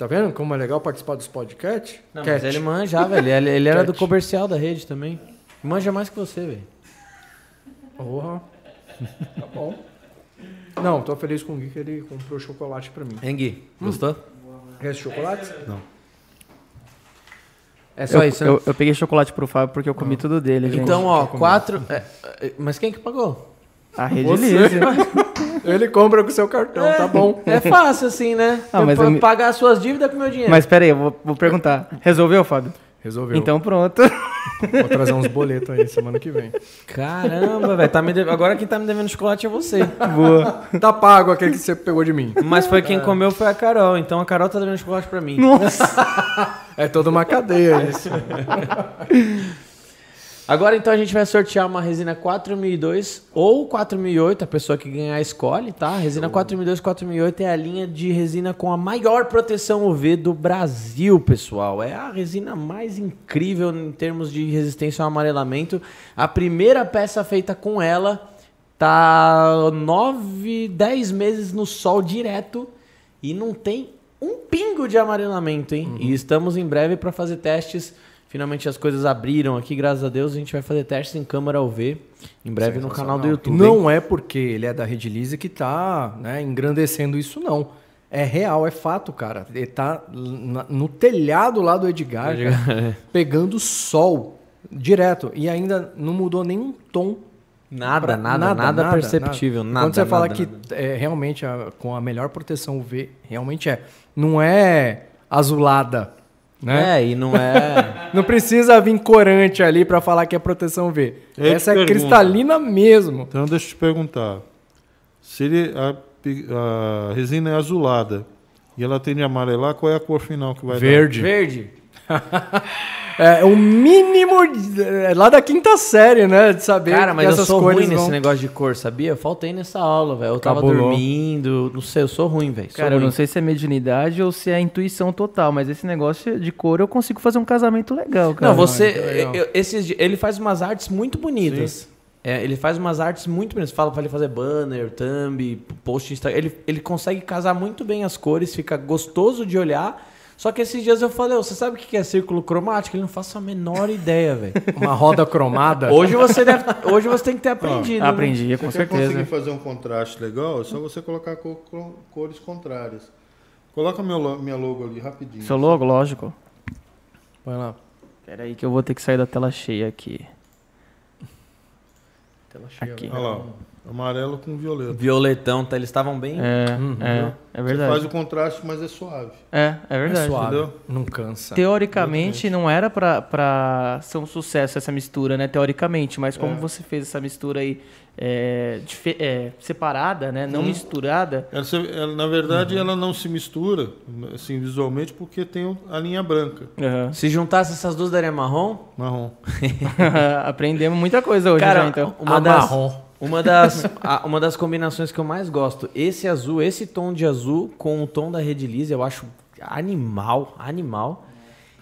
Tá vendo como é legal participar dos podcasts? Não, Cat. mas ele manjava, ele, ele era do comercial da rede também. Manja mais que você, velho. Porra. Tá bom. Não, tô feliz com o Gui que ele comprou chocolate pra mim. Hein, Gui? Gostou? Quer esse chocolate? Não. É só eu, isso, né? eu, eu, peguei chocolate pro Fábio porque eu comi ah. tudo dele. Então, ó, quatro. É, é, mas quem que pagou? A Rede Lise. Ele compra com o seu cartão, é, tá bom. É fácil assim, né? Ah, mas eu, eu pagar as suas dívidas com meu dinheiro. Mas peraí, eu vou, vou perguntar. Resolveu, Fábio? Resolveu. Então pronto. Vou trazer uns boletos aí semana que vem. Caramba, velho. Tá deve... Agora quem tá me devendo chocolate é você. Boa. Tá pago aquele que você pegou de mim. Mas foi quem é. comeu foi a Carol. Então a Carol tá devendo chocolate pra mim. Nossa. é toda uma cadeia isso. Agora então a gente vai sortear uma resina 4002 ou 4008, a pessoa que ganhar escolhe, tá? Resina 4002 4008 é a linha de resina com a maior proteção UV do Brasil, pessoal. É a resina mais incrível em termos de resistência ao amarelamento. A primeira peça feita com ela tá 9, 10 meses no sol direto e não tem um pingo de amarelamento, hein? Uhum. E estamos em breve para fazer testes Finalmente as coisas abriram aqui, graças a Deus. A gente vai fazer testes em câmera UV em breve no canal do YouTube. Não hein? é porque ele é da Rede Lise que tá né, engrandecendo isso, não. É real, é fato, cara. Ele tá no telhado lá do Edgar, Edgar cara, é. pegando sol direto. E ainda não mudou nenhum tom Nada, Pra- nada, nada, perceptível. Nada, Quando você nada, fala nada. que é, realmente a- com a melhor proteção UV, realmente é. Não é azulada, né? É, e não é. Não precisa vir corante ali pra falar que é proteção UV. Eu Essa é pergunto. cristalina mesmo. Então deixa eu te perguntar. Se ele- a, a resina é azulada e ela tem de amarelar, qual é a cor final que vai Verde. Verde. É o mínimo de- é lá da quinta série, né? De saber Cara, mas que eu essas sou cores ruim nesse vão... negócio de cor, sabia? Eu faltei nessa aula, velho. Eu tava Cabulou. dormindo, não sei, eu sou ruim, velho. Cara, eu ruim. não sei se é mediunidade ou se é intuição total, mas esse negócio de cor eu consigo fazer um casamento legal, cara. Não, você. então é legal. eu- esses, ele faz umas artes muito bonitas. É, ele faz umas artes muito bonitas. Fala pra ele fazer banner, thumb, post Instagram. Ele, ele consegue casar muito bem as cores, fica gostoso de olhar. Só que esses dias eu falei, "Ô, você sabe o que é círculo cromático? Ele não faço a menor ideia, velho. Uma roda cromada. Hoje você deve, hoje você tem que ter aprendido. né? Aprendi, com Você certeza. conseguir fazer um contraste legal, é só você colocar co- co- cores contrárias. Coloca meu, lo- minha logo ali rapidinho. Seu logo, lógico. Põe lá. Pera aí que eu vou ter que sair da tela cheia aqui. Tela cheia, Aqui. né? Olha lá, amarelo com violeta. Violetão, tá? Eles estavam bem. É, Uhum. é, é Você verdade. faz o contraste, mas é suave. É, é É verdade. suave. entendeu? Não cansa. Teoricamente não era pra, pra ser um sucesso essa mistura, né? Teoricamente, mas como É. você fez essa mistura aí é, é, separada, né? Não Uhum. misturada. Ela, na verdade, ela não se mistura assim, visualmente porque tem a linha branca, Aham. Se juntasse essas duas daria marrom? marrom. Aprendemos muita coisa hoje Cara, já, então. uma A das, marrom. Uma, das, a- uma das combinações que eu mais gosto, esse azul, esse tom de azul com o tom da Red Lise, eu acho animal, animal.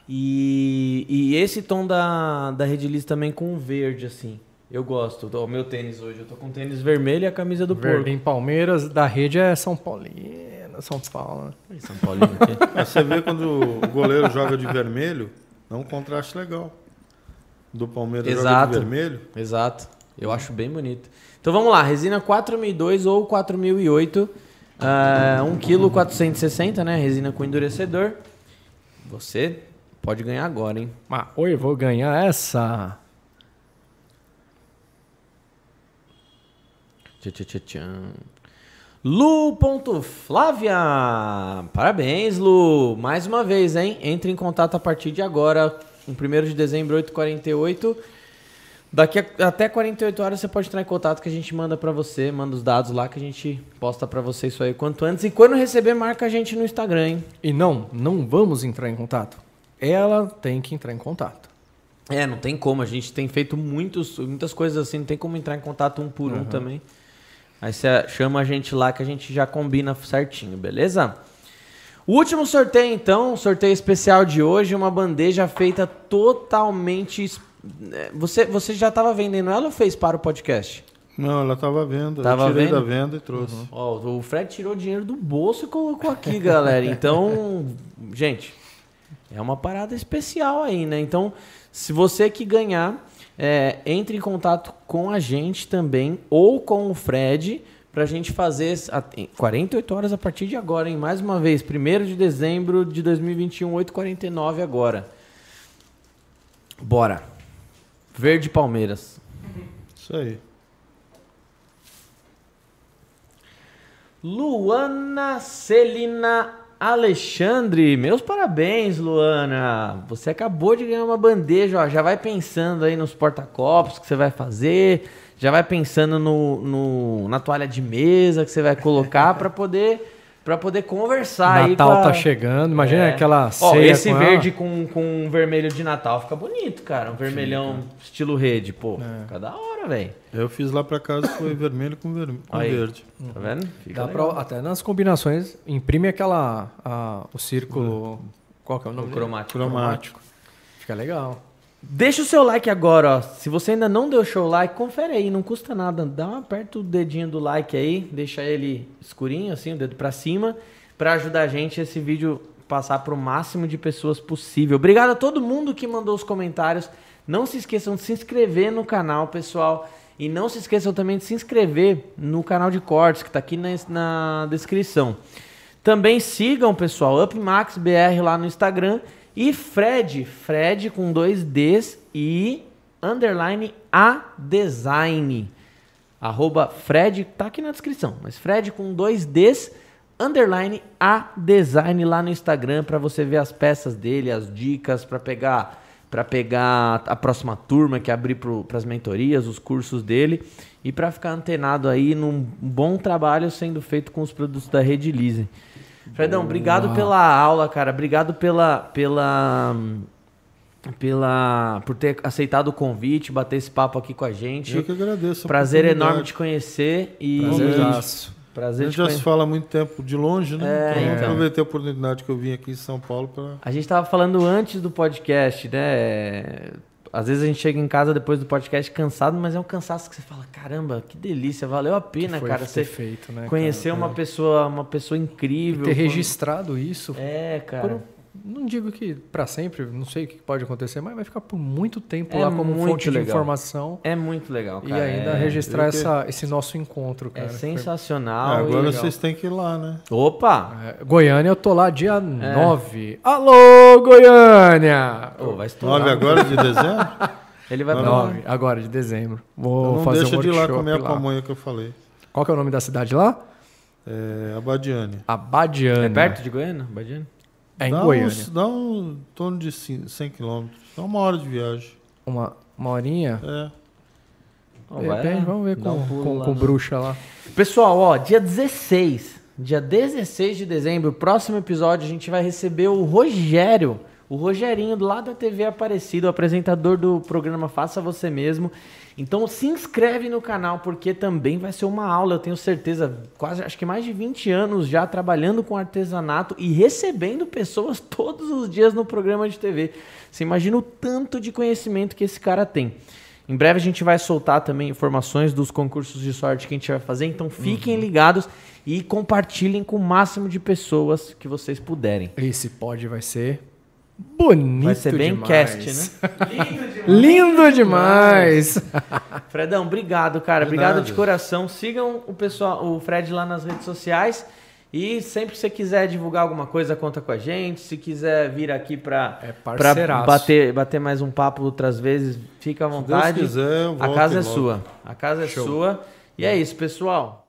E, e esse tom da, da Red Lise também com o verde, assim. Eu gosto. O meu tênis hoje, eu tô com tênis vermelho e a camisa do Verde porco. em Palmeiras, da rede é São Paulino, São Paulo. Ih, São Paulino aqui. Você vê quando o goleiro joga de vermelho, dá um contraste legal. Do Palmeiras joga Exato. de vermelho. Exato. Eu acho bem bonito. Então vamos lá, resina 4002 ou 4008, ah, 1 kg 460, né? Resina com endurecedor. Você pode ganhar agora, hein? Mas, oi, vou ganhar essa. Tchã. Lu.flávia! Parabéns, Lu! Mais uma vez, hein? Entre em contato a partir de agora, no 1 de dezembro, 8h48. Daqui a, até 48 horas você pode entrar em contato que a gente manda pra você, manda os dados lá que a gente posta pra você isso aí quanto antes. E quando receber, marca a gente no Instagram, hein? E não, não vamos entrar em contato. Ela tem que entrar em contato. É, não tem como. A gente tem feito muitos, muitas coisas assim, não tem como entrar em contato um por um também. Aí você chama a gente lá que a gente já combina certinho, beleza? O último sorteio, então, sorteio especial de hoje, uma bandeja feita totalmente. es- é, Você, você já estava vendendo ela ou fez para o podcast? Não, ela estava à venda. Tava eu tirei vendo? da venda e trouxe. Ó, o Fred tirou dinheiro do bolso e colocou aqui, galera. Então, gente, é uma parada especial aí, né? Então, se você que ganhar, é, entre em contato com a gente também ou com o Fred pra gente fazer esse- a- em 48 horas a partir de agora, hein? Mais uma vez, 1 de dezembro de 2021, 8h49 agora. Bora. Verde Palmeiras. Isso aí. Luana Celina Alexandre, meus parabéns, Luana. Você acabou de ganhar uma bandeja, ó. Já vai pensando aí nos porta-copos que você vai fazer, já vai pensando no, no- na toalha de mesa que você vai colocar para poder para poder conversar aí Natal a... tá chegando. Imagina É. aquela Ó, ceia esse com ela. verde com, com um vermelho de Natal fica bonito, cara. Um vermelhão estilo rede, pô. É. Fica da hora, velho. Eu fiz lá para casa, foi vermelho com, ver... com Aí. verde. Tá vendo? Fica pra, até nas combinações, imprime aquela. a- o círculo. Qual que é o nome? dele? cromático. Cromático. Fica legal. Deixa o seu like agora, ó. Se você ainda não deu show like, confere aí, não custa nada. Dá uma aperta o dedinho do like aí, deixa ele escurinho assim, o dedo pra cima, pra ajudar a gente esse vídeo passar pro máximo de pessoas possível. Obrigado a todo mundo que mandou os comentários. Não se esqueçam de se inscrever no canal, pessoal. E não se esqueçam também de se inscrever no canal de cortes, que tá aqui na, na descrição. Também sigam, pessoal, UpMaxBR lá no Instagram. E Fred, Fred com dois Ds e underline A Design. Arroba Fred, tá aqui na descrição, mas Fred com dois Ds, underline a design lá no Instagram para você ver as peças dele, as dicas para pegar para pegar a próxima turma que abrir para as mentorias, os cursos dele e para ficar antenado aí num bom trabalho sendo feito com os produtos da Rede Lise. Fredão, obrigado pela aula, cara. Obrigado pela pela pela por ter aceitado o convite, bater esse papo aqui com a gente. Eu que agradeço. Prazer enorme te conhecer e Prazerzaço. prazer A te gente já se conhecer. fala há muito tempo de longe, né? É, então, então. aproveitei a oportunidade que eu vim aqui em São Paulo para. A gente tava falando antes do podcast, né? Às vezes a gente chega em casa depois do podcast cansado, mas é um cansaço que você fala, caramba, que delícia, valeu a pena, cara, ter você feito, né, conhecer cara? uma É. pessoa, uma pessoa incrível. ter quando- registrado isso É, por- cara. Não digo que pra sempre, não sei o que pode acontecer, mas vai ficar por muito tempo É lá como muito fonte de legal. informação É muito legal, e cara. ainda é, registrar que- essa, esse nosso encontro, é cara. Foi- sensacional. Ah, agora e- vocês têm que ir lá, né? Opa! É, Goiânia, eu tô lá dia É. 9. Alô, Goiânia! Ô, vai estourar. 9 agora de dezembro? Ele vai pra 9, agora de dezembro. Vou não fazer deixa um de ir lá comer a pamonha que eu falei. Qual que é o nome da cidade lá? É, Abadiane. Abadiana. É perto de Goiânia? Badiana? É em dá Goiânia. Uns, dá um em torno de cin- 100 quilômetros. Dá uma hora de viagem. Uma, uma horinha? É. Ó, De vai repente, lá, vamos ver com, um com, lá com bruxa lá. Pessoal, ó, dia 16, dia 16 de dezembro, próximo episódio, a gente vai receber o Rogério, o Rogerinho lá da TV Aparecida, o apresentador do programa Faça Você Mesmo. Então se inscreve no canal, porque também vai ser uma aula, eu tenho certeza, quase, acho que mais de 20 anos já trabalhando com artesanato e recebendo pessoas todos os dias no programa de TV. Você imagina o tanto de conhecimento que esse cara tem. Em breve a gente vai soltar também informações dos concursos de sorte que a gente vai fazer, então fiquem Uhum. ligados e compartilhem com o máximo de pessoas que vocês puderem. Esse pod vai ser bonito Vai ser bem demais. cast, né? Lindo demais. Fredão, obrigado, cara. De obrigado nada. de coração. Sigam o pessoal, o Fred lá nas redes sociais. E sempre que você quiser divulgar alguma coisa, conta com a gente. Se quiser vir aqui pra, É pra bater, bater mais um papo outras vezes, fica à Se Deus vontade. quiser, a casa é sua. A casa é Show. sua. E é isso, pessoal.